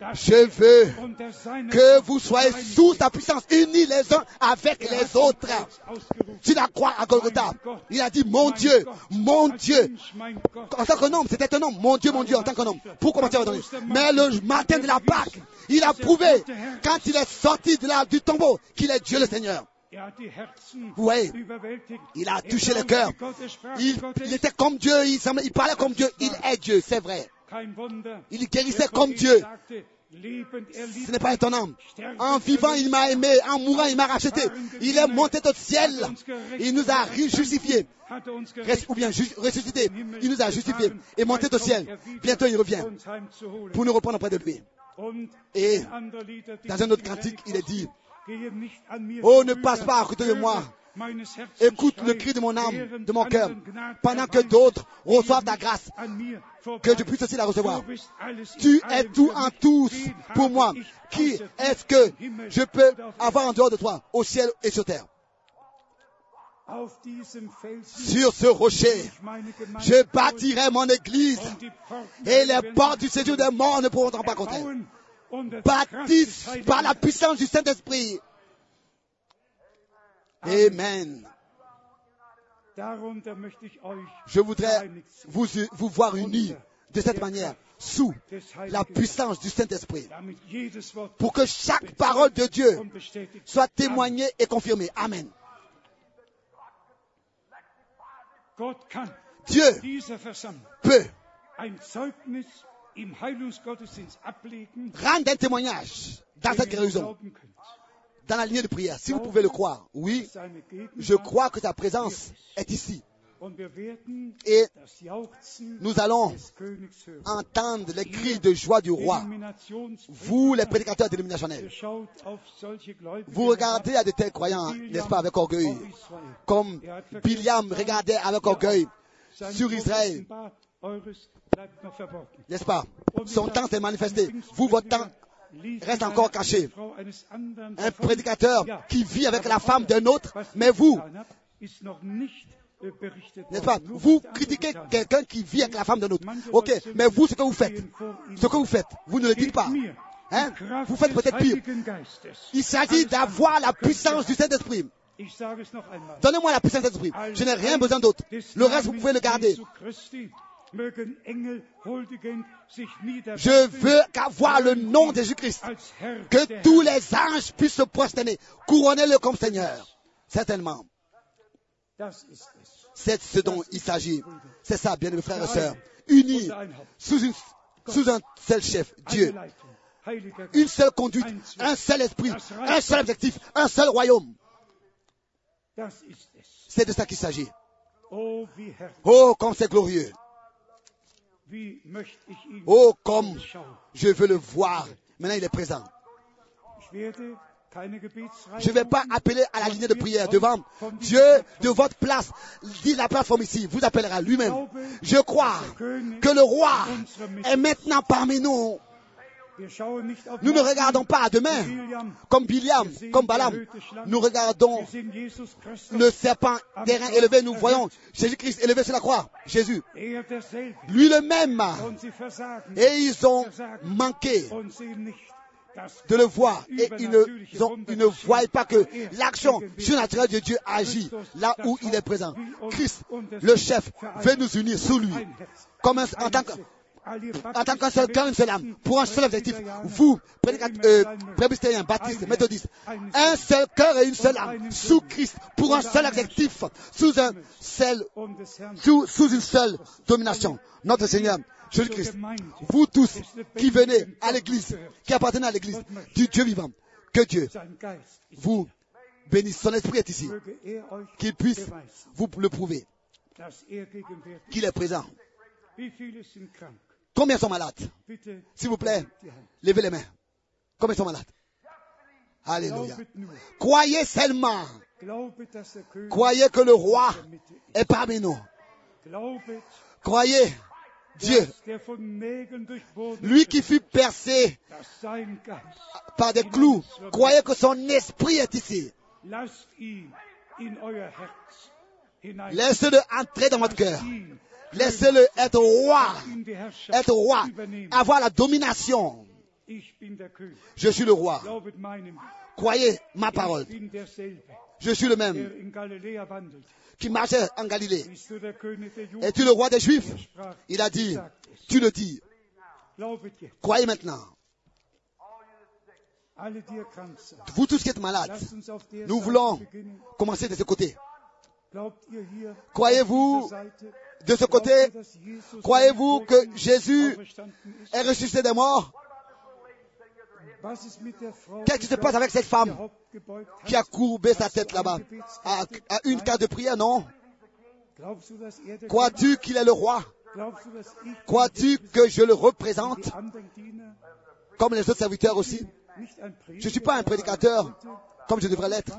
C: je veux que vous soyez sous sa puissance, unis les uns avec les autres. Tu la crois à Golgotha. Il a dit, mon Dieu, mon Dieu. En tant qu'un homme, c'était un homme. Mon Dieu, mon Dieu, en tant qu'un homme. Pourquoi abandonné Mais le matin de la Pâque, il a prouvé, quand il est sorti de la, du tombeau, qu'il est Dieu le Seigneur.
E: Überwältigt.
C: il a touché le cœur. Il, était comme Dieu, il, parlait comme Dieu. Il est Dieu, c'est vrai. Il guérissait comme Dieu.
E: er
C: Ce n'est pas étonnant. En vivant, il m'a aimé. En mourant, il m'a racheté. Il est monté au ciel. Il nous a justifiés.
E: er
C: Ou bien ressuscité. Il nous a justifiés. Et monté au ciel. Bientôt, il revient pour nous reprendre auprès de lui. Et dans un autre cantique, il est dit, Oh, ne passe pas à côté de moi. Écoute le cri de mon âme, de mon cœur, pendant que d'autres reçoivent ta grâce, que je puisse aussi la recevoir. Tu es tout en tous pour moi. Qui est-ce que je peux avoir en dehors de toi, au ciel et sur terre? Sur ce rocher, je bâtirai mon église et les portes du séjour des morts ne pourront pas contre elle.
E: Heiligen
C: par la puissance du Saint-Esprit. Amen. Je voudrais vous, vous voir unis de cette manière, sous la puissance du Saint-Esprit, pour que chaque parole de Dieu soit témoignée et confirmée. Amen. Dieu peut rendre un témoignage dans cette guérison. Dans la ligne de prière. Si vous pouvez le croire, oui, je crois que sa présence est ici. Et nous allons entendre les cris de joie du roi. Vous, les prédicateurs dénominationnels, vous regardez à de tels croyants, n'est-ce pas, avec orgueil, comme Biliam regardait avec orgueil sur Israël, n'est-ce pas? Son temps s'est manifesté. Vous, votre temps, reste encore caché. Un prédicateur qui vit avec la femme d'un autre, mais vous, n'est-ce pas? Vous critiquez quelqu'un qui vit avec la femme d'un autre. Ok, mais vous, ce que vous faites, ce que vous faites, vous ne le dites pas. Hein? Vous faites peut-être pire. Il s'agit d'avoir la puissance du. Saint-Esprit. Donnez-moi la puissance du Saint-Esprit. Je n'ai rien besoin d'autre. Le reste, vous pouvez le garder. Je veux qu'avoir le nom de Jésus-Christ. Que tous les anges puissent se prosterner. Couronnez-le comme Seigneur. Certainement. C'est ce dont il s'agit. C'est ça, bien mes frères et sœurs. Unis sous, une- sous un seul chef, Dieu. Une seule conduite, un seul esprit, un seul objectif, un seul royaume. C'est de ça qu'il s'agit.
E: Oh, herrlich.
C: Oh, comme c'est glorieux.
E: Wie möchte ich ihn
C: Oh, comme je veux le voir. Maintenant, il est présent. Je ne vais pas appeler à la ligne de prière devant Dieu de votre place. Dit la plateforme ici, vous appellera lui-même. Je crois que le roi est maintenant parmi nous. Nous ne regardons pas à demain comme Biliam, comme Balaam. Nous regardons le serpent terrain élevé. Nous voyons Jésus-Christ élevé sur la croix. Jésus,
E: Er
C: lui le même. Et ils ont manqué de le voir. Et ils ne, ils voient pas que
E: er
C: l'action surnaturelle de Dieu agit là où il est présent. Christ,
E: das
C: le chef, veut nous unir sous lui. Comme un, en tant que, en tant qu'un seul cœur, une seule âme, pour un seul objectif. Vous, euh, presbytériens, baptistes, méthodistes, un seul cœur et une seule âme, sous Christ, pour un seul objectif, sous un seul, sous, sous une seule domination. Notre Seigneur, Jésus-Christ, vous tous qui venez à l'église, qui appartenez à l'église du Dieu vivant, que Dieu vous bénisse. Son esprit est ici, qu'il puisse vous le prouver,
E: er
C: qu'il est présent. Combien sont malades? S'il vous plaît, levez les mains. Combien sont malades? Alléluia. Croyez seulement. Croyez que le roi est parmi nous. Croyez Dieu, lui qui fut percé par des clous. Croyez que son esprit est ici. Laissez-le entrer dans votre cœur. Laissez-le être roi. Être roi. Avoir la domination. Je suis le roi. Croyez ma parole. Je suis le même qui marchait en Galilée. Es-tu le roi des Juifs? Il a dit, tu le dis. Croyez maintenant. Vous tous qui êtes malades, nous voulons commencer de ce côté. Croyez-vous? De ce côté Croyez-vous que Jésus est ressuscité des morts? Qu'est-ce qui se passe avec cette femme qui a courbé sa tête là-bas? À, une carte de prière, non? Crois-tu qu'il est le roi? Crois-tu que je le représente? Comme les autres serviteurs aussi. Je ne suis pas un prédicateur comme je devrais l'être,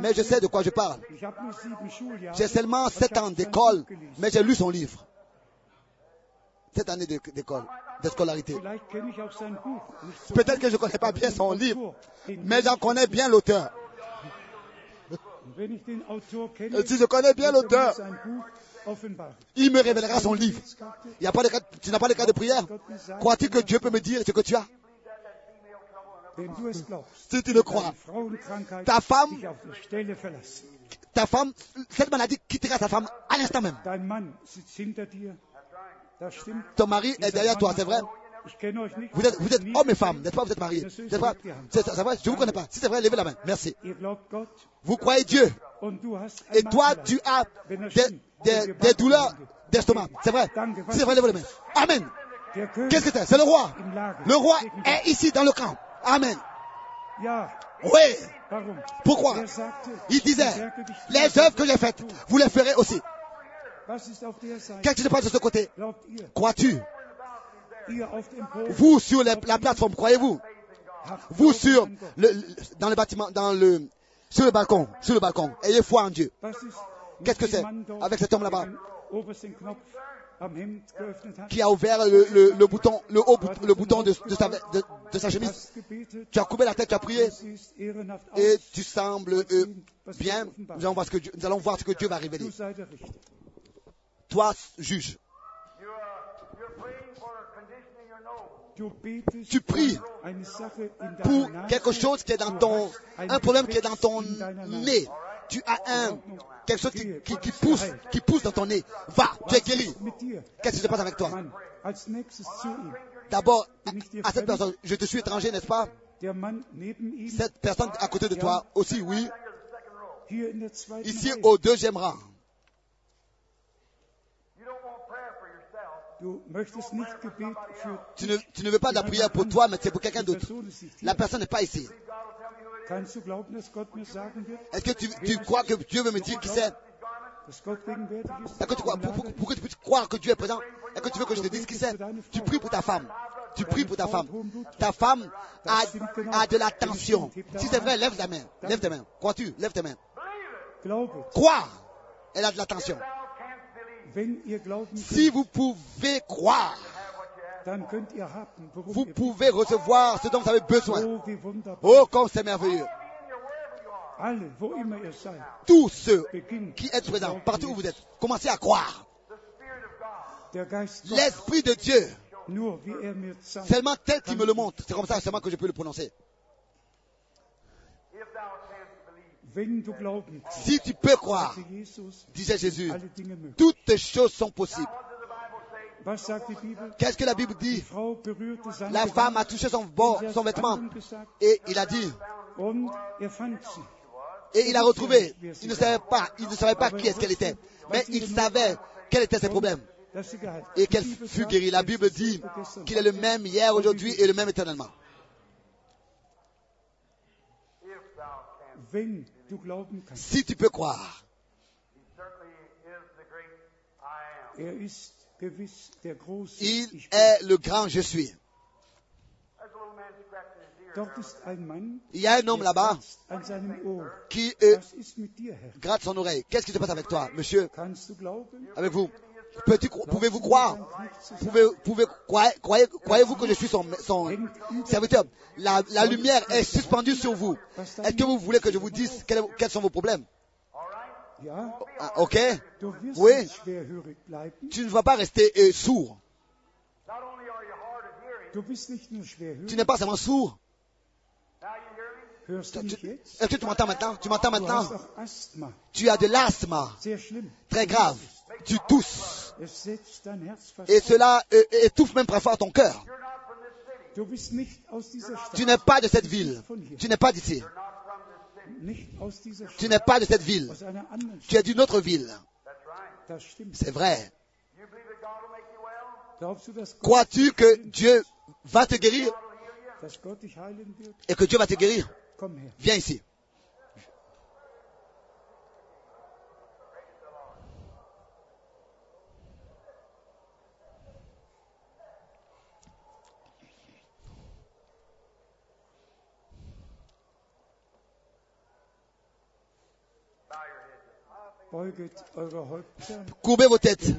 C: mais je sais de quoi je parle. J'ai seulement sept ans d'école, mais j'ai lu son livre. Sept années d'école, de scolarité. Peut-être que je ne connais pas bien son livre, mais j'en connais bien l'auteur. si je connais bien l'auteur, il me révélera son livre. Tu n'as pas de cas de prière? Crois-tu que Dieu peut me dire ce que tu as
E: Wenn du es glaubst,
C: Si tu le crois, ta femme, ta femme, cette maladie quittera ta femme à l'instant même. Ton mari est derrière toi, c'est vrai. Vous êtes, vous êtes homme et femme, n'est-ce pas Vous êtes mariés. C'est vrai vrai Je ne vous connais pas. Si c'est vrai, levez la main. Merci. Vous croyez Dieu et toi, tu as des, des, douleurs d'estomac. C'est vrai. Si c'est vrai, levez les mains. Amen. Qu'est-ce que c'est? C'est le roi. Le roi est ici dans le camp. Amen. Oui. Pourquoi? Il disait, les œuvres que j'ai faites, vous les ferez aussi. Qu'est-ce qui se passe de ce côté? Crois-tu? Vous sur les- la plateforme, croyez-vous?
E: Habt
C: Vous sur le, dans le bâtiment, dans le, sur le balcon, sur le balcon, ayez foi en Dieu. Qu'est-ce que c'est avec cet homme là-bas? Qui a ouvert le, bouton, le haut le bouton de, sa, chemise. Tu as coupé la tête, tu as prié et tu sembles euh, bien. Nous allons, voir ce que Dieu, nous allons voir ce que Dieu va révéler. Toi, juge. Tu pries pour quelque chose qui est dans ton, un problème qui est dans ton nez. Tu as un, quelque chose qui, qui, qui pousse, qui pousse dans ton nez. Va, tu es guéri. Qu'est-ce qui se passe avec toi? D'abord, à cette personne, je te suis étranger, n'est-ce pas? Cette personne à côté de toi aussi, oui. Ici au deuxième rang.
F: You don't want prayer for yourself.
E: Du möchtest nicht Gebet für
C: Tu ne, tu ne veux pas de la prière pour toi, mais c'est pour quelqu'un d'autre. La personne n'est pas ici. Est-ce que tu, tu crois que Dieu veut me dire qui c'est? Est-ce que tu crois, pour, pour- pour que tu puisses croire que Dieu est présent, est-ce que tu veux que je te dise qui c'est? Tu pries pour ta femme. Tu pries pour ta femme. Ta femme a, a de la tension. Si c'est vrai, lève ta main. Lève tes mains. Crois-tu? Lève tes mains.
E: Glaubet,
C: Crois. Elle a de la tension. Si vous pouvez croire, vous pouvez recevoir ce dont vous avez besoin.
E: Oh, wunderbar.
C: Oh, comme c'est merveilleux. Tous ceux qui êtes présents, partout où vous êtes, commencez à croire. L'Esprit de Dieu,
E: er
C: seulement tel qu'il me le montre, c'est comme ça seulement que je peux le prononcer. Si tu peux croire, disait Jésus, toutes choses sont possibles. Qu'est-ce que la Bible dit La femme a touché son, bord, son vêtement. et il a dit, et il a retrouvé. Il ne savait pas, il ne savait pas qui est-ce qu'elle était, mais il savait quels étaient ses problèmes. et qu'elle fut guérie. La Bible dit qu'il est le même hier, aujourd'hui et le même éternellement. Si tu peux croire, il est le grand je suis. Il y a un homme là-bas qui euh, gratte son oreille. Qu'est-ce qui se passe avec toi, monsieur, avec vous. Pouvez-vous croire? Pouvez, pouvez, croyez, croyez, croyez-vous que je suis son, son serviteur? La, la lumière est suspendue sur vous. Est-ce que vous voulez que je vous dise quels, quels sont vos problèmes? Ah, Ok Oui. Tu ne vas pas rester euh, sourd.
F: Not only are you hard of hearing,
E: Du bist nicht nur
C: Tu n'es pas seulement sourd. Est-ce que tu m'entends maintenant? Tu m'entends maintenant? Tu as de l'asthme très grave. Tu tousses. Et cela euh, étouffe même très fort ton cœur. Tu n'es pas de cette ville. Tu n'es pas d'ici. Tu n'es pas de cette ville. Tu es d'une autre ville. C'est vrai. Crois-tu que Dieu va te guérir et que Dieu va te guérir? Viens ici. Courbez vos têtes.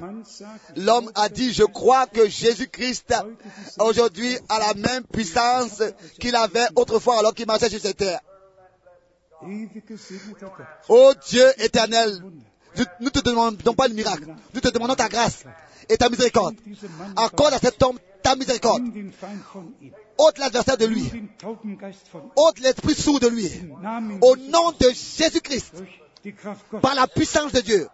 C: L'homme a dit, je crois que Jésus-Christ aujourd'hui a la même puissance qu'il avait autrefois alors qu'il marchait sur cette terre. Ô Dieu éternel, nous nous te demandons pas le miracle, nous te demandons ta grâce et ta miséricorde. Accorde à cet homme ta miséricorde. Ôte l'adversaire de lui. Ôte l'esprit sourd de lui. Au nom de Jésus-Christ, par la puissance de Dieu,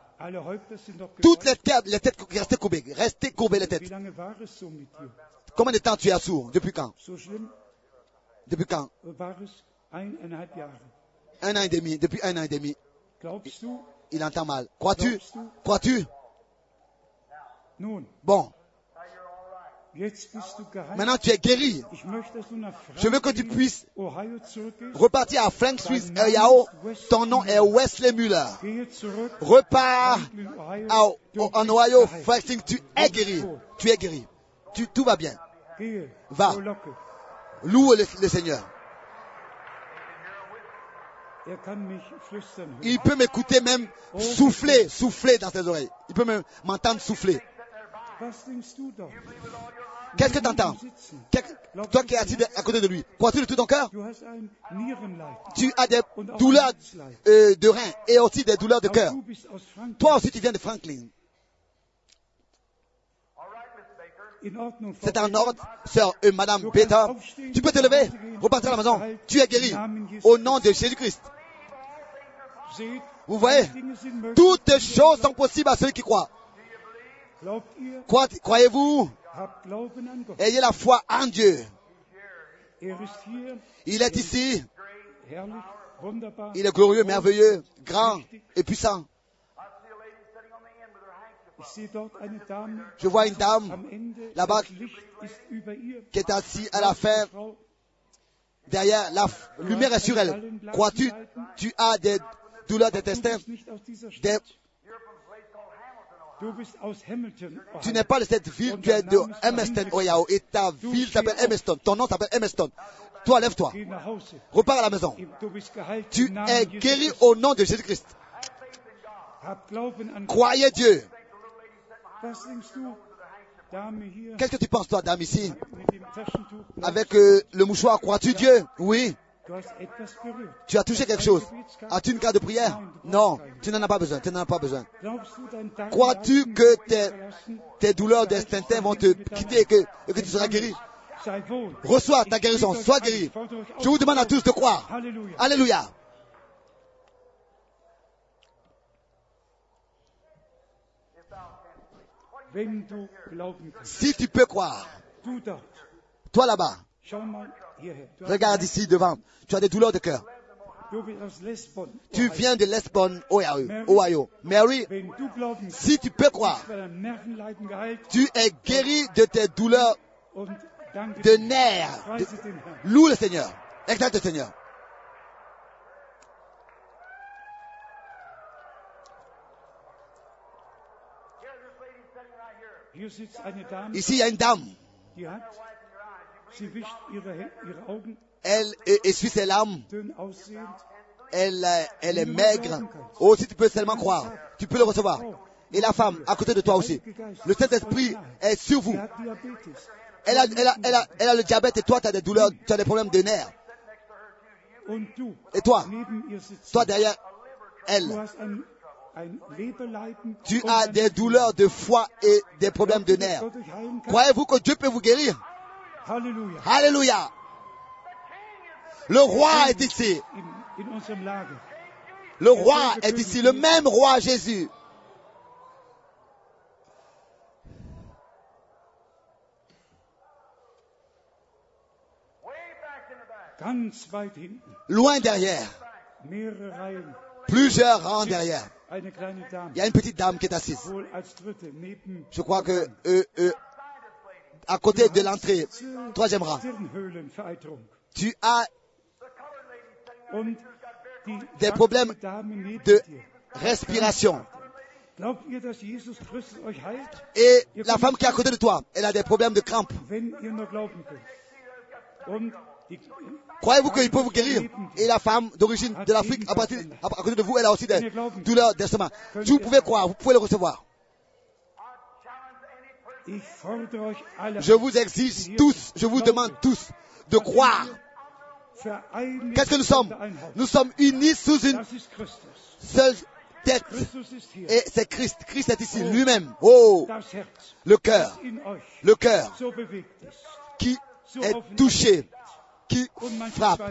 C: toutes les têtes, les têtes restez courbées, restez courbées les têtes. Combien de temps tu es sourd Depuis quand? Depuis quand?
E: Jahre.
C: Un an et demi. Depuis un an et demi, il entend mal. Crois-tu? Crois-tu? Bon,
E: jetzt bist du geheilt.
C: Maintenant tu es guéri. Je veux que tu puisses repartir à Frank Yao. Ton nom est Wesley Muller. Repars à- en Ohio. Frank tu es guéri. Tu es guéri. Tu, tout va bien. Va. Loue le, le Seigneur.
E: Er.
C: Il peut m'écouter même souffler, souffler dans ses oreilles. Il peut même m'entendre souffler.
E: Was denkst du doch?
C: Qu'est-ce que tu entends. Toi qui es assis à côté de lui, crois-tu de tout ton cœur. Tu as des douleurs euh, de reins et aussi des douleurs de cœur. Toi aussi tu viens de Franklin. C'est en
E: Peter.
C: ordre, sœur euh, Madame Beta. Tu peux te lever, repartir à la maison. Tu es guéri au nom de Jésus-Christ. Vous voyez, toutes choses sont possibles à ceux qui croient. Croyez-vous? Ayez la foi en Dieu. Il est ici. Il est glorieux, merveilleux, grand et puissant. Je vois une dame. Là-bas. Qui est assise à la fin derrière. La lumière est sur elle. Crois-tu? Tu as des douleurs
E: dieser Stadt.
C: Des-
E: Du bist aus Hamilton.
C: Tu n'es pas de cette ville, tu es de Emerson, Ohio. Et ta ville s'appelle Emerson. Ton nom s'appelle Emerson. Toi, lève-toi. Repars à la maison. Tu es guéri au nom de Jésus-Christ. Croyez Dieu. Qu'est-ce que tu penses, toi, dame, ici? Avec euh, le mouchoir, crois-tu Dieu? Oui. Tu as touché quelque chose. As-tu une carte de prière? Non. Tu n'en as pas besoin. Tu n'en as pas besoin. Crois-tu que tes, tes douleurs d'instinct vont te quitter et que, et que tu seras guéri? Reçois ta guérison. Sois guéri. Je vous demande à tous de croire. Alléluia. Si tu peux croire, toi là-bas, regarde ici devant, tu as des douleurs de cœur. Tu viens de Lesbon, Ohio. Mary, si tu peux croire, tu es guéri de tes douleurs de nerfs. De-. Loue le Seigneur. Exalte le Seigneur. Ici, il y a une dame. Elle essuie ses larmes. Elle, euh, elle est maigre. Oh, si tu peux seulement croire, tu peux le recevoir. Et la femme, à côté de toi aussi. Le Saint-Esprit est sur vous. Elle a, elle, a, elle, a, elle a le diabète et toi, tu as des douleurs, tu as des problèmes de nerfs. Et toi, toi derrière elle, tu as des douleurs de foie et des problèmes de nerfs. Croyez-vous que Dieu peut vous guérir?
E: Halleluja.
C: Alléluia. Le roi est ici. Le roi est ici. Le même roi Jésus. Loin derrière. Plusieurs rangs derrière. Il y a une petite dame qui est assise. Je crois que euh, euh, à côté de l'entrée, troisième rang, tu as Des problèmes de respiration. Et la femme qui est à côté de toi, elle a des problèmes de crampes. Croyez-vous qu'il peut vous guérir? Et la femme d'origine de l'Afrique, à côté de vous, elle a aussi des douleurs d'estomac. Si vous pouvez croire, vous pouvez le recevoir. Je vous exige tous, je vous demande tous de croire. Qu'est-ce que nous sommes? Nous sommes unis sous une seule tête. Et c'est Christ. Christ est ici lui-même. Oh, le cœur, le cœur qui est touché, qui frappe.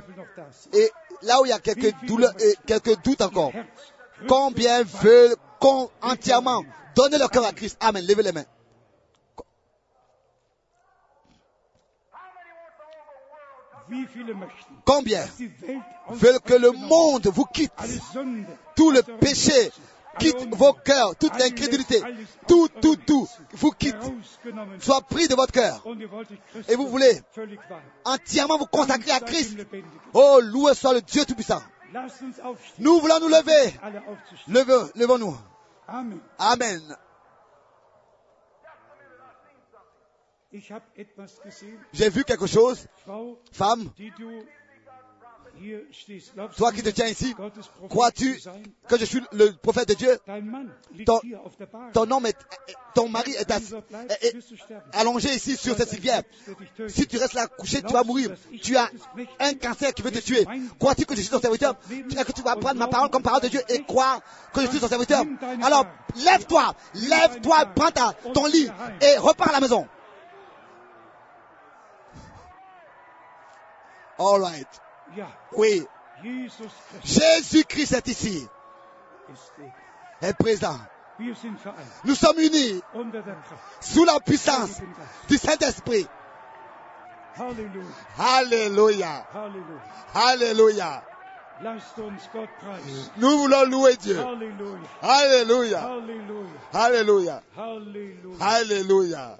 C: Et là où il y a quelques douleurs et quelques doutes encore, combien veulent entièrement donner leur cœur à Christ? Amen. Levez les mains. Combien veulent que le monde vous quitte? Tout le péché quitte vos cœurs, toute l'incrédulité, tout, tout, tout vous quitte, soit pris de votre cœur. Et vous voulez entièrement vous consacrer à Christ. Oh, loué soit le Dieu Tout-Puissant. Nous voulons nous lever. Levons-nous.
E: Amen.
C: Amen.
E: Ich habe etwas gesehen,
C: J'ai vu quelque chose. Femme, toi qui te tiens ici, crois-tu que je suis le prophète de Dieu? Ton- homme est, ton mari est, assis- allongé ici sur cette civière. Si tu restes là couché, tu vas mourir. Tu as un cancer qui veut te tuer. Crois-tu que je suis ton serviteur? Est-ce que tu vas prendre ma parole comme parole de Dieu et croire que je suis ton serviteur? Alors, lève-toi, lève-toi, prends ta, ton lit et repars à la maison. All right. Oui, Jésus-Christ est ici, est présent. Nous sommes unis sous la puissance du Saint-Esprit. Alléluia. Alléluia. Nous voulons louer Dieu. Alléluia. Alléluia. Alléluia.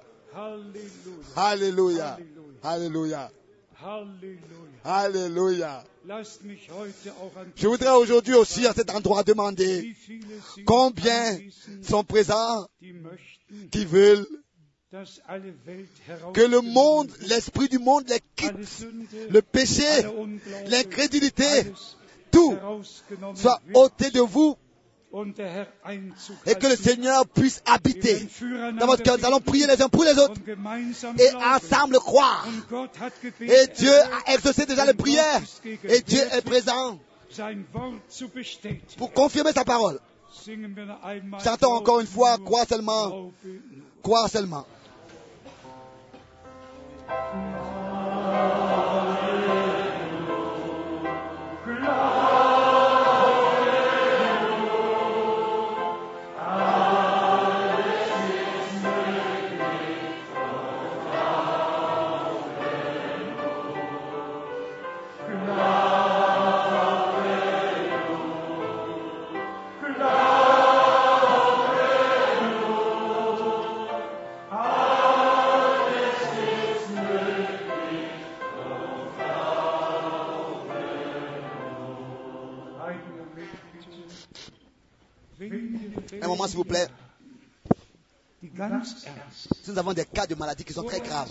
E: Halleluja,
C: Alléluia. Alléluia. Alléluia. Je voudrais aujourd'hui aussi à cet endroit demander combien sont présents qui veulent que le monde, l'esprit du monde les quitte. Le péché, l'incrédulité, tout soit ôté de vous et que le. Seigneur puisse habiter dans votre cœur. Nous allons prier les uns pour les autres et ensemble croire. Et Dieu
E: erhört,
C: a exaucé déjà les prières. Et Dieu est présent pour confirmer sa parole. Chantons encore une fois, crois seulement, croire seulement. S'il vous plaît. Si nous avons des cas de maladies qui sont très graves,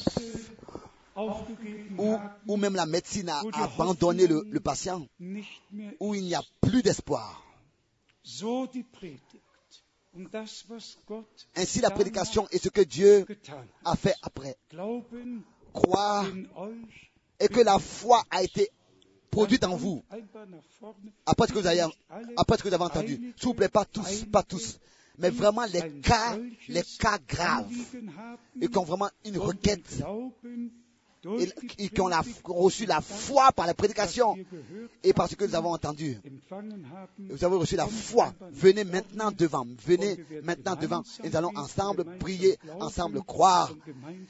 C: où, où même la médecine a abandonné le, patient, où il n'y a plus d'espoir. Ainsi, la prédication et ce que Dieu a fait après. Croire et que la foi a été produite en vous. Après ce que vous avez, après ce que vous avez entendu. S'il vous plaît, pas tous, pas tous. Mais vraiment les cas, les cas graves. Et qui ont vraiment une requête. Et, qui ont, la-
E: Predigt,
C: qui ont reçu la foi par la prédication et par ce que nous avons entendu. Vous avez reçu la foi. Venez maintenant devant. Venez maintenant devant. Et nous allons ensemble prier, ensemble croire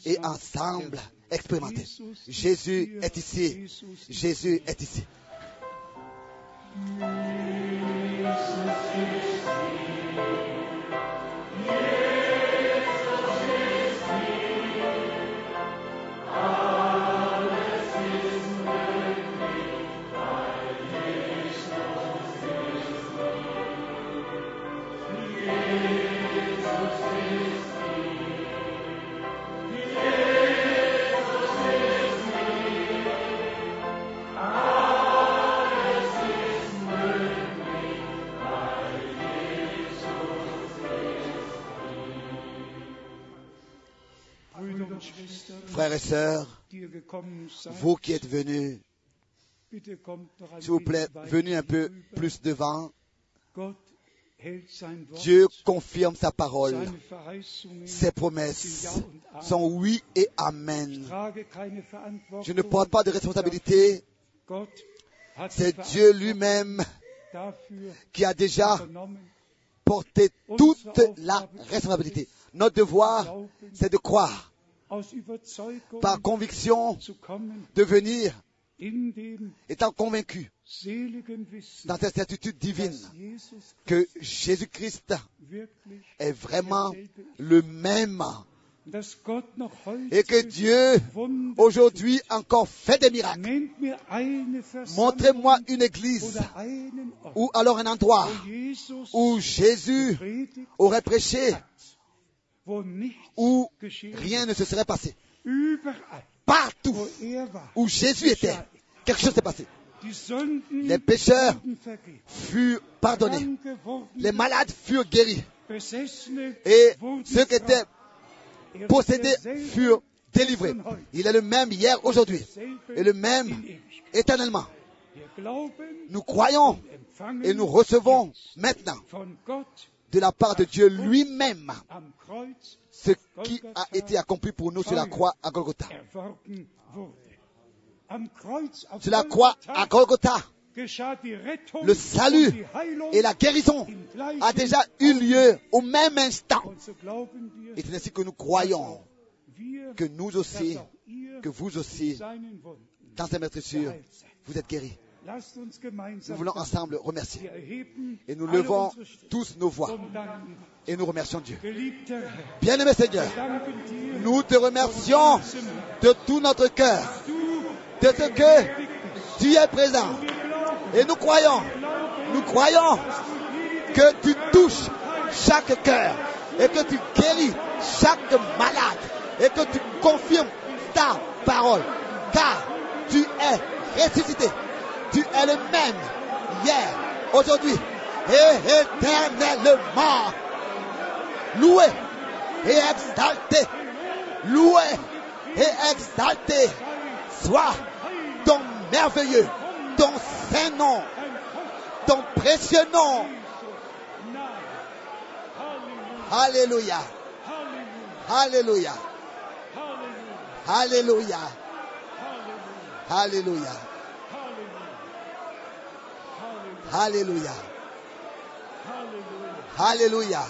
C: et ensemble expérimenter. Jésus est ici. Jésus est ici.
E: Brüder
C: frères et sœurs, vous qui êtes venus, s'il vous plaît, venez un peu plus devant. Dieu confirme sa parole. Ses promesses sont oui et amen. Je ne porte pas de responsabilité. C'est Dieu lui-même qui a déjà porté toute la responsabilité. Notre devoir, c'est de croire par conviction de venir étant convaincu dans cette certitude divine que Jésus-Christ est vraiment le même. Et que Dieu aujourd'hui encore fait des miracles. Montrez-moi une église ou alors un endroit où Jésus aurait prêché où rien ne se serait passé. Partout
E: war,
C: où Jésus était, quelque chose s'est passé. Les pécheurs furent pardonnés. Les malades furent guéris. Et ceux qui étaient possédés furent délivrés. Il est le même hier, aujourd'hui et le même éternellement. Nous croyons et nous recevons maintenant de la part de Dieu lui-même ce qui a été accompli pour nous sur la croix à Golgotha. Sur la croix à Golgotha, le salut et la guérison a déjà eu lieu au même instant. Et c'est ainsi que nous croyons que nous aussi, que vous aussi, dans ces
E: seid.
C: vous êtes guéris. Nous voulons ensemble remercier. Et nous levons tous nos voix et nous remercions Dieu. Bien-aimé Seigneur, nous te remercions de tout notre cœur de ce que tu es présent. Et nous croyons, nous croyons que tu touches chaque cœur et que tu guéris chaque malade et que tu confirmes ta parole. Car tu es ressuscité. Tu es le même hier, aujourd'hui et éternellement. Loué et exalté. Loué et exalté soit ton merveilleux, ton saint nom, ton précieux nom. Alléluia. Alléluia. Alléluia. Alléluia. Alléluia. Alléluia.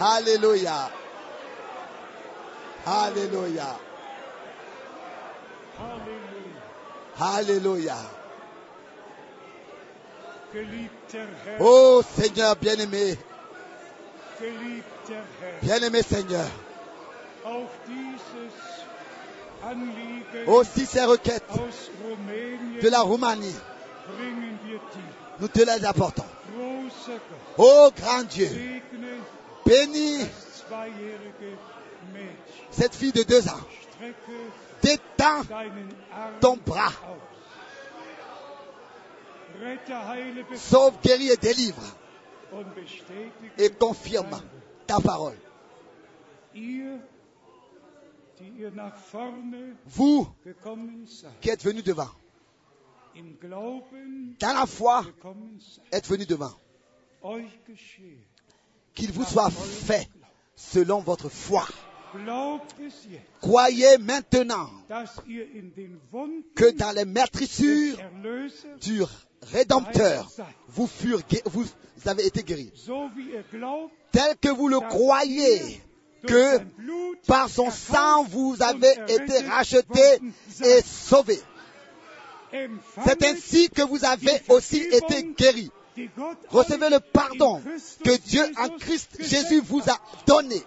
C: Alléluia. Alléluia.
E: Hallelujah. Alléluia.
C: Oh Seigneur bien-aimé. Bien-aimé Seigneur. Aussi ces requêtes de la Roumanie nous te les apportons. Ô oh, grand Dieu, bénis cette fille de deux ans. Détends ton bras. Sauve, guéris et délivre. Et confirme ta parole. Vous qui êtes venus devant, dans la foi, êtes venus
E: geschehe.
C: Qu'il vous soit fait selon votre foi. Croyez maintenant que dans les meurtrissures du Rédempteur, vous, furent vous avez été guéris. Tel que vous le croyez, que par son sang vous avez été rachetés et sauvés. C'est ainsi que vous avez aussi été guéris. Recevez le pardon que Dieu en Christ Jésus vous a donné.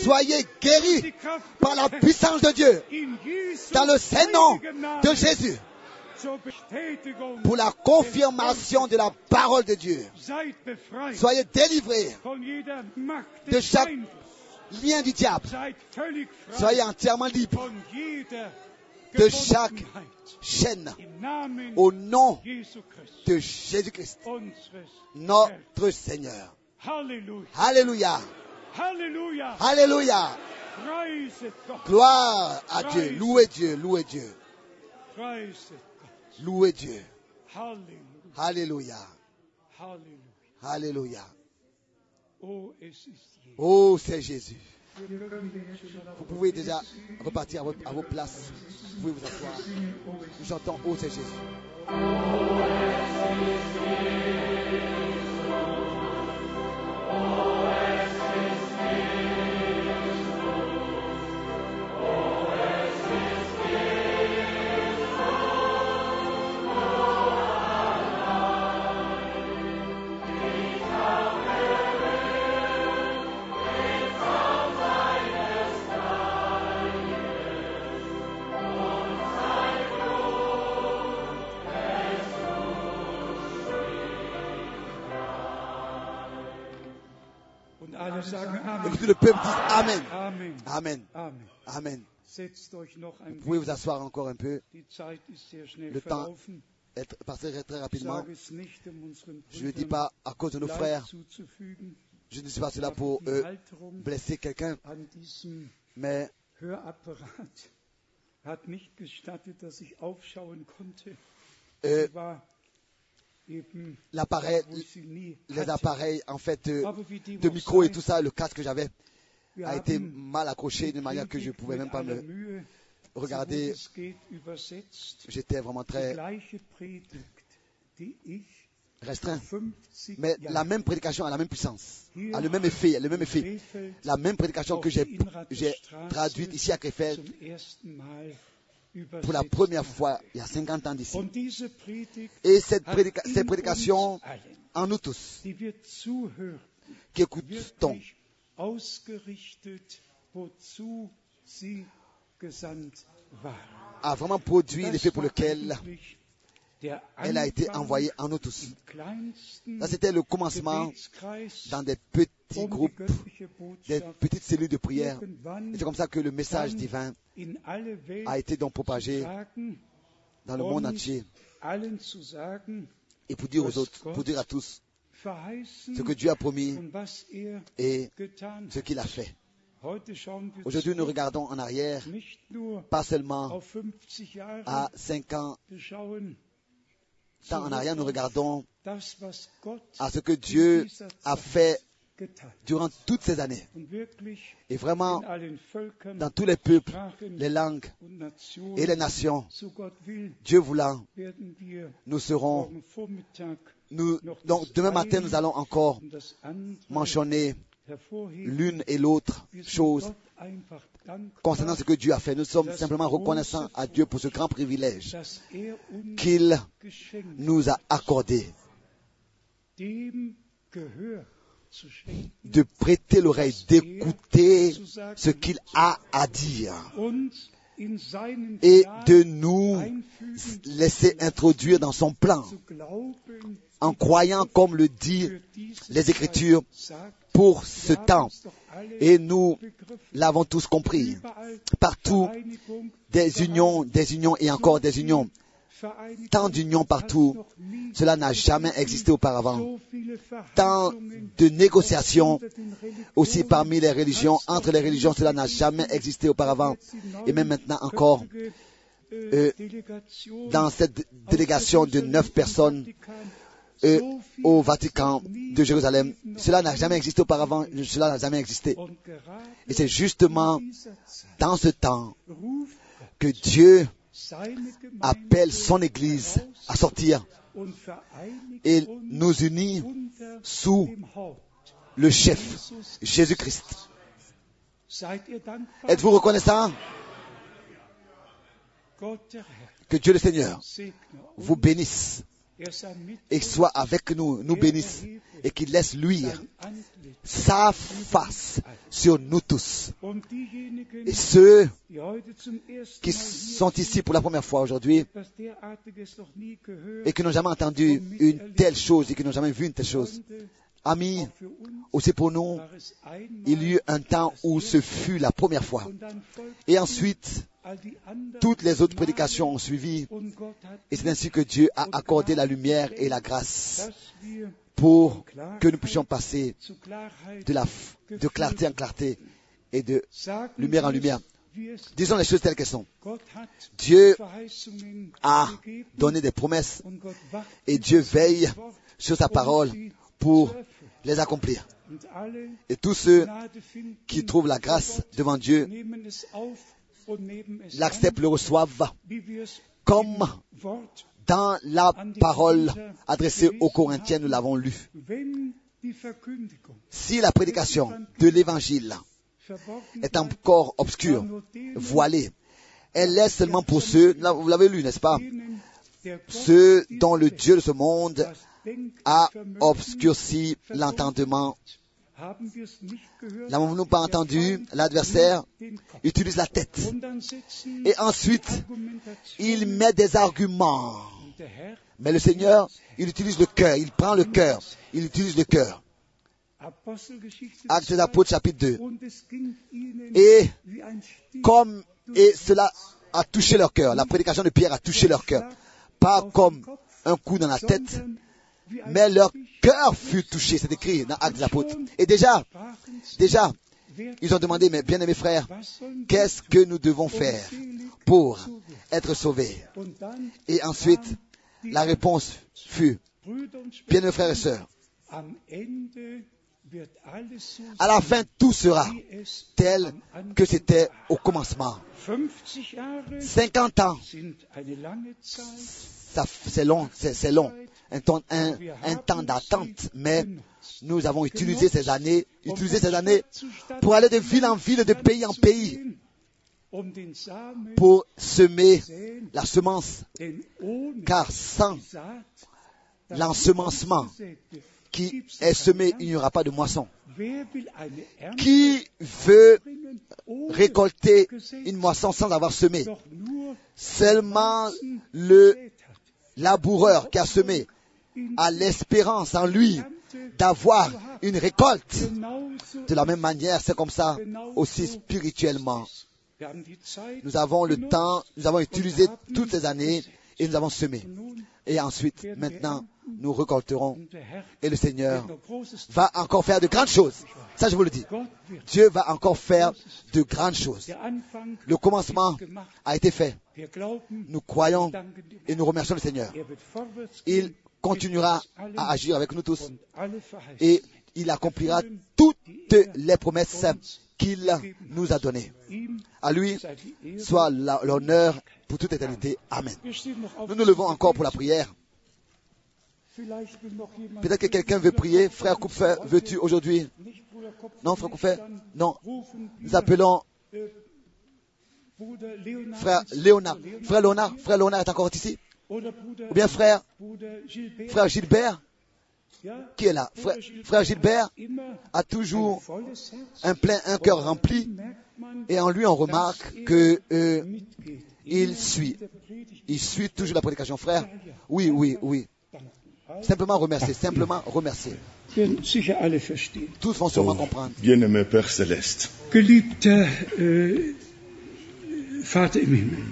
C: Soyez guéris par la puissance de Dieu. Dans le saint nom
E: heiligen Namen
C: de Jésus. Pour la confirmation de la parole de Dieu. Soyez délivrés de chaque lien du diable. Soyez entièrement libres de chaque chaîne au nom de Jésus-Christ, notre Seigneur. Alléluia. Alléluia. Gloire à Dieu. Louez Dieu. Louez Dieu. Louez Dieu. Alléluia. Alléluia.
E: Jesus.
C: Oh, c'est Jésus. Vous pouvez déjà repartir à vos, places. Vous pouvez vous asseoir. Nous chantons Oh, c'est Jésus. Le peuple dise Amen.
E: Amen.
C: Amen. Vous pouvez vous asseoir encore un peu. Le temps. Être, passer très rapidement.
E: um
C: Je ne dis pas à cause de nos frères. Je ne dis pas cela pour euh, blesser quelqu'un. Mais euh, l'appareil, les appareils en fait euh, de micro et tout ça, le casque que j'avais a été mal accroché de manière que je ne pouvais même pas me regarder. J'étais vraiment très restreint.
E: 50
C: Mais la même prédication a la même puissance, a le même effet, le même effet. La même prédication que j'ai traduite ici à Krefeld pour la première fois il y a 50 ans d'ici. Et cette prédica- ces prédications en nous tous
E: die wir zuhören,
C: qui écoutons
E: wirklich ausgerichtet, wozu sie gesandt waren.
C: a vraiment produit l'effet pour lequel elle a été envoyée en nous tous. Ça, c'était le commencement dans des petits groupes, des petites cellules de prière. c'est comme ça que le message divin a été donc propagé dans le monde entier. Et pour dire aux autres, pour dire à tous ce que Dieu a promis
E: er
C: et ce qu'il a fait. Aujourd'hui, nous regardons en arrière, pas seulement
E: auf 50 Jahre,
C: à 5 ans, temps en arrière, nous regardons à ce que Dieu a fait durant toutes ces années. Et vraiment, dans tous les peuples, les langues et les nations, Dieu voulant, nous serons, nous, donc demain matin, nous allons encore mentionner. L'une et l'autre chose concernant ce que Dieu a fait. Nous sommes simplement reconnaissants à Dieu pour ce grand privilège qu'il nous a accordé de prêter l'oreille, d'écouter ce qu'il a à dire et de nous laisser introduire dans son plan en croyant, comme le dit les Écritures, pour ce temps. Et nous l'avons tous compris. Partout, des unions, des unions et encore des unions. Tant d'unions partout. Cela n'a jamais existé auparavant. Tant de négociations aussi parmi les religions, entre les religions, cela n'a jamais existé auparavant. Et même maintenant encore, euh, dans cette dé- délégation de neuf personnes euh, au Vatican de Jérusalem, cela n'a jamais existé auparavant, cela n'a jamais existé. Et c'est justement dans ce temps que Dieu appelle son Église à sortir et nous unir sous le chef, Jésus-Christ. Êtes-vous reconnaissant que Dieu le Seigneur vous bénisse et soit avec nous, nous bénisse et qu'il laisse luire sa face sur nous tous. Et ceux qui sont ici pour la première fois aujourd'hui et qui n'ont jamais entendu une telle chose et qui n'ont jamais vu une telle chose, amis, aussi pour nous, il y eut un temps où ce fut la première fois. Et ensuite, toutes les autres prédications ont suivi. Et c'est ainsi que Dieu a accordé la lumière et la grâce pour que nous puissions passer de, la, de clarté en clarté et de lumière en lumière. Disons les choses telles qu'elles sont. Dieu a donné des promesses et Dieu veille sur sa parole pour les accomplir. Et tous ceux qui trouvent la grâce devant Dieu l'acceptent, le reçoivent comme dans la parole adressée aux Corinthiens, nous l'avons lu. Si la prédication de l'évangile est encore obscure, voilée, elle est seulement pour ceux, vous l'avez lu, n'est-ce pas, ceux dont le Dieu de ce monde a obscurci l'entendement. N'avons-nous pas entendu L'adversaire utilise la tête. Et ensuite, il met des arguments. Mais le Seigneur, il utilise le cœur, il prend le cœur, il utilise le cœur. Actes des Apôtres chapitre 2. Et comme, et cela a touché leur cœur, la prédication de Pierre a touché leur cœur. Pas comme un coup dans la tête, mais leur cœur fut touché. C'est écrit dans Actes des. Et déjà, déjà, ils ont demandé, mes bien-aimés frères, qu'est-ce que nous devons faire pour être sauvés? Et ensuite, la réponse fut, bien-aimés frères et sœurs, à la fin, tout sera tel que c'était au commencement. 50 ans, c'est long, c'est long, un temps, d'attente, mais nous avons utilisé ces années, utilisé ces années pour aller de ville en ville, de pays en pays, pour semer la semence, car sans l'ensemencement qui est semé, il n'y aura pas de moisson. Qui veut récolter une moisson sans avoir semé? Seulement le laboureur qui a semé a l'espérance en lui d'avoir une récolte. De la même manière, c'est comme ça aussi spirituellement. Nous avons le temps, nous avons utilisé toutes ces années et nous avons semé. Et ensuite, maintenant, nous récolterons. Et le Seigneur va encore faire de grandes choses. Ça, je vous le dis. Dieu va encore faire de grandes choses. Le commencement a été fait. Nous croyons et nous remercions le Seigneur. Il continuera à agir avec nous tous. Et il accomplira toutes les promesses qu'il nous a données. À lui soit l'honneur pour toute éternité. Amen. Nous nous levons encore pour la prière. Peut-être que quelqu'un veut prier. Frère Coupfer, veux-tu aujourd'hui? Non, frère Coupfer Non. Nous appelons frère Léonard. Frère Léonard, frère Léonard est encore ici? Ou bien frère, frère Gilbert Qui est là frère, frère Gilbert a toujours un plein, un cœur rempli, et en lui on remarque que euh, il suit, il suit toujours la prédication, frère. Oui, oui, oui. Simplement remercier, simplement remercier. Tous vont sûrement comprendre.
G: Bien-aimé Père Céleste,
E: Geliebter äh, Vater im Himmel,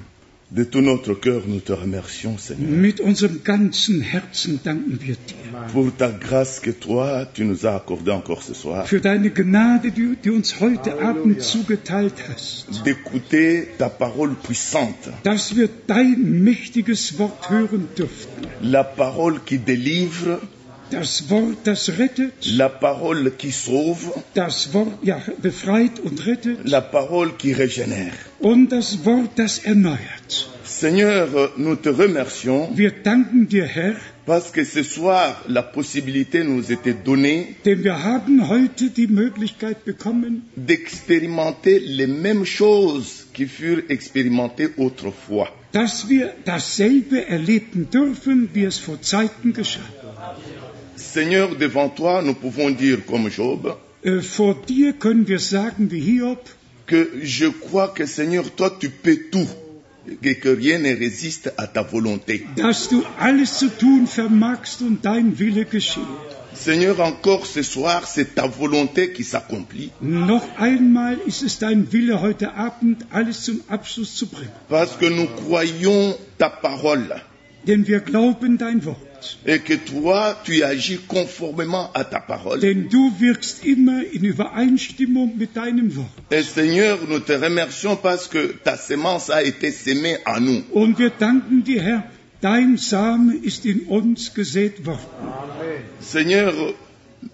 G: de tout notre cœur, nous te remercions, Seigneur,
E: mit unserem ganzen Herzen danken wir dir.
G: Pour ta grâce que toi, tu nous as accordée encore ce soir,
E: für deine Gnade, die du uns heute Abend zugeteilt hast,
G: d'écouter ta parole puissante,
E: dass wir dein mächtiges Wort hören dürften.
G: la parole qui délivre,
E: Das Wort, das rettet,
G: la parole qui sauve,
E: das Wort, ja, befreit und rettet.
G: La parole qui régénère.
E: Und das Wort, das erneuert.
G: Seigneur, nous te remercions
E: Wir danken dir, Herr,
G: parce que ce soir, la possibilité nous était donnée
E: denn wir haben heute die Möglichkeit bekommen,
G: d'expérimenter les mêmes choses qui furent expérimentées autrefois.
E: dass wir dasselbe erleben dürfen, wie es vor Zeiten geschah.
G: Seigneur, devant toi, nous pouvons dire comme Job
E: Äh, Vor dir können wir sagen wie Hiob,
G: que je crois que Seigneur, toi, tu peux tout et que rien ne résiste à ta volonté.
E: dass du alles zu tun vermagst und dein Wille geschehe.
G: Seigneur, encore ce soir, c'est ta volonté qui s'accomplit
E: Noch einmal ist es dein Wille, heute Abend alles zum Abschluss zu bringen.
G: parce que nous croyons ta parole
E: Denn wir glauben dein Wort.
G: et que toi, tu agis conformément à ta parole.
E: Denn du wirkst immer in Übereinstimmung mit deinem Wort.
G: Et Seigneur, nous te remercions parce que ta semence a été sémée en nous.
E: Und wir danken dir, Herr, dein Same ist in uns gesät worden.
G: Seigneur,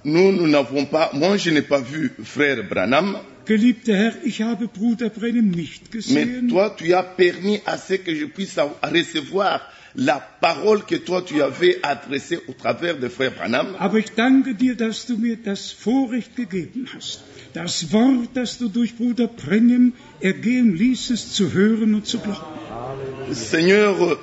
G: nous, nous n'avons pas, moi je n'ai pas vu frère Branham,
E: Geliebter Herr, ich habe Bruder Brennem nicht
G: mais
E: gesehen,
G: toi tu as permis à ce que je puisse recevoir la parole que toi tu avais adressée au travers de frère Branham.
E: aber ich danke dir, dass du mir das Vorrecht gegeben hast, das Wort, das du durch Bruder Brennem ergehen ließest, zu hören und zu glauben.
G: Seigneur,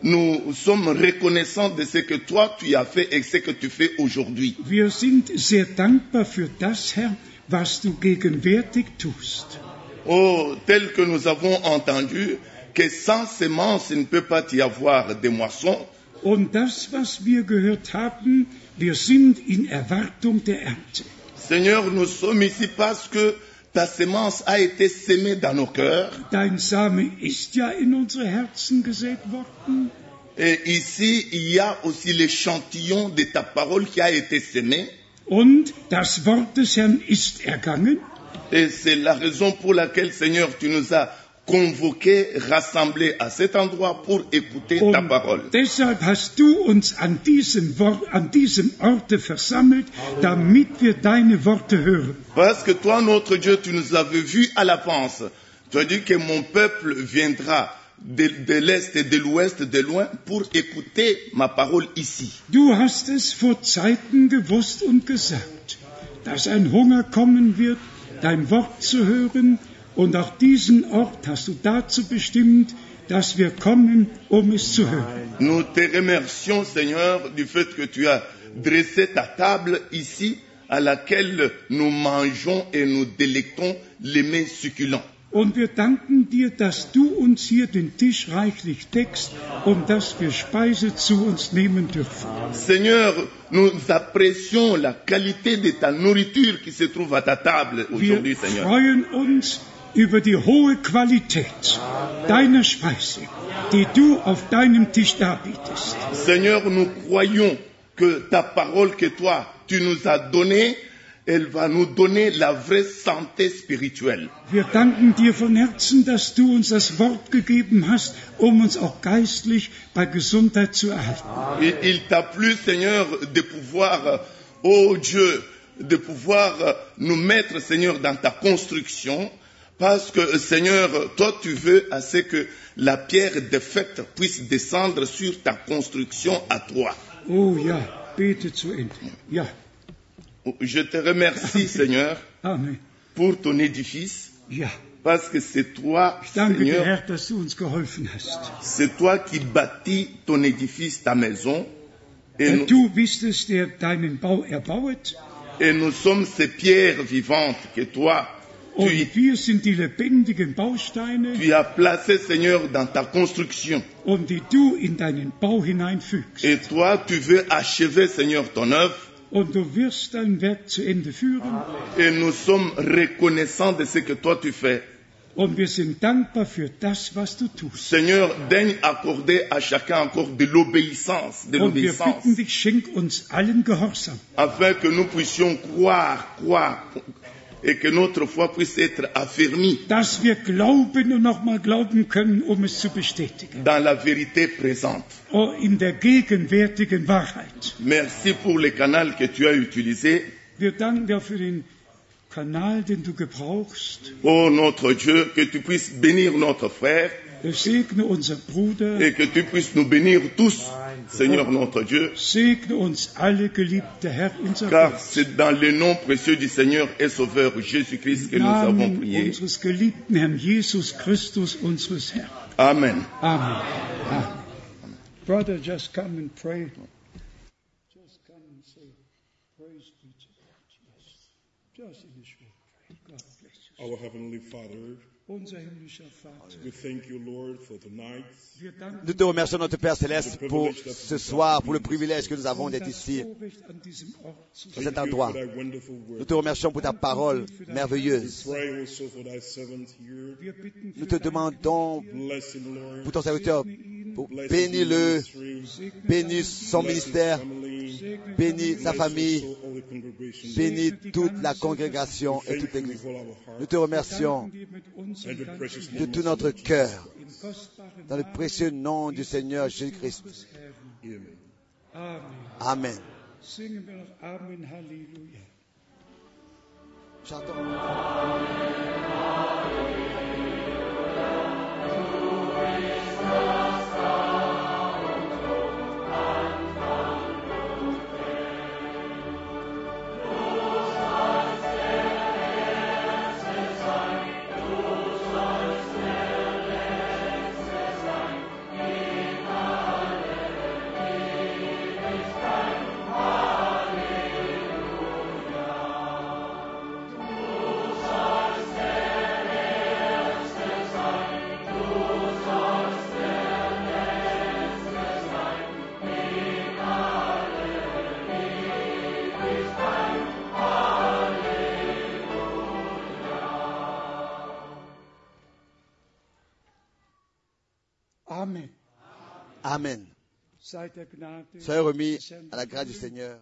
G: nous sommes reconnaissants de ce que toi tu as fait et ce que tu fais aujourd'hui.
E: Wir sind sehr dankbar für das, Herr, was du gegenwärtig tust.
G: Oh, tel que nous avons entendu que sans semence il ne peut pas y avoir de moisson,
E: Und das, was wir gehört haben, wir sind in Erwartung der Ernte.
G: Seigneur, nous sommes ici parce que ta semence a été sémée dans nos cœurs.
E: Dein Same ist ja in unsere Herzen gesät worden.
G: Et ici, il y a aussi l'échantillon de ta parole qui a été sémé.
E: Und das Wort des Herrn ist ergangen.
G: Et c'est la raison pour laquelle, Seigneur, tu nous as convoqués, rassemblés à cet endroit pour écouter ta parole.
E: deshalb hast du uns an diesem, Wort, an diesem Orte versammelt, damit wir deine Worte hören.
G: Parce que toi, notre Dieu, tu nous avais vus à l'avance. Tu as dit que mon peuple viendra de, de l'Est et de l'Ouest, de loin, pour écouter ma parole ici.
E: Du hast es vor Zeiten gewusst und gesagt, dass ein Hunger kommen wird, dein Wort zu hören, und auch diesen Ort hast du dazu bestimmt, dass wir kommen, um es zu hören.
G: Nous te remercions, Seigneur, du fait que tu as dressé ta table ici, à laquelle nous mangeons et nous délectons les mets succulents.
E: Und wir danken dir, dass du uns hier den Tisch reichlich deckst und dass wir Speise zu uns nehmen dürfen.
G: Seigneur, nous apprécions la qualité de ta nourriture qui se trouve à ta table aujourd'hui,
E: Wir
G: Seigneur.
E: freuen uns über die hohe Qualität deiner Speise, die du auf deinem Tisch darbietest.
G: Seigneur, nous croyons que ta parole que toi, tu nous as donnée, elle va nous donner la vraie santé spirituelle.
E: Wir danken dir von Herzen, dass du uns das Wort gegeben hast, um uns auch geistlich bei Gesundheit zu erhalten.
G: Il, il t'a plu, Seigneur, de pouvoir, oh Dieu, de pouvoir nous mettre, Seigneur, dans ta construction, parce que, Seigneur, toi, tu veux à ce que la pierre défaite puisse descendre sur ta construction à toi.
E: Oh ja, bete zu Ende. Ja,
G: Je te remercie, (laughs) Seigneur,
E: Amen.
G: pour ton édifice,
E: Ja,
G: parce que c'est toi,
E: ich danke dir,
G: Seigneur,
E: Herr, dass du uns geholfen hast.
G: c'est toi qui bâtis ton édifice, ta maison, Et nous,
E: Du bist es, der deinen Bau erbauet.
G: et nous sommes ces pierres vivantes que toi, tu, as placées, Seigneur, dans ta construction. Et toi, tu veux achever, Seigneur, ton œuvre.
E: Und du wirst dein Werk zu Ende führen.
G: Et nous sommes reconnaissants de ce que toi tu fais.
E: Und wir sind dankbar für das, was du tust.
G: Seigneur, daigne accorder à chacun encore de l'obéissance, de
E: Und wir
G: l'obéissance,
E: bitten dich, schenk uns allen Gehorsam,
G: afin que nous puissions croire, croire, et que notre foi puisse être affermie
E: dass wir glauben und nochmal glauben können, um es zu bestätigen.
G: dans la vérité présente.
E: Oh, in der gegenwärtigen Wahrheit.
G: Merci pour le canal que tu as utilisé.
E: Wir danken dir für den Kanal, den du gebrauchst.
G: Oh notre Dieu, que tu puisses bénir notre frère et que tu puisses nous bénir tous, Seigneur notre Dieu, car c'est dans le nom précieux du Seigneur et Sauveur Jésus-Christ que nous avons prié. Amen.
E: Amen. Amen. Brother, just come and pray. Just come and say, Praise be to God. Yes. Just in a short prayer. God bless you.
H: Our Heavenly Father,
C: Nous te remercions, notre Père Céleste, pour ce soir, pour le privilège que nous avons d'être ici, dans cet
H: Thank you
C: endroit.
H: for thy wonderful
C: Nous te remercions pour ta parole merveilleuse. Nous te demandons pour ton serviteur, bénis-le,
H: ministry.
C: bénis son
H: Bless his
C: ministère,
H: family.
C: bénis sa famille, bénis toute la congrégation et toute l'église. Nous te remercions de tout notre cœur, dans le précieux nom du Seigneur Jésus-Christ.
H: Amen.
E: Amen. Gnade
C: Soyez remis à la grâce du Seigneur.